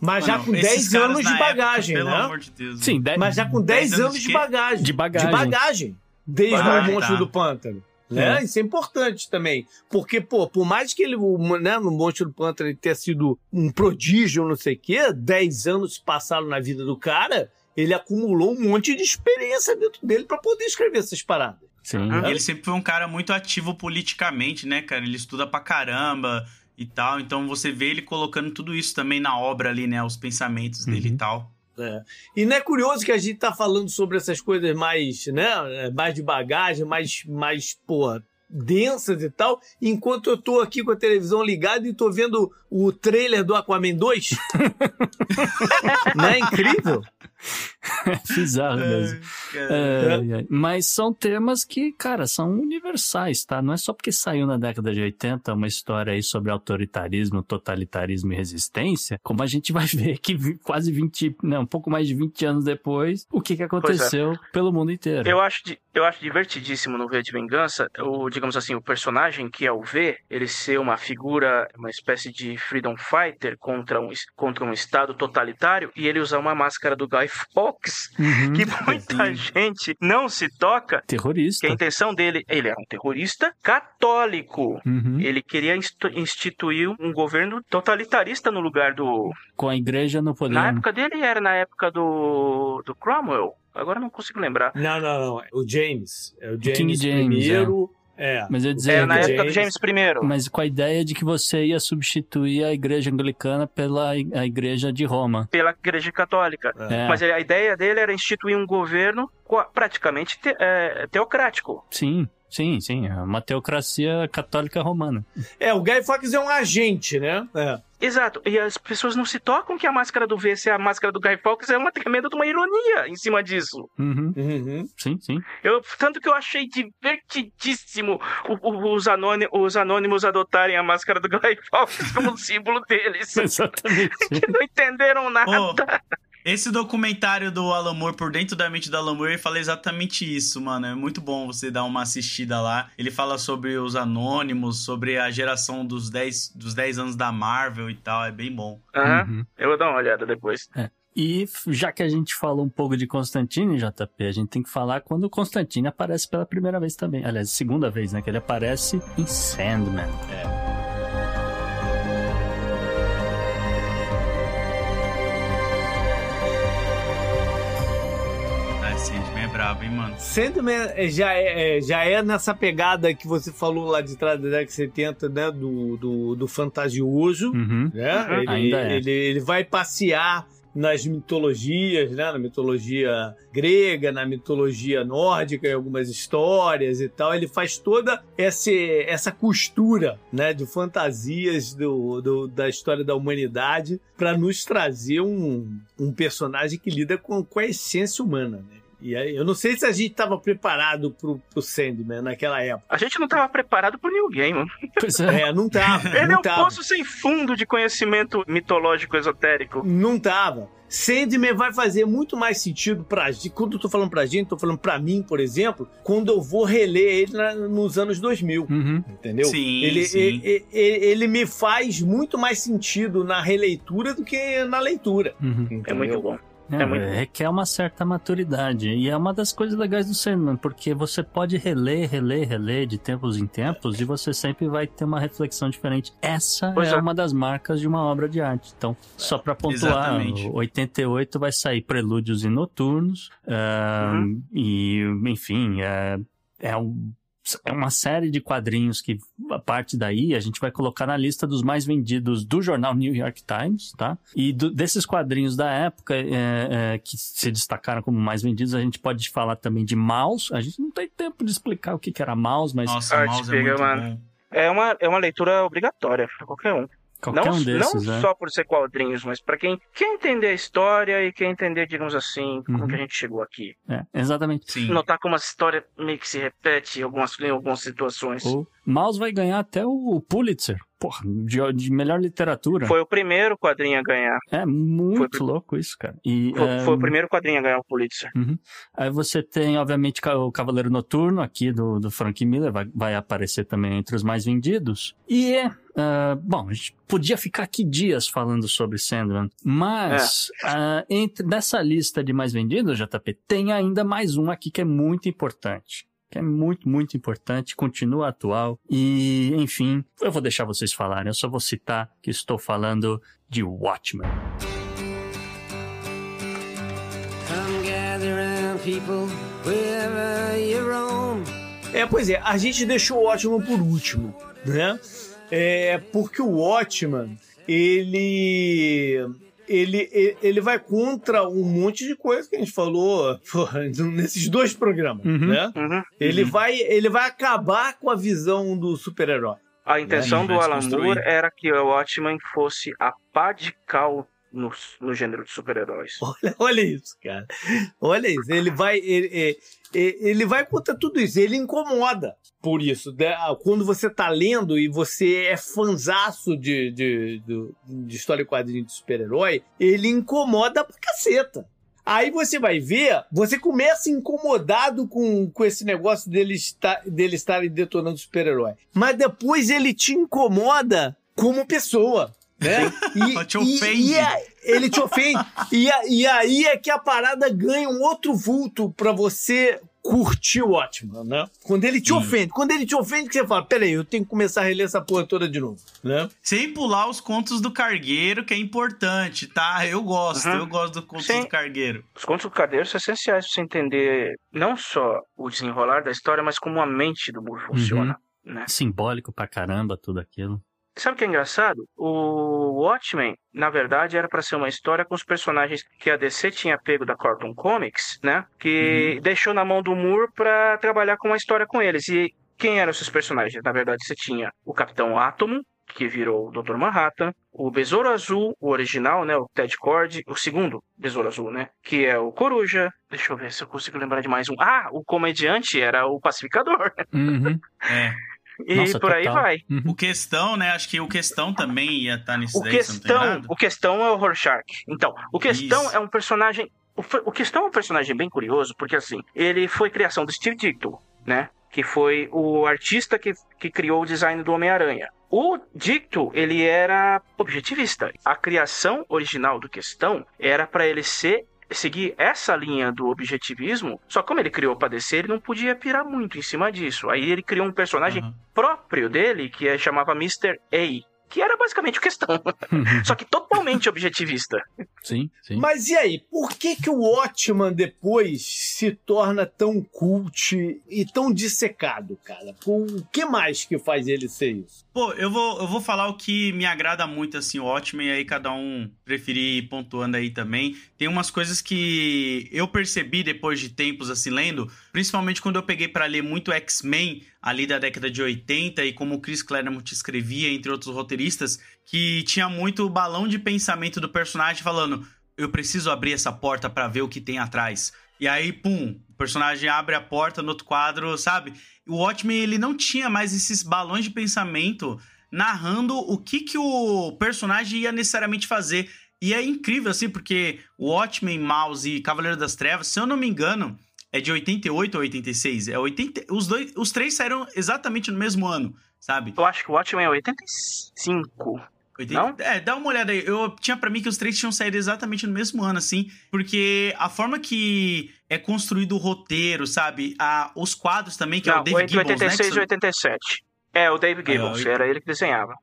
Speaker 2: Mas já
Speaker 4: Mano,
Speaker 2: com
Speaker 4: esses
Speaker 2: 10
Speaker 4: caras
Speaker 2: anos de
Speaker 4: época,
Speaker 2: bagagem,
Speaker 4: pelo
Speaker 2: né?
Speaker 4: amor de Deus.
Speaker 3: Sim,
Speaker 2: Mas já com 10
Speaker 4: 10
Speaker 2: anos de bagagem.
Speaker 3: de bagagem.
Speaker 2: De bagagem. Desde
Speaker 5: Bagagem,
Speaker 2: o Monstro
Speaker 4: tá.
Speaker 2: do Pântano. Né?
Speaker 3: É.
Speaker 2: Isso é importante também. Porque, pô, por mais que ele, né, no Monstro do Pântano ele tenha sido um prodígio, não sei o quê, 10 anos passaram na vida do cara, ele acumulou um monte de experiência dentro dele pra poder escrever essas paradas.
Speaker 3: Sim.
Speaker 5: Uhum.
Speaker 4: E ele sempre foi um cara muito ativo politicamente, né, cara? Ele estuda pra caramba e tal. Então você vê ele colocando tudo isso também na obra ali, né? Os pensamentos dele
Speaker 3: Uhum.
Speaker 4: e tal.
Speaker 2: É. E não é curioso que a gente tá falando sobre essas coisas mais, né, mais de bagagem, mais, mais, porra, densas e tal, enquanto eu tô aqui com a televisão ligada e tô vendo o trailer do Aquaman 2. não é incrível?
Speaker 3: É bizarro mesmo.
Speaker 4: É,
Speaker 3: ai. Mas são temas que, cara, são universais, tá? Não é só porque saiu na década de 80 uma história aí sobre autoritarismo, totalitarismo e resistência, como a gente vai ver que quase 20, não, um pouco mais de 20 anos depois, o que que aconteceu pelo mundo inteiro.
Speaker 5: Eu acho, eu acho divertidíssimo no V de Vingança, o, digamos assim, o personagem que é o V, ele ser uma figura, uma espécie de freedom fighter contra um, contra um estado totalitário e ele usar uma máscara do Guy Fawkes,
Speaker 3: Uhum.
Speaker 5: que muita gente não se toca,
Speaker 3: Terrorista.
Speaker 5: que a intenção dele, ele era um terrorista católico.
Speaker 3: Uhum.
Speaker 5: Ele queria instituir um governo totalitarista no lugar do.
Speaker 3: Com a igreja no poder.
Speaker 5: Na época dele era na época do, do Cromwell. Agora eu não consigo lembrar.
Speaker 2: Não, não, não. O James. É o James,
Speaker 3: King James,
Speaker 2: primeiro. É.
Speaker 3: Mas eu dizer,
Speaker 5: Era na
Speaker 2: James.
Speaker 5: época do James I.
Speaker 3: mas com a ideia de que você ia substituir a igreja anglicana pela a igreja de Roma.
Speaker 5: Pela Igreja Católica.
Speaker 3: É,
Speaker 5: Mas a ideia dele era instituir um governo qua- praticamente te- é, teocrático.
Speaker 3: sim. Sim, sim, é uma teocracia católica romana.
Speaker 2: É, o Guy Fawkes é um agente, né? É.
Speaker 5: Exato, e as pessoas não se tocam que a máscara do V ser a máscara do Guy Fawkes é uma tremenda de uma ironia em cima disso.
Speaker 3: Uhum.
Speaker 2: Uhum.
Speaker 3: Sim, sim.
Speaker 5: Eu, tanto que eu achei divertidíssimo o- o- os, anôni- os anônimos adotarem a máscara do Guy Fawkes como símbolo deles.
Speaker 3: Exatamente.
Speaker 5: que não entenderam nada.
Speaker 4: Ô, esse documentário do Alan Moore, Por Dentro da Mente do Alan Moore, ele fala exatamente isso, mano. É muito bom você dar uma assistida lá. Ele fala sobre os anônimos, sobre a geração dos 10, dos 10 anos da Marvel e tal. É bem bom.
Speaker 5: Aham,
Speaker 3: Uhum.
Speaker 5: Eu vou dar uma olhada depois.
Speaker 3: E f- já que a gente falou um pouco de Constantine, JP, a gente tem que falar quando o Constantine aparece pela primeira vez também. Aliás, segunda vez, né? Que ele aparece em Sandman.
Speaker 4: Ah, brabo, hein, mano.
Speaker 2: Sandman é, já é, é, já é nessa pegada que você falou lá de trás da década de 70, né? Do, do, do fantasioso,
Speaker 3: Uhum.
Speaker 2: né?
Speaker 5: Uhum.
Speaker 2: Ele,
Speaker 3: Ainda é.
Speaker 2: ele, ele vai passear nas mitologias, né? Na mitologia grega, na mitologia nórdica, em algumas histórias e tal. Ele faz toda esse, essa costura, né? De fantasias do, do- da história da humanidade para nos trazer um, um personagem que lida com, com a essência humana, né? E aí, eu não sei se a gente estava preparado pro, pro Sandman naquela época.
Speaker 5: A gente não tava preparado pro New Game, mano.
Speaker 3: Pois é.
Speaker 2: É, não tava.
Speaker 5: Ele é
Speaker 2: não
Speaker 5: um
Speaker 2: tava.
Speaker 5: poço sem fundo de conhecimento mitológico esotérico.
Speaker 2: Não tava. Sandman vai fazer muito mais sentido pra gente. Quando eu tô falando pra gente, tô falando pra mim, por exemplo, quando eu vou reler ele na- nos anos 2000.
Speaker 3: Uhum.
Speaker 2: Entendeu?
Speaker 4: Sim,
Speaker 2: ele,
Speaker 4: sim.
Speaker 2: Ele, ele- ele me faz muito mais sentido na releitura do que na leitura.
Speaker 3: Uhum.
Speaker 5: É muito bom.
Speaker 3: É,
Speaker 5: É muito
Speaker 3: requer uma certa maturidade. E é uma das coisas legais do Sandman, porque você pode reler, reler, reler de tempos em tempos e você sempre vai ter uma reflexão diferente. Essa
Speaker 5: Pois
Speaker 3: é,
Speaker 5: é.
Speaker 3: uma das marcas de uma obra de arte. Então, só pra pontuar,
Speaker 4: Exatamente.
Speaker 3: o 88 vai sair Prelúdios e Noturnos. ah,
Speaker 5: Uhum.
Speaker 3: E, enfim, é, é um. É uma série de quadrinhos que, a parte daí, a gente vai colocar na lista dos mais vendidos do jornal New York Times, tá? E do- desses quadrinhos da época é, é, que se destacaram como mais vendidos, a gente pode falar também de Mouse. A gente não tem tempo de explicar o que, que era Mouse, mas
Speaker 4: Nossa,
Speaker 5: Art
Speaker 4: mouse é.
Speaker 5: É uma, é uma leitura obrigatória pra qualquer um.
Speaker 3: Qualquer
Speaker 5: não
Speaker 3: um desses,
Speaker 5: não
Speaker 3: né?
Speaker 5: só por ser quadrinhos, mas pra quem quer entender a história e quer entender, digamos assim, como
Speaker 3: Uhum.
Speaker 5: que a gente chegou aqui.
Speaker 3: É, exatamente.
Speaker 4: Sim.
Speaker 5: Notar como a história meio que se repete em algumas, em algumas situações.
Speaker 3: O Mouse vai ganhar até o Pulitzer. Porra, de, de melhor literatura.
Speaker 5: Foi o primeiro quadrinho a ganhar.
Speaker 3: É muito
Speaker 5: Foi-
Speaker 3: louco isso, cara. E,
Speaker 5: Foi,
Speaker 3: é,
Speaker 5: foi o primeiro quadrinho a ganhar o Pulitzer.
Speaker 3: Aí você tem, obviamente, o Cavaleiro Noturno aqui do, do Frank Miller, vai, vai aparecer também entre os mais vendidos. E é. ah, bom, a gente podia ficar aqui dias falando sobre Sandman, mas ah, entre, nessa lista de mais vendidos, JP, tem ainda mais um aqui que é muito importante. Que é muito, muito importante, continua atual. E, enfim, eu vou deixar vocês falarem. Eu só vou citar que estou falando de Watchmen.
Speaker 6: Come gather round, people, wherever you roam.
Speaker 2: É, pois é, a gente deixou o Watchman por último, né? É, porque o Watchman, ele, ele, ele, ele vai contra um monte de coisa que a gente falou porra, nesses dois programas,
Speaker 3: Uhum.
Speaker 2: né?
Speaker 5: Uhum.
Speaker 2: Ele, vai, ele vai acabar com a visão do super-herói.
Speaker 5: A intenção
Speaker 4: Sim,
Speaker 5: do Alan. Moore era que o Watchmen fosse a pá de cal no, no gênero de super-heróis.
Speaker 2: Olha, olha isso, cara. Olha isso. Ele vai, ele, ele- ele vai contra tudo isso. Ele incomoda por isso. né? Quando você tá lendo e você é fanzaço de, de, de, de história e quadrinho de super-herói, ele incomoda pra caceta. Aí você vai ver, você começa incomodado com, com esse negócio dele estar, dele estarem detonando super-herói. Mas depois ele te incomoda como pessoa. Né? E,
Speaker 4: Te
Speaker 2: e-
Speaker 4: ofende.
Speaker 2: e é- ele te ofende. E, a- e aí é que a parada ganha um outro vulto pra você curtir o Watchman, né? Quando ele te
Speaker 4: Sim.
Speaker 2: ofende. Quando ele te ofende, que você fala, peraí, eu tenho que começar a reler essa porra toda de novo, né?
Speaker 4: Sem pular os contos do cargueiro, que é importante, tá? Eu gosto,
Speaker 5: Uhum.
Speaker 4: eu gosto do conto
Speaker 5: Sim.
Speaker 4: do cargueiro.
Speaker 5: Os contos do Carneiro são essenciais para você entender não só o desenrolar da história, mas como a mente do Moore funciona. Né?
Speaker 3: Simbólico pra caramba, tudo aquilo.
Speaker 5: Sabe o que é engraçado? O Watchmen, na verdade, era para ser uma história com os personagens que a DC tinha pego da Cartoon Comics, né? Que deixou na mão do Moore para trabalhar com uma história com eles. E quem eram esses personagens? Na verdade, você tinha o Capitão Átomo, que virou o Dr. Manhattan, o Besouro Azul, o original, né, o Ted Cord, o segundo Besouro Azul, né, que é o Coruja. Deixa eu ver se eu consigo lembrar de mais um. Ah, o comediante era o Pacificador.
Speaker 3: Uhum.
Speaker 4: É.
Speaker 5: E
Speaker 3: Nossa,
Speaker 5: por aí
Speaker 3: total.
Speaker 5: vai.
Speaker 3: Uhum.
Speaker 4: O questão, né? Acho que o questão também ia estar nisso
Speaker 5: O
Speaker 4: daí,
Speaker 5: questão, o questão é o Rorschach. Então, o questão
Speaker 4: Isso.
Speaker 5: é um personagem. O, o questão é um personagem bem curioso, porque assim, ele foi criação do Steve Ditko, né? Que foi o artista que, que criou o design do Homem-Aranha. O Dicto, ele era objetivista. A criação original do questão era para ele ser seguir essa linha do objetivismo, só como ele criou pra DC, ele não podia pirar muito em cima disso. Aí ele criou um personagem
Speaker 4: Aham.
Speaker 5: próprio dele, que é, chamava Mr. A, que era basicamente o questão, só que totalmente objetivista.
Speaker 3: Sim, sim.
Speaker 2: Mas e aí, por que que o Watchman depois se torna tão cult e tão dissecado, cara? O que mais que faz ele ser isso?
Speaker 4: Pô, eu vou, eu vou falar o que me agrada muito, assim, o Watchmen, e aí cada um preferir ir pontuando aí também. Tem umas coisas que eu percebi depois de tempos, assim, lendo, principalmente quando eu peguei pra ler muito X-Men, ali da década de 80, e como o Chris Claremont escrevia, entre outros roteiristas, que tinha muito balão de pensamento do personagem falando, eu preciso abrir essa porta pra ver o que tem atrás. E aí, pum, o personagem abre a porta no outro quadro, sabe? O Watchmen, ele não tinha mais esses balões de pensamento narrando o que, que o personagem ia necessariamente fazer. E é incrível, assim, porque o Watchmen, Mouse e Cavaleiro das Trevas, se eu não me engano, é de 88 ou 86. É 80, os, dois, os três saíram exatamente no mesmo ano, sabe?
Speaker 5: Eu acho que o Watchmen é 85.
Speaker 4: 80
Speaker 5: Não?
Speaker 4: É, dá uma olhada aí. Eu tinha pra mim que os três tinham saído exatamente no mesmo ano, assim, porque a forma que é construído o roteiro, sabe? A, os quadros também, que é
Speaker 5: Não,
Speaker 4: o David Gibbons,
Speaker 5: 86 e
Speaker 4: né?
Speaker 5: 87. É, o David Gibbons,
Speaker 4: oito-
Speaker 5: era ele que desenhava.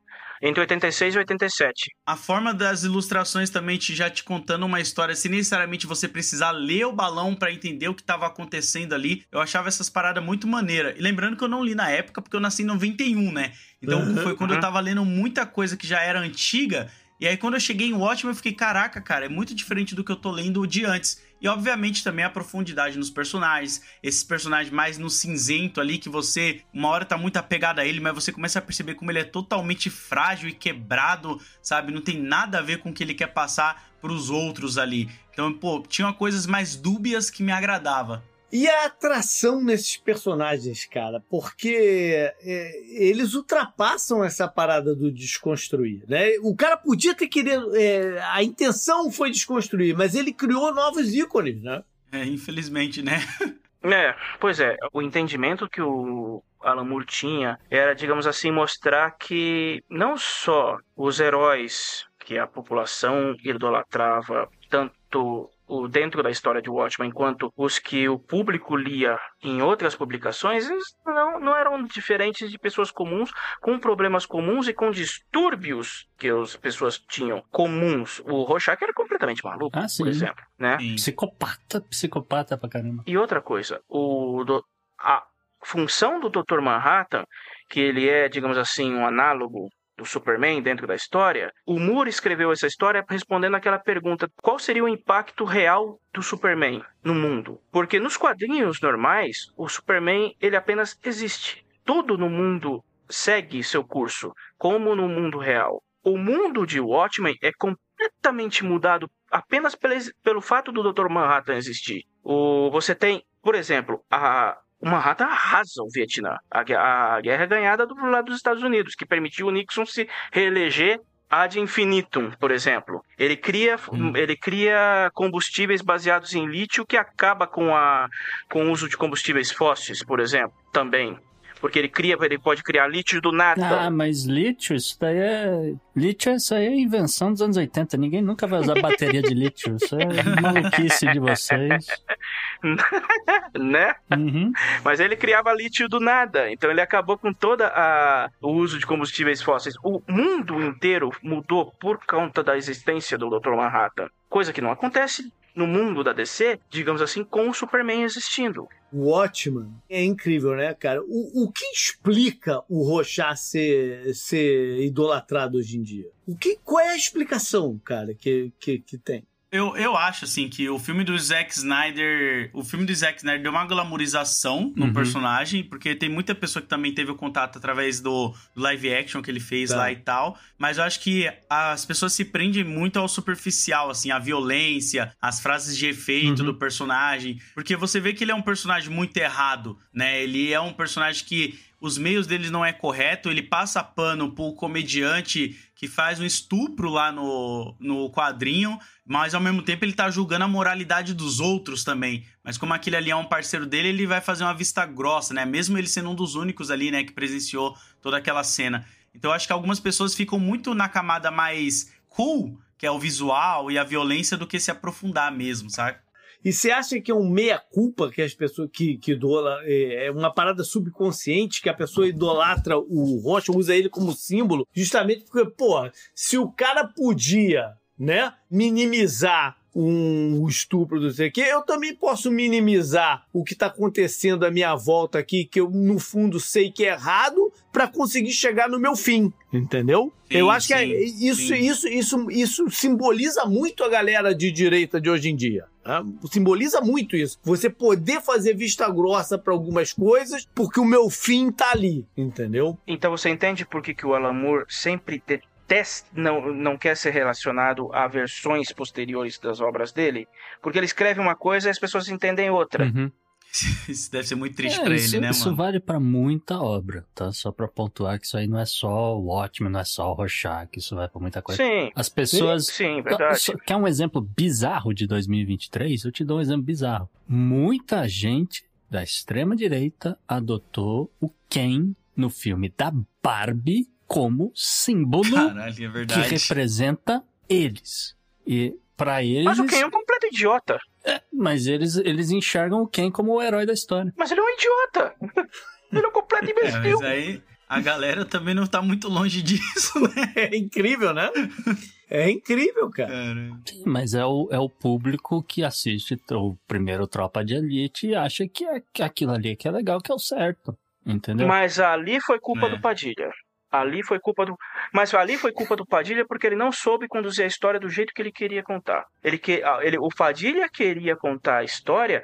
Speaker 5: Entre 86 e 87.
Speaker 4: A forma das ilustrações também te, já te contando uma história, sem necessariamente você precisar ler o balão pra entender o que tava acontecendo ali. Eu achava essas paradas muito maneira. E lembrando que eu não li na época, porque eu nasci em 91, né? Então
Speaker 2: Uhum,
Speaker 4: foi quando eu
Speaker 5: uhum.
Speaker 4: tava lendo muita coisa que já era antiga. E aí quando eu cheguei em Watchmen, eu fiquei, caraca, cara, é muito diferente do que eu tô lendo de antes. E obviamente também a profundidade nos personagens, esses personagens mais no cinzento ali, que você uma hora tá muito apegado a ele, mas você começa a perceber como ele é totalmente frágil e quebrado, sabe? Não tem nada a ver com o que ele quer passar pros outros ali. Então, pô, tinha coisas mais dúbias que me agradava.
Speaker 2: E a atração nesses personagens, cara, porque é, eles ultrapassam essa parada do desconstruir, né? O cara podia ter querido, é, a intenção foi desconstruir, mas ele criou novos ícones, né?
Speaker 4: É, infelizmente, né?
Speaker 5: É, pois é, o entendimento que o Alan Moore tinha era, digamos assim, mostrar que não só os heróis que a população idolatrava, tanto o dentro da história de Watchmen, quanto os que o público lia em outras publicações, eles não, não eram diferentes de pessoas comuns, com problemas comuns e com distúrbios que as pessoas tinham comuns. O Rorschach era completamente maluco,
Speaker 3: Ah, sim.
Speaker 5: por exemplo, né?
Speaker 4: Sim.
Speaker 3: Psicopata, psicopata pra caramba.
Speaker 5: E outra coisa, o do- a função do Dr. Manhattan, que ele é, digamos assim, um análogo do Superman dentro da história, o Moore escreveu essa história respondendo aquela pergunta: qual seria o impacto real do Superman no mundo? Porque nos quadrinhos normais, o Superman ele apenas existe. Tudo no mundo segue seu curso, como no mundo real. O mundo de Watchmen é completamente mudado apenas pelo, pelo fato do Dr. Manhattan existir. O, você tem, por exemplo, a, o Manhattan arrasa o Vietnã. A, a guerra é ganhada do lado dos Estados Unidos, que permitiu o Nixon se reeleger ad infinitum, por exemplo. Ele cria,
Speaker 3: Hum.
Speaker 5: ele cria combustíveis baseados em lítio que acaba com, a, com o uso de combustíveis fósseis, por exemplo, também. Porque ele cria, ele pode criar lítio do nada.
Speaker 3: Ah, mas lítio, isso daí é. Lítio, isso aí é invenção dos anos 80. Ninguém nunca vai usar bateria de lítio. Isso é maluquice de vocês.
Speaker 5: né?
Speaker 3: Uhum.
Speaker 5: Mas ele criava lítio do nada, então ele acabou com todo o uso de combustíveis fósseis. O mundo inteiro mudou por conta da existência do Dr. Manhattan, coisa que não acontece no mundo da DC, digamos assim, com o Superman existindo.
Speaker 2: O Watchman é incrível, né, cara? O, o que explica o Rorschach ser, ser idolatrado hoje em dia? O que, qual é a explicação, cara, que, que, que tem?
Speaker 4: Eu, eu acho, assim, que o filme do Zack Snyder. O filme do Zack Snyder deu uma glamorização no
Speaker 3: Uhum.
Speaker 4: personagem, porque tem muita pessoa que também teve o contato através do live action que ele fez
Speaker 2: Tá.
Speaker 4: lá e tal. Mas eu acho que as pessoas se prendem muito ao superficial, assim, a violência, as frases de efeito
Speaker 3: Uhum.
Speaker 4: do personagem. Porque você vê que ele é um personagem muito errado, né? Ele é um personagem que os meios dele não é correto, ele passa pano pro comediante que faz um estupro lá no, no quadrinho, mas ao mesmo tempo ele tá julgando a moralidade dos outros também. Mas como aquele ali é um parceiro dele, ele vai fazer uma vista grossa, né? Mesmo ele sendo um dos únicos ali, né, que presenciou toda aquela cena. Então eu acho que algumas pessoas ficam muito na camada mais cool, que é o visual e a violência, do que se aprofundar mesmo, sabe?
Speaker 2: E você acha que é um meia-culpa que as pessoas que, que idola, é é uma parada subconsciente que a pessoa idolatra o Rocha, usa ele como símbolo, justamente porque, pô, se o cara podia, né, minimizar um estupro do sei o quê, eu também posso minimizar o que tá acontecendo à minha volta aqui, que eu, no fundo, sei que é errado, pra conseguir chegar no meu fim, entendeu?
Speaker 4: Sim,
Speaker 2: eu acho que é-
Speaker 4: sim,
Speaker 2: isso,
Speaker 4: sim.
Speaker 2: isso, isso, isso simboliza muito a galera de direita de hoje em dia. Né? Simboliza muito isso. Você poder fazer vista grossa pra algumas coisas, porque o meu fim tá ali, entendeu?
Speaker 5: Então você entende por que, que o Alan Moore sempre detesta, não, não quer ser relacionado a versões posteriores das obras dele? Porque ele escreve uma coisa e as pessoas entendem outra.
Speaker 3: Uhum.
Speaker 4: Isso deve ser muito triste
Speaker 3: É,
Speaker 4: pra
Speaker 3: isso,
Speaker 4: ele, né,
Speaker 3: isso
Speaker 4: mano?
Speaker 3: vale pra muita obra, tá? Só pra pontuar que isso aí não é só o Watchmen, não é só o Rorschach, isso vai pra muita coisa.
Speaker 5: Sim,
Speaker 3: As pessoas...
Speaker 5: sim, verdade.
Speaker 3: Quer um exemplo bizarro de 2023? Eu te dou um exemplo bizarro. Muita gente da extrema direita adotou o Ken no filme da Barbie como símbolo
Speaker 4: Caralho, é
Speaker 3: que representa eles. E pra eles,
Speaker 5: Mas o Ken é um completo idiota.
Speaker 3: Mas eles eles enxergam o Ken como o herói da história.
Speaker 5: Mas ele é um idiota. Ele é um completo
Speaker 4: É,
Speaker 5: imbecil.
Speaker 4: mas aí a galera também não tá muito longe disso, né?
Speaker 2: É incrível, né? É incrível, cara.
Speaker 3: Sim, mas é o, é o público que assiste o primeiro Tropa de Elite e acha que, é, que aquilo ali que é legal, que é o certo. Entendeu?
Speaker 5: Mas ali foi culpa
Speaker 4: É.
Speaker 5: do Padilha. Ali foi culpa do. Mas ali foi culpa do Padilha porque ele não soube conduzir a história do jeito que ele queria contar. Ele que... ah, ele... O Padilha queria contar a história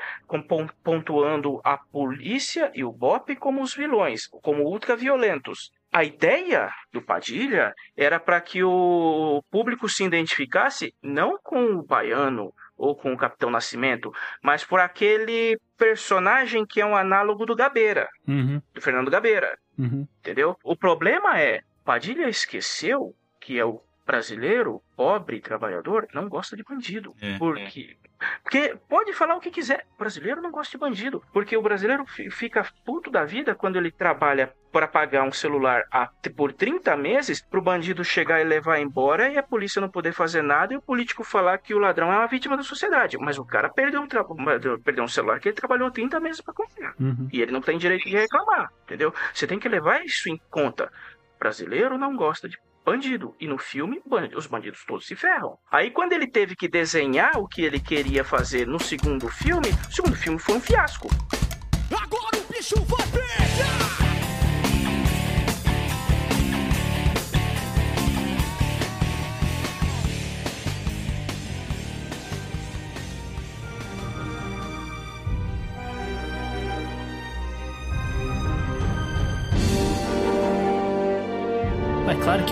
Speaker 5: pontuando a polícia e o Bop como os vilões, como ultraviolentos. A ideia do Padilha era para que o público se identificasse não com o baiano ou com o Capitão Nascimento, mas por aquele personagem que é um análogo do Gabeira,
Speaker 3: Uhum,
Speaker 5: do Fernando Gabeira.
Speaker 3: Uhum.
Speaker 5: Entendeu? O problema é, Padilha esqueceu que é o brasileiro, pobre, trabalhador, não gosta de bandido.
Speaker 4: É,
Speaker 5: porque, porque pode falar o que quiser, o brasileiro não gosta de bandido. Porque o brasileiro fi- fica puto da vida quando ele trabalha para pagar um celular a- por 30 meses, pro bandido chegar e levar embora e a polícia não poder fazer nada e o político falar que o ladrão é uma vítima da sociedade. Mas o cara perdeu um, perdeu um celular que ele trabalhou 30 meses para comprar.
Speaker 3: Uhum.
Speaker 5: E ele não tem direito de reclamar, entendeu? Você tem que levar isso em conta. Brasileiro não gosta de bandido. E no filme, os bandidos todos se ferram. Aí, quando ele teve que desenhar o que ele queria fazer no segundo filme, o segundo filme foi um fiasco.
Speaker 6: Agora o bicho vai pegar!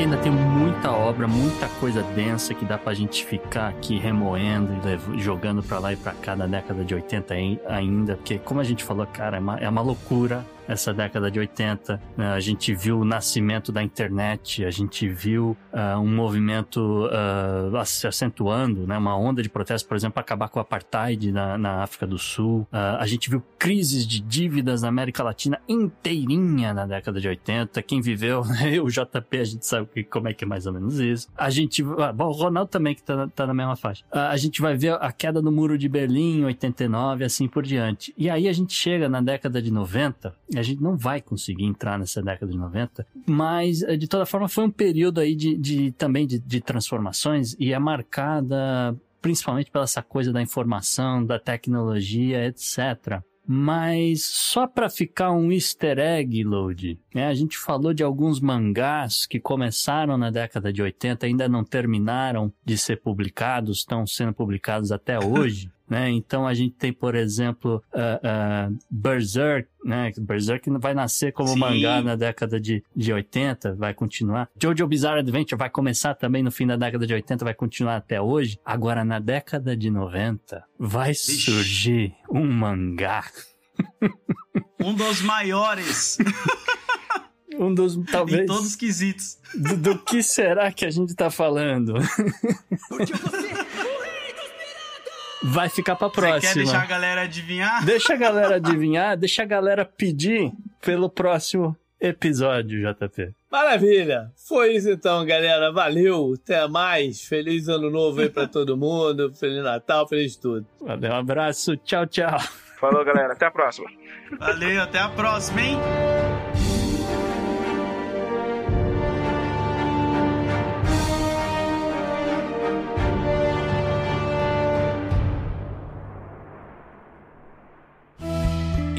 Speaker 3: Que ainda tem muita obra, muita coisa densa que dá pra gente ficar aqui remoendo jogando pra lá e pra cá na década de 80 ai- ainda, porque como a gente falou, cara, é uma, é uma loucura essa década de 80. né? A gente viu o nascimento da internet, a gente viu ah, um movimento ah, se acentuando, né? uma onda de protesto, por exemplo, acabar com o apartheid na, na África do Sul. Ah, a gente viu crises de dívidas na América Latina inteirinha na década de 80. Quem viveu, né? o JP, a gente sabe que- como é que é mais ou menos isso. A gente. Bom, o Ronaldo também, que tá, tá na mesma faixa. A gente vai ver a queda do Muro de Berlim em 89, assim por diante. E aí a gente chega na década de 90, e a gente não vai conseguir entrar nessa década de 90, mas eh, de toda forma foi um período aí de, de- também de, de transformações e é marcada principalmente pela essa coisa da informação, da tecnologia, etc. Mas só para ficar um easter egg, Load, né? A gente falou de alguns mangás que começaram na década de 80, ainda não terminaram de ser publicados, estão sendo publicados até hoje. Né? Então a gente tem, por exemplo, uh, uh, Berserk, né? Berserk vai nascer como
Speaker 4: Sim.
Speaker 3: mangá na década de, de 80, vai continuar. Jojo Bizarre Adventure vai começar também no fim da década de 80, vai continuar até hoje. Agora, na década de 90, vai surgir um mangá.
Speaker 4: Um dos maiores
Speaker 3: Um dos, talvez,
Speaker 4: em todos os quesitos.
Speaker 3: do, do que será que a gente tá falando? Vai ficar pra
Speaker 4: Você
Speaker 3: próxima.
Speaker 4: quer deixar a galera adivinhar?
Speaker 3: Deixa a galera adivinhar, deixa a galera pedir pelo próximo episódio, JP.
Speaker 2: Maravilha! Foi isso então, galera. Valeu, até mais. Feliz ano novo aí pra todo mundo. Feliz Natal, feliz tudo.
Speaker 3: Valeu, um abraço, tchau, tchau.
Speaker 5: Falou, galera. Até a próxima.
Speaker 4: Valeu, até a próxima, hein?